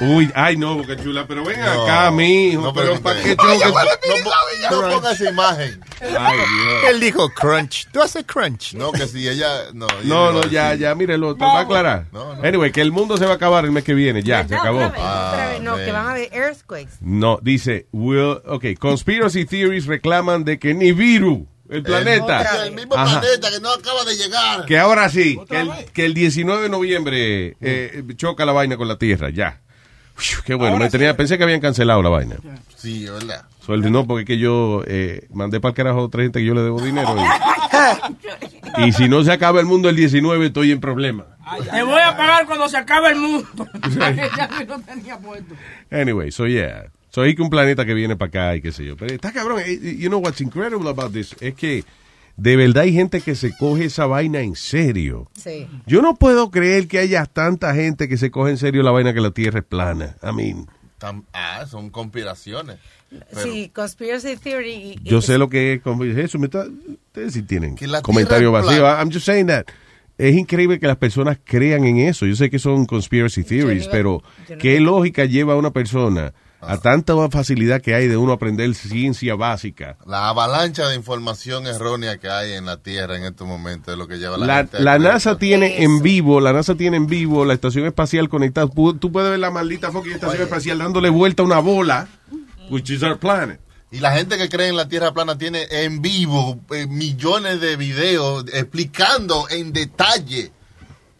Uy, ay, no, boca chula, pero ven No, acá, mijo. no, pero ¿para qué tengo que- No, no ponga esa imagen. Ay, Dios. Él dijo crunch. Tú haces crunch. No, que si ella. No, ella No, no, ya, ya, mírelo, te va a aclarar. No, no. Anyway, que el mundo se va a acabar el mes que viene, ya, se acabó. Otra vez, no, que van a haber earthquakes. No, dice, will, ok, conspiracy theories reclaman de que Nibiru, el planeta, El mismo Ajá. planeta que no acaba de llegar. que ahora sí, que el, que el 19 de noviembre eh, choca la vaina con la Tierra, ya. Uf, qué bueno, me tenía, pensé que habían cancelado la vaina. Sí, es verdad. Sueldo, no, porque es que yo eh, mandé para el carajo a otra gente que yo le debo dinero. Y, y si no se acaba el mundo el 19, estoy en problema. Te voy a pagar cuando se acabe el mundo. ya me lo tenía puesto. Anyway, so yeah. So hay que un planeta que viene para acá y qué sé yo. Pero está cabrón. eh, You know what's incredible about this? Es que de verdad hay gente que se coge esa vaina en serio. Sí. Yo no puedo creer que haya tanta gente que se coge en serio la vaina que la Tierra es plana. I mean, Tam- ah, son conspiraciones. Pero- Sí, conspiracy theory. yo sé lo que es. Eso me está, ustedes sí tienen Que la comentario vacío. plana. I'm just saying that. Es increíble que las personas crean en eso. Yo sé que son conspiracy theories, iba- pero no ¿qué iba- lógica lleva a una persona a tanta facilidad que hay de uno aprender ciencia básica. La avalancha de información errónea que hay en la Tierra en estos momentos es lo que lleva la, La, gente a la. NASA tiene en vivo, la NASA tiene en vivo la estación espacial conectada. Tú puedes ver la maldita fucking estación espacial dándole vuelta a una bola, which is our planet. Y la gente que cree en la Tierra plana tiene en vivo eh, millones de videos explicando en detalle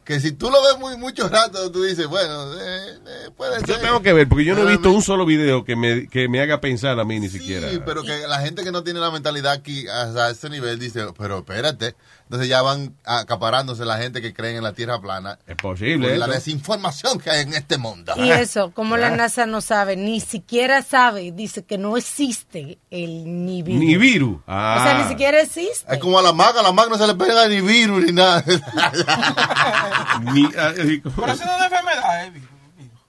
que si tú lo ves muy mucho rato, tú dices, bueno, eh, eh, puede Yo ser. tengo que ver, porque yo no he visto un solo video que me, que me haga pensar a mí ni siquiera. Sí, pero que la gente que no tiene la mentalidad aquí a ese nivel dice, pero espérate. Entonces ya van acaparándose la gente que cree en la Tierra plana. Es posible. Por la desinformación que hay en este mundo. Y eso, como la NASA no sabe, ni siquiera sabe, dice que no existe el Nibiru. Ni virus. O sea, ni siquiera existe. Es como a la maga, a la maga no se le pega ni virus ni nada. Ni, ah, Pero eso no es una enfermedad, eh.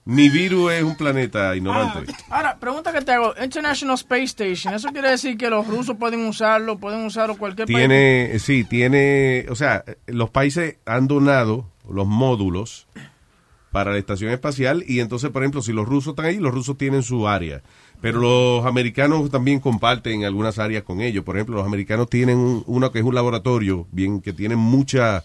Ni virus es un planeta ignorante. Ahora, pregunta que te hago. International Space Station, ¿eso quiere decir que los rusos pueden usarlo, pueden usarlo cualquier país? Tiene, sí, tiene, o sea, los países han donado los módulos para la estación espacial y entonces, por ejemplo, si los rusos están ahí, los rusos tienen su área. Pero los americanos también comparten algunas áreas con ellos. Por ejemplo, los americanos tienen un- uno que es un laboratorio, bien, que tienen mucha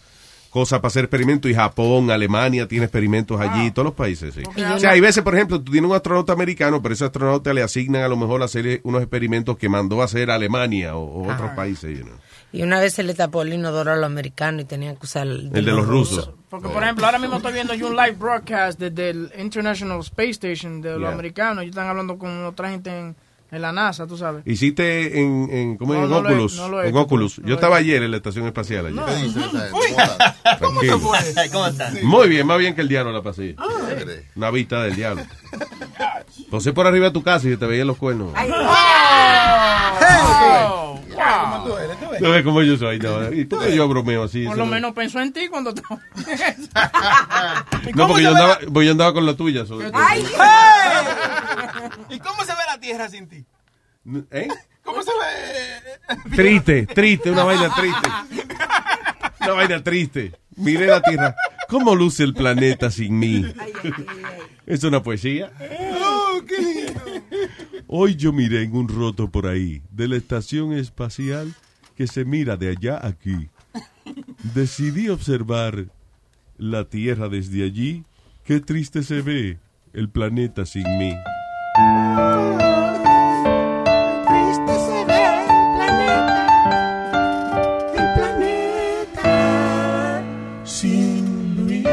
cosa para hacer experimentos y Japón, Alemania tiene experimentos allí, todos los países, sí. O sea, hay veces, por ejemplo, tú tienes un astronauta americano, pero ese astronauta le asignan a lo mejor a hacer unos experimentos que mandó a hacer Alemania o, o otros países, you know. Y una vez se le tapó el inodoro a los americanos y tenían que usar el, El de los rusos. Porque, por ejemplo, ahora mismo estoy viendo yo un live broadcast desde el International Space Station de los Yeah. americanos. Ellos están hablando con otra gente en, en la NASA, tú sabes. Hiciste en, en, ¿cómo es? No, en no lo he- Oculus. no lo he en Oculus. no Yo estaba ayer en la estación espacial. No. ¿Cómo Tranquilo. ¿Cómo estás? Muy bien, más bien que el diablo la pasé. Ah, Una vista del diablo. Pasé por arriba de tu casa y te veía los cuernos. Oh, wow. No ves cómo yo soy, no. ¿Y por qué yo bromeo así? Por lo no- menos pensó en ti cuando... te- No, porque yo andaba, porque yo andaba con la tuya. sobre. ¡Ay! ¿Y cómo se ve Tierra sin ti? ¿Eh? ¿Cómo se ve? Triste, triste, una vaina triste. Una vaina triste. Miré la Tierra. ¿Cómo luce el planeta sin mí? ¿Es una poesía? Oh, qué lindo. Hoy yo miré en un roto por ahí de la estación espacial que se mira de allá a aquí. Decidí observar la Tierra desde allí. Qué triste se ve el planeta sin mí. Triste se ve el planeta, el planeta sin mí.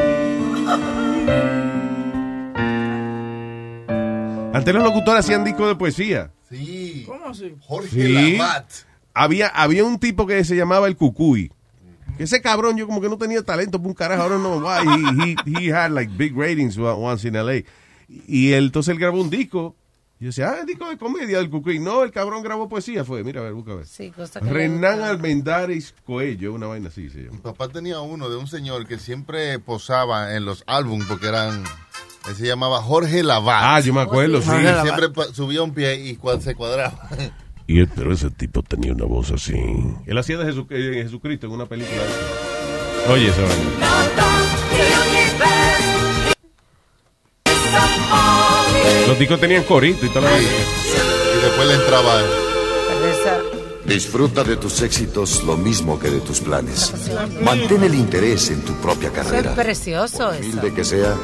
Antes los locutores hacían discos de poesía. Sí. ¿Cómo así? Jorge Sí. Lavat. Había, había un tipo que se llamaba el Cucuy. Que Ese cabrón, yo como que no tenía talento por un carajo. Don't know why. He, he, he had like big ratings once in LA. Y él, entonces él grabó un disco. Y yo decía, ah, el disco de comedia del Cucuy. No, el cabrón grabó poesía. Fue, mira, a ver, busca a ver. Sí, cosa que Renan. Almendares Coello, una vaina así se llama. Mi papá tenía uno de un señor que siempre posaba en los álbumes porque eran. Él se llamaba Jorge Lavat. Ah, yo me acuerdo, sí. Siempre subía un pie y cuando se cuadraba. Y él, pero ese tipo tenía una voz así. Él hacía de Jesu- eh, Jesucristo en una película. Oye, esa vaina. Los discos tenían corito y toda la vaina. Y después le entraba. Disfruta de tus éxitos lo mismo que de tus planes. Mantén el interés en tu propia Eso es carrera. precioso eso. Humilde que sea,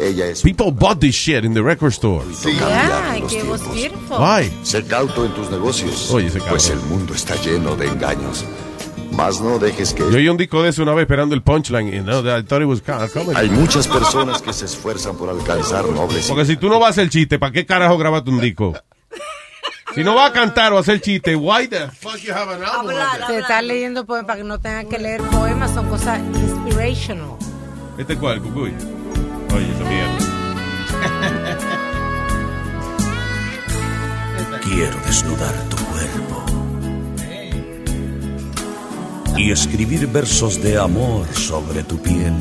ella es People bought this shit in the record store. Yeah, it was beautiful. Why? Sé cauto en tus negocios. Oye, ese pues el mundo está lleno de engaños. Más no dejes que... Yo oí un disco de eso una vez esperando el punchline. Y no, I thought it was kind of comedy. Hay muchas personas que se esfuerzan por alcanzar nobles... Porque si tú no vas a hacer chiste, ¿para qué carajo grabaste un disco? Si no vas a cantar o hacer chiste, why the fuck you have an album? Se está leyendo poemas para que no tengan que leer poemas, son cosas inspirational. ¿Este cuál, Cucuy? Oye, esa mierda. Quiero desnudar tu cuerpo y escribir versos de amor sobre tu piel.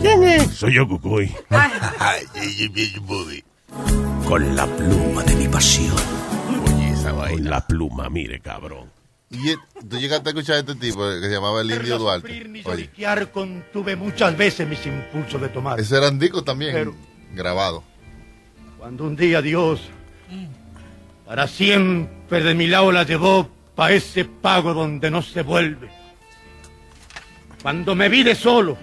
¿Quién es? Soy yo, Cucuy. Con la pluma de mi pasión. Oye, esa Con la pluma, mire, cabrón. Y tú llegaste a escuchar a este tipo que se llamaba el Indio Duarte. Oye, contuve muchas veces mis impulsos de tomar. ese eran discos también Pero- grabados. Cuando un día Dios, para siempre de mi lado la llevó pa' ese pago donde no se vuelve. Cuando me vi solo,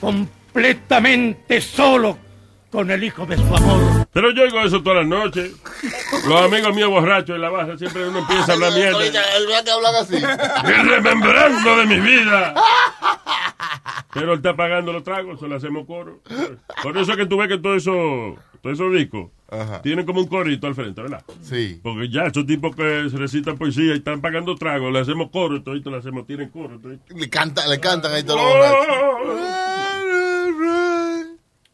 completamente solo, con el hijo de su amor. Pero yo oigo eso todas las noches. Los amigos míos borrachos en la barra siempre uno empieza a hablar mierda. ¿es verdad que hablan así? Y remembrando de mi vida. Pero él está pagando los tragos, se lo hacemos coro. Por eso es que tú ves que todo eso, todos esos discos tienen como un corito al frente, ¿verdad? Sí. Porque ya esos tipos que recitan poesía y están pagando tragos, le hacemos coro, todo le hacemos, tienen coro. Le, canta, le cantan ahí todos los borrachos. Di que los zapatitos.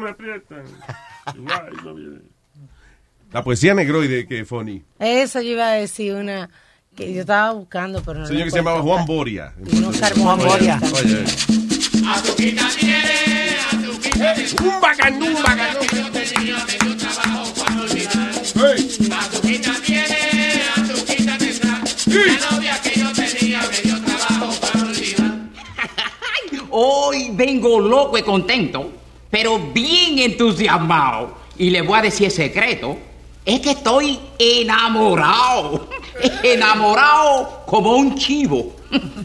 Me aprietan. Igual, no viene. La poesía negroide que funny. Eso yo iba a decir una que yo estaba buscando, pero no señor que se llamaba. Juan Boria. Juan Boria. Oye, Un bacán, un bacán. Hoy vengo loco y contento, pero bien entusiasmado. Y le voy a decir el secreto. Es que estoy enamorado. Enamorado como un chivo.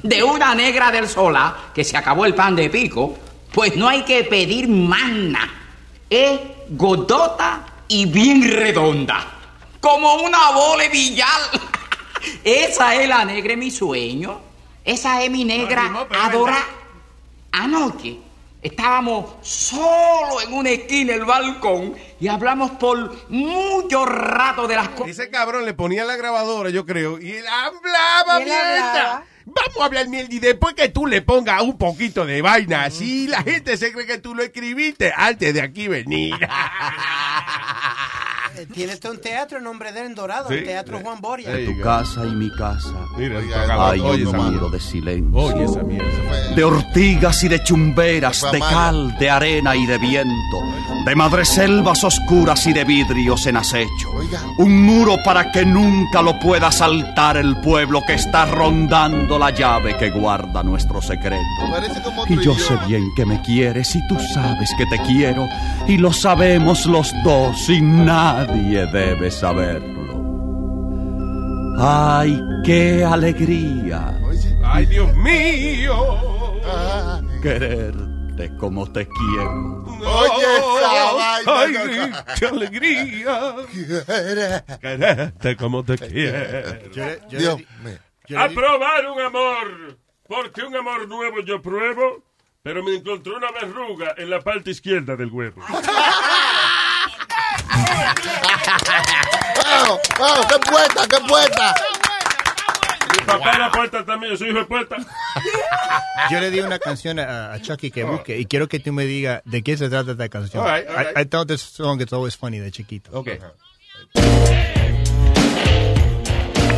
De una negra del sola que se acabó el pan de pico. Pues no hay que pedir manna. Es godota y bien redonda. Como una bola de billar. Esa es la negra mi sueño. Esa es mi negra adorada. Anoche estábamos solo en una esquina del balcón y hablamos por mucho rato de las cosas. Ese cabrón le ponía la grabadora, yo creo, y él hablaba Y él mierda. hablaba. Vamos a hablar mierda y después que tú le pongas un poquito de vaina así, la gente se cree que tú lo escribiste antes de aquí venir. Eh, Tiene este un teatro en nombre de él en Dorado, Sí. el Teatro Juan Boria. Tu casa y mi casa. Mira, Hay un muro de silencio. Oye esa mierda. De ortigas y de chumberas, de cal, de arena y de viento, de madreselvas oscuras y de vidrios en acecho. Un muro para que nunca lo pueda saltar el pueblo que está rondando la llave que guarda nuestro secreto. Y yo sé bien que me quieres y tú sabes que te quiero y lo sabemos los dos y nadie debe saberlo. ¡Ay, qué alegría! ¡Ay, Dios mío! Quererte como te quiero. Oye. ¡Ay, qué alegría! Quererte como te quiero. Dios mío. A probar un amor. Porque un amor nuevo yo pruebo, pero me encontré una verruga en la parte izquierda del huevo. ¡Vamos! ¡Vamos! ¡Qué puesta! ¡Qué puesta! Mi papá era poeta también, yo soy hijo de poeta. Yo le di una canción a, a Chucky que busque y quiero que tú me digas de qué se trata esta canción. All right, all right. I, I thought this song is always funny de chiquito. Okay.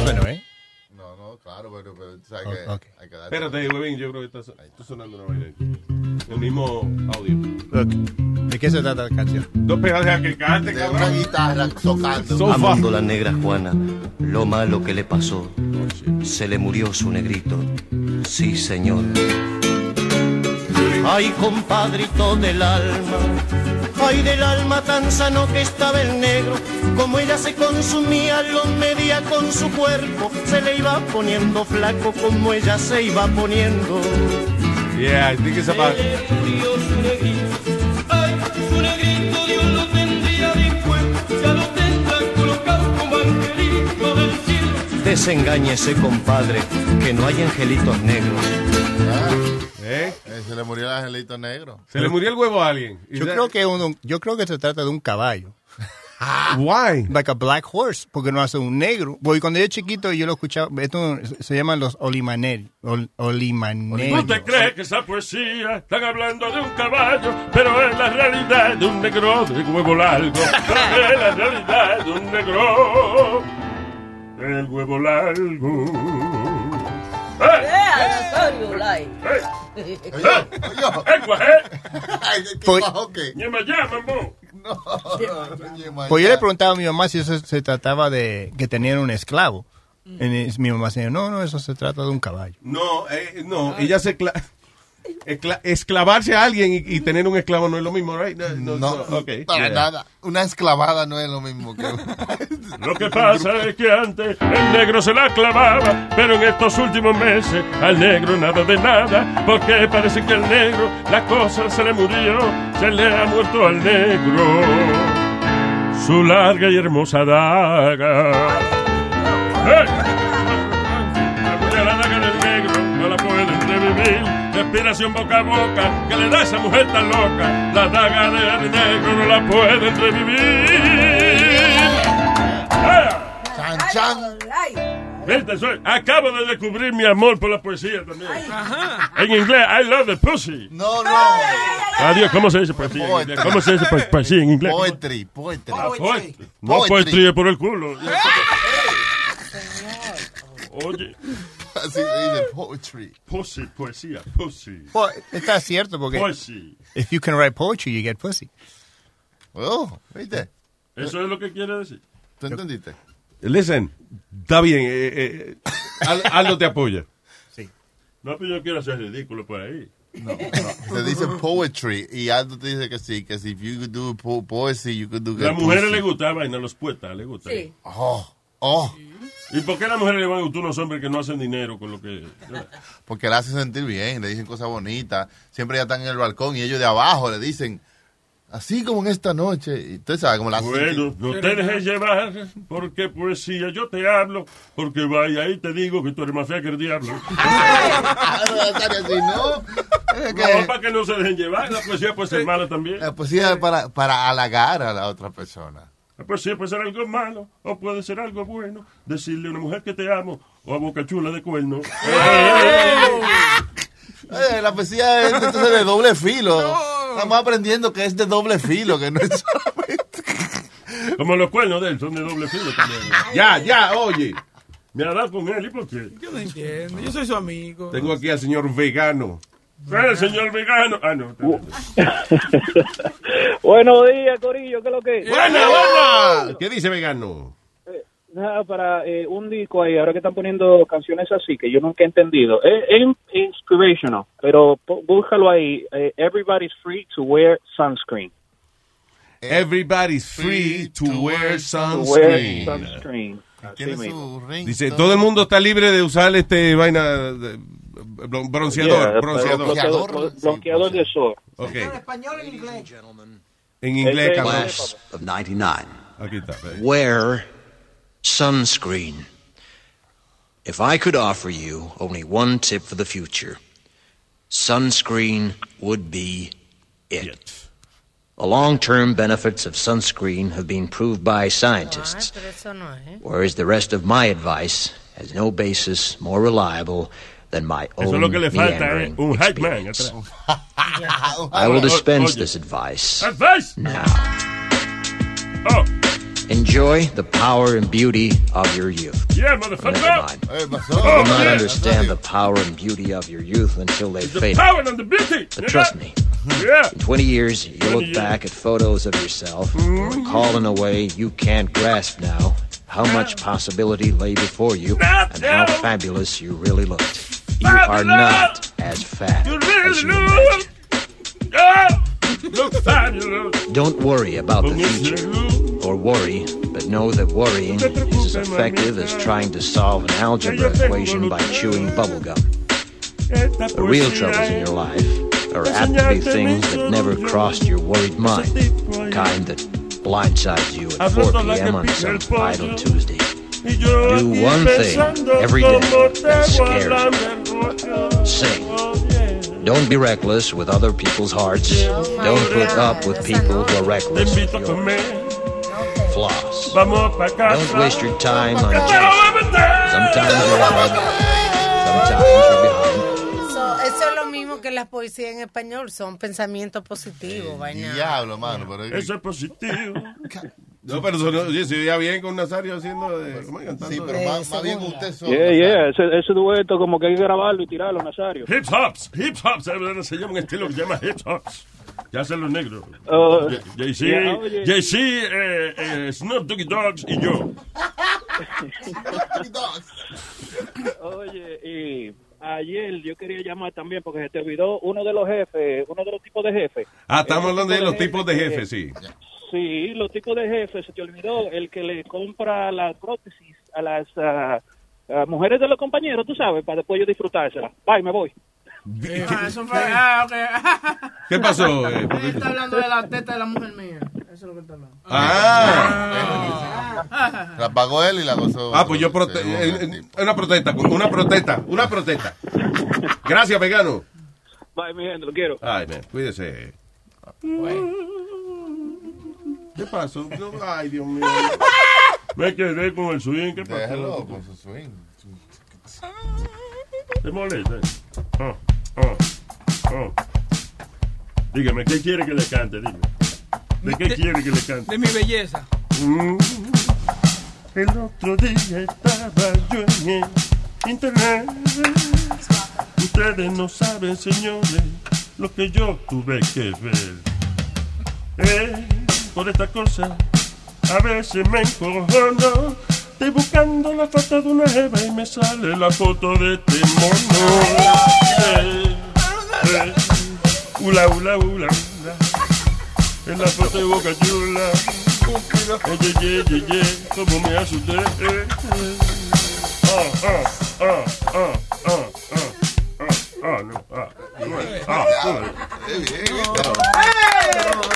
Bueno, ¿eh? No, no, claro, pero, pero tú sabes Ok, que ok. hay que. Espérate, huevín, yo creo que está, está sonando una vaina. El mismo audio. Look, ¿de qué se trata la canción? Dos pedazos de que cante, De una guitarra tocando. Amando la negra Juana, lo malo que le pasó, se le murió su negrito. Sí, señor. Ay, compadrito del alma, ay del alma tan sano que estaba el negro, como ella se consumía, lo medía con su cuerpo, se le iba poniendo flaco como ella se iba poniendo. Yeah, I think it's about. Desengáñese, compadre, que no hay angelitos negros. Eh, se le murió el angelito negro. Se le murió el huevo a alguien. Yo creo que uno, yo creo que se trata de un caballo. Why? Like a black horse, porque no hace un negro. Porque cuando yo chiquito yo lo escuchaba, esto se llaman los olimaneri, ol, olimaneri. ¿Usted cree que esa poesía están hablando de un caballo, pero es la realidad de un negro de huevo largo? Pero es la realidad de un negro del huevo largo. Pues-. Pues yo le preguntaba a mi mamá si eso se trataba de que tenían un esclavo. Y mi mamá decía, no, no, eso se trata de un caballo. No, eh, no, ella se... cla- escla- esclavarse a alguien y, y tener un esclavo no es lo mismo, right? No, no, No, no, okay. para Yeah. nada. Una esclavada no es lo mismo que... Lo que pasa es que antes el negro se la clavaba, pero en estos últimos meses al negro nada de nada, porque parece que al negro la cosa se le murió, se le ha muerto al negro su larga y hermosa daga. ¡Eh! Respiración boca a boca que le da a esa mujer tan loca. La daga del negro no la pueden revivir. ¡Ah! Chan, chan. Viste, soy- acabo de descubrir mi amor por la poesía también. En inglés, I love the pussy. No, no. Adiós, ¿cómo se dice poesía en inglés? ¿Cómo se dice po- poesía en inglés? Poetry, poetry. Ah, poetry. No Poetry. poesía por el culo. Oye. Así se dice poetry. Pussy, poesía, pussy. Well, está cierto porque Pussy. if you can write poetry, you get pussy. Oh, ¿viste? Eso es lo que quiere decir. ¿Tú entendiste? Listen, está bien, eh, eh, Al- Aldo te apoya. No, pero yo quiero ser ridículo por ahí. Se dice poetry y Aldo te dice que sí, que si you could do po poesy, you could do A las mujeres pussy. les gusta vaina, los puestas les gusta. Sí. Oh, oh. ¿Y por qué a las mujeres le van a gustar unos hombres que no hacen dinero con lo que... Porque la hace sentir bien, le dicen cosas bonitas. Siempre ya están en el balcón y ellos de abajo le dicen, así como en esta noche. Y usted sabe cómo la hace Bueno, sentir. no te dejes llevar, porque poesía yo te hablo, porque vaya ahí te digo que tú eres más fea que el diablo. No, para que no se dejen llevar, la poesía puede ser mala también. La poesía es para, para halagar a la otra persona. La poesía puede ser algo malo, o puede ser algo bueno, decirle a una mujer que te amo, o a boca chula de cuerno. Eh, la poesía es entonces de doble filo. Estamos aprendiendo que es de doble filo, que no es Como los cuernos de él son de doble filo también. Ya, ya, oye. Me ha dado con él, ¿y por qué? Yo no entiendo. Yo soy su amigo. Tengo aquí al señor vegano. El señor vegano. Ah, no. Buenos días, Corillo, ¿qué es lo que? ¡Buena, buena! ¿Qué dice vegano? Nada, para eh, un disco ahí, ahora que están poniendo canciones así, que yo nunca he entendido. Es, es inspirational, pero búscalo ahí. eh, everybody's free to wear sunscreen. Everybody's free to wear To wear sunscreen. sunscreen. Tiene su. Dice, todo el mundo está libre de usar este vaina de- bronceador, Yeah, bronceador. bloqueador, blo- bloqueador de sol. Ok. español en inglés. En inglés, Ese- Class of 99. Aquí está. ve. Wear sunscreen. If I could offer you only one tip for the future, sunscreen would be it. The long term benefits of sunscreen have been proved by scientists, eh, Pero eso no eh. es. whereas the rest of my advice has no basis more reliable than my Eso es own lo que le falta, ¿eh? meandering Un hype man I will dispense Oye. this advice Advice? now. Oh. Enjoy the power and beauty of your youth. Yeah, Never motherfucker. mind. Eh, You pasó. will not yeah. understand the power and beauty of your youth until they've The power and the beauty. But trust me, Yeah. in 20 years, you 20 look years. back at photos of yourself, recall in a way you can't grasp now how much possibility lay before you and how fabulous you really looked. You are not as fat as you look. Yeah. Look fabulous. Don't worry about the future, or worry, but know that worrying is as effective as trying to solve an algebra equation by chewing bubblegum. The real troubles in your life are apt to be things that never crossed your worried mind, the kind that blindsides you at 4 p.m. on some idle Tuesday. Do one thing every day that scares rollo. Sing. Don't be reckless with other people's hearts. Don't put up with people who are reckless. invito a. Floss. Vamos pa' casa. Don't waste your time on Que chasing. voy a meter. Sometimes you're ahead, sometimes you're behind. So, eso es lo mismo que las poesías en español, son pensamientos positivos, vaina. Diablo, mano. Pero... Eso es positivo. No, pero se veía bien con Nazario haciendo de, ¿cómo es? cantando? Sí, pero más, más bien usted solo. Yeah, yeah, ese, ese dueto como que hay que grabarlo y tirarlo, Nazario. Hip hops, hip hops, eh, se llama un estilo que se llama hip hops. Ya hacen los negros. Oh, Jay-Z, yeah, oye. Jay-Z, eh, eh, Snoop Doggy Dogs y yo. Oye, y ayer yo quería llamar también porque se te olvidó uno de los jefes, uno de los tipos de jefes. Ah, estamos hablando de los tipos de jefes, sí. Sí, los tipos de jefes, se te olvidó el que le compra las prótesis a las ah, ah, mujeres de los compañeros, tú sabes, para después yo disfrutársela. Bye, me voy. Ah, eso fue. Ah, ok. ¿Qué pasó? eh? Él está hablando de la teta de la mujer mía. Eso es lo que está hablando. Ah. La pagó él y la gozó. Ah, pues yo prote eh, eh, una protesta, una protesta, una protesta. Gracias, vegano. Bye, mi gente, lo quiero. Ay, man, cuídese. ¿Qué pasó? Ay, Dios mío. Me quedé con el swing. ¿Qué pasó? Déjalo con su swing. ¿Te molesta? Ah, ah, ah. Dígame, ¿qué quiere que le cante? Dime. ¿De qué De- quiere que le cante? De mi belleza. Mm. El otro día estaba yo en el internet. Ustedes no saben, señores, lo que yo tuve que ver. Eh, por esta cosa, a veces me encojono. Estoy buscando la foto de una jeva y me sale la foto de este mono. Eh, eh, ula, ula, ula, ula. En la foto de Boca Chula. Eh, ye, ye, ye, ye, como me asusté. eh, eh. Ah, ah, ah, ah, ah, ah, ah, ah, no, ah, no, ah, no.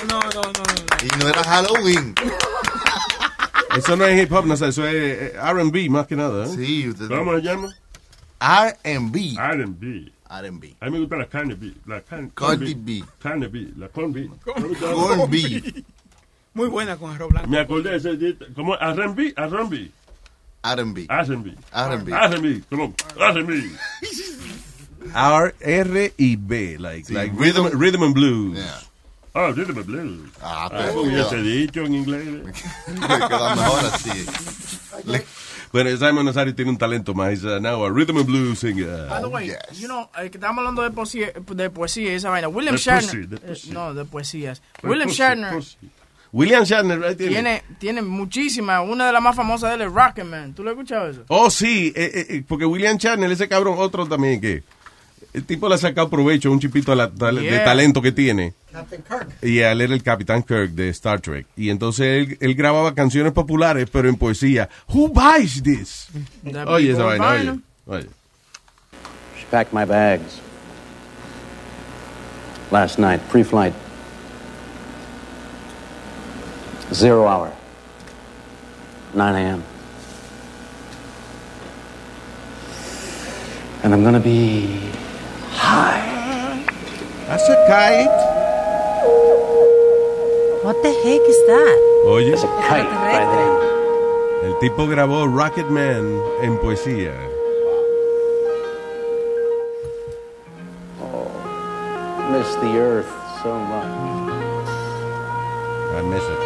No, no, no, no. Y no era Halloween. Eso no es hip hop, no sé, eso es eh, R&B más que nada. ¿eh? Sí, usted. ¿Cómo se llama? R&B. R&B. R&B. A mí me gusta la carne B. La carne B. Carne B. La corn B. Corn B. Muy buena con arroz blanco. Me acordé de ese. ¿Cómo? R&B. R&B. R&B. R&B. R&B. R&B. ¿Cómo? R&B. R, R y B, like, Sí, like rhythm- rhythm, and blues. Yeah. Ah, rhythm and blues. Ah, Ah, pero porque queda- ese dicho en inglés. queda mejor así. Le- Bueno, Simon Nazario tiene un talento más. He's uh, now a rhythm and blues singer. By the way, yes. you know, eh, que estamos hablando de poesía, de poesía y esa vaina. William Shatner. eh, no, de poesías. De William pussy, Shatner pussy. William Shatner, right? Tiene- tiene, tiene muchísimas. Una de las más famosas de él es Rocketman. ¿Tú lo has escuchado eso? Oh, sí, eh, eh, eh, porque William Shatner, ese cabrón, otro también que el tipo le ha sacado provecho, un chipito la- de Yeah. talento que tiene. Captain Kirk. Y él era el Capitán Kirk de Star Trek. Y entonces él, él grababa canciones populares, pero en poesía. Who buys this? Oye, esa vaina, oye. oye. She packed my bags. Last night, pre flight. Zero hour. 9 a.m. And I'm gonna be That's a kite. What the heck is that? Oye, as a kite by then. el tipo grabó Rocket Man en poesía. Oh, miss the earth so much. I miss it.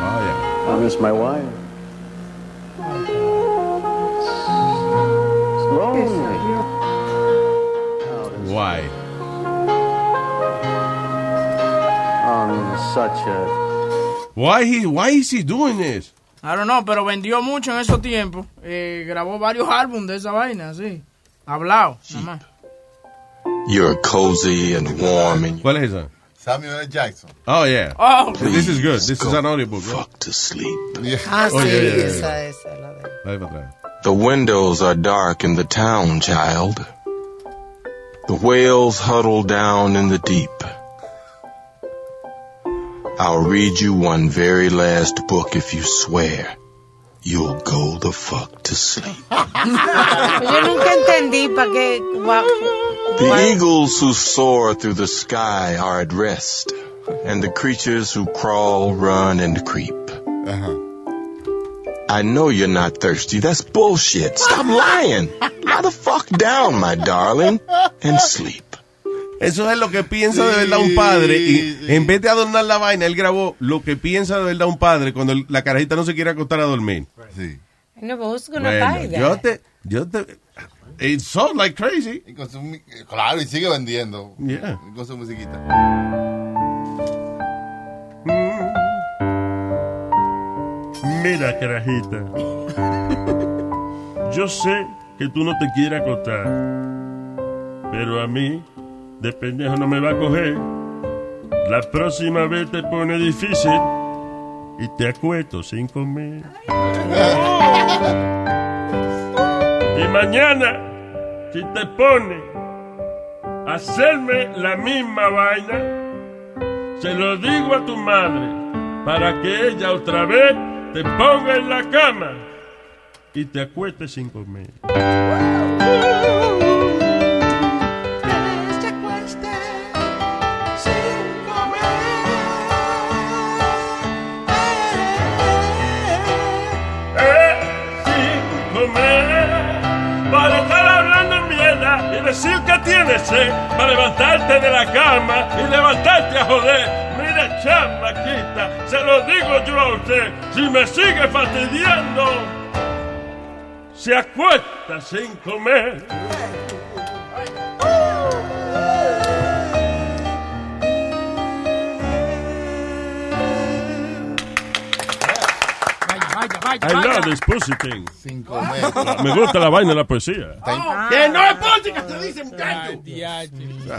Oh, yeah. I miss my wife. Why? On such a Why he why is he doing this? I don't know, pero vendió mucho en esos tiempos. Eh, grabó varios álbumes de esa vaina, sí. Hablado, nada más. You're cozy and warm and ¿Cuál es esa? Samuel Jackson. Oh yeah. Oh, This is good. This is an audiobook. right? to sleep. Ah, Oh, sí, yeah, yeah, yeah. esa, esa, la de... Dale para atrás. The windows are dark in the town, child. The whales huddle down in the deep. I'll read you one very last book if you swear you'll go the fuck to sleep. Yo nunca entendí para qué. gua- The eagles who soar through the sky are at rest, and the creatures who crawl, run, and creep. Uh-huh. I know you're not thirsty. That's bullshit. Stop lying. Lie the fuck down, my darling, and sleep. Eso es lo que piensa de verdad un padre. Y en vez de adornar la vaina, él grabó lo que piensa de verdad un padre cuando la carajita no se quiere acostar a dormir. Sí. No, but who's gonna Bueno, buy that? yo te, yo te, it sounds like crazy. Y con su claro, y sigue vendiendo. Yeah. Y Con su musiquita. Mira, carajita. Yo sé que tú no te quieres acostar. Pero a mí, de pendejo no me va a coger. La próxima vez te pone difícil y te acuesto sin comer. Y mañana, si te pone a hacerme la misma vaina, se lo digo a tu madre para que ella otra vez te ponga en la cama y te acueste sin comer. Eh, sin comer, para estar hablando mierda y decir que tienes sed, para levantarte de la cama y levantarte a joder. Mire, chamaquita, se lo digo yo a usted, si me sigue fastidiando, se acuesta sin comer. Vaya, vaya, I vaya. love this pussy thing. Sin comer. Me gusta la vaina de la poesía. Que no es música, se dice, muchacho.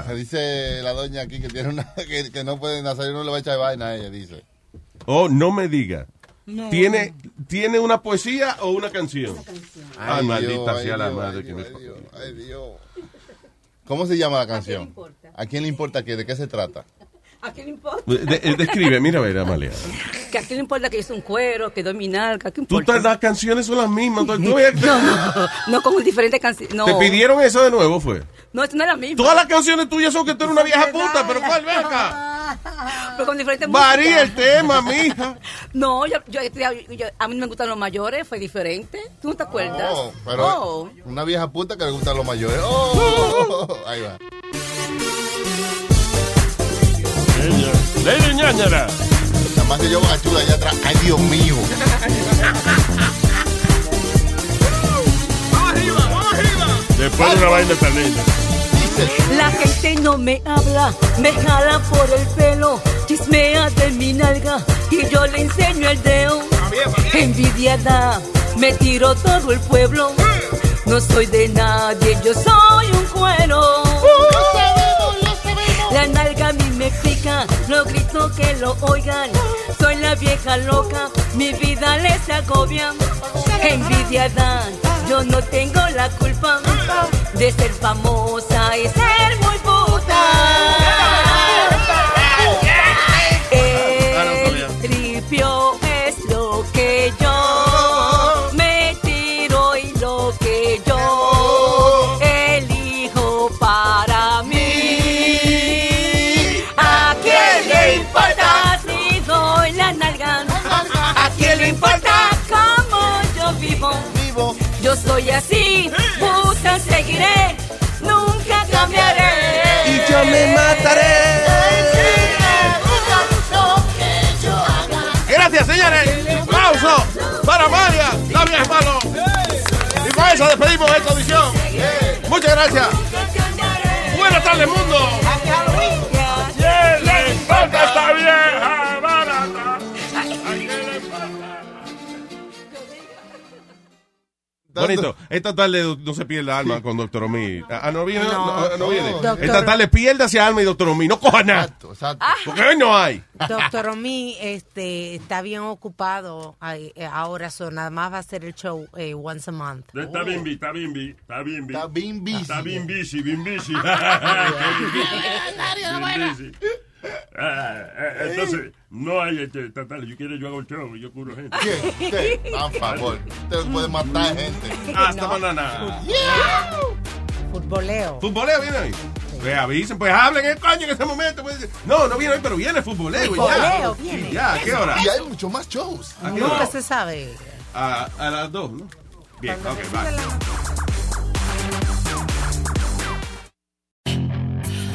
Se dice la doña aquí que tiene una que, que no pueden hacer uno le va a echar vaina a ella, dice. Oh, no me diga. No. ¿Tiene, ¿Tiene una poesía o una canción? Ay, Ay, maldita Dios, sea ay, la Dios, madre ay, que me Dios, ay, Dios. ¿Cómo se llama la canción? ¿A quién le importa qué? ¿De qué se trata? ¿A quién le importa? De- de- describe, mira, a ver, Amalia. Que a quién le importa que yo soy un cuero, que doy mi nalga, ¿qué Tú importa? te- las canciones son las mismas. tú- tú ves- No, no, no con diferentes canciones. No. ¿Te pidieron eso de nuevo, fue? No, esto no es la misma. Todas las canciones tuyas son que tú eres una vieja puta, pero ¿cuál ven acá? Pero con diferentes Varía el tema, mija. No, yo, yo, yo- yo- a mí no me gustan los mayores, fue diferente. ¿Tú no te acuerdas? Oh, pero Oh. una vieja puta que le gustan los mayores. Oh, ahí va. Lady Ñañara. Nada más que yo bachula allá atrás. Ay, Dios mío. Después de una vaina tan linda. La gente no me habla, me jala por el pelo, chismea de mi nalga y yo le enseño el dedo. Envidiada, me tiro todo el pueblo. No soy de nadie, yo soy un cuero. La nalga a mí me pica, lo grito que lo oigan. Soy la vieja loca, mi vida les agobia. Envidiada, yo no tengo la culpa de ser famosa y ser muy puta. El tripio es lo que yo me tiro y lo que yo elijo para mí. ¿A quién le importa si doy la nalga? ¿A quién le importa cómo yo vivo? Yo soy así, seguiré, nunca cambiaré. Y yo me mataré. Gracias, señores. Aplauso para María, la vieja malo. Y con eso despedimos esta audición. Muchas gracias. Buenas tardes, mundo. Bonito. Esta tarde no se pierde alma con Doctor Omi. Ah, no viene. No. No, no viene. Doctor- Esta tarde piérdase alma y Doctor Omi. No coja nada. Porque hoy no hay. Doctor Omi este, está bien ocupado eh, ahora, so nada más va a hacer el show eh, once a month. Está bien, bi- está bien, bi- está bien, bi- Está bien busy. Está bien busy, bien busy. Bien busy. Ah, Eh, Entonces, no hay este, tal, yo quiero yo hago el show y yo curo gente. ¿Quién? Usted, a favor. Usted puede matar gente. Hasta mañana. Futboleo. ¿Futboleo viene hoy? Pues avisen, pues hablen el coño en ese momento. pues. No, no viene hoy, pero viene futboleo. Futboleo, ya. viene. Sí, ya, ¿a qué hora? Y hay muchos más shows. ¿A qué Nunca hora? se sabe. A, a las dos, ¿no? Bien, ok, va.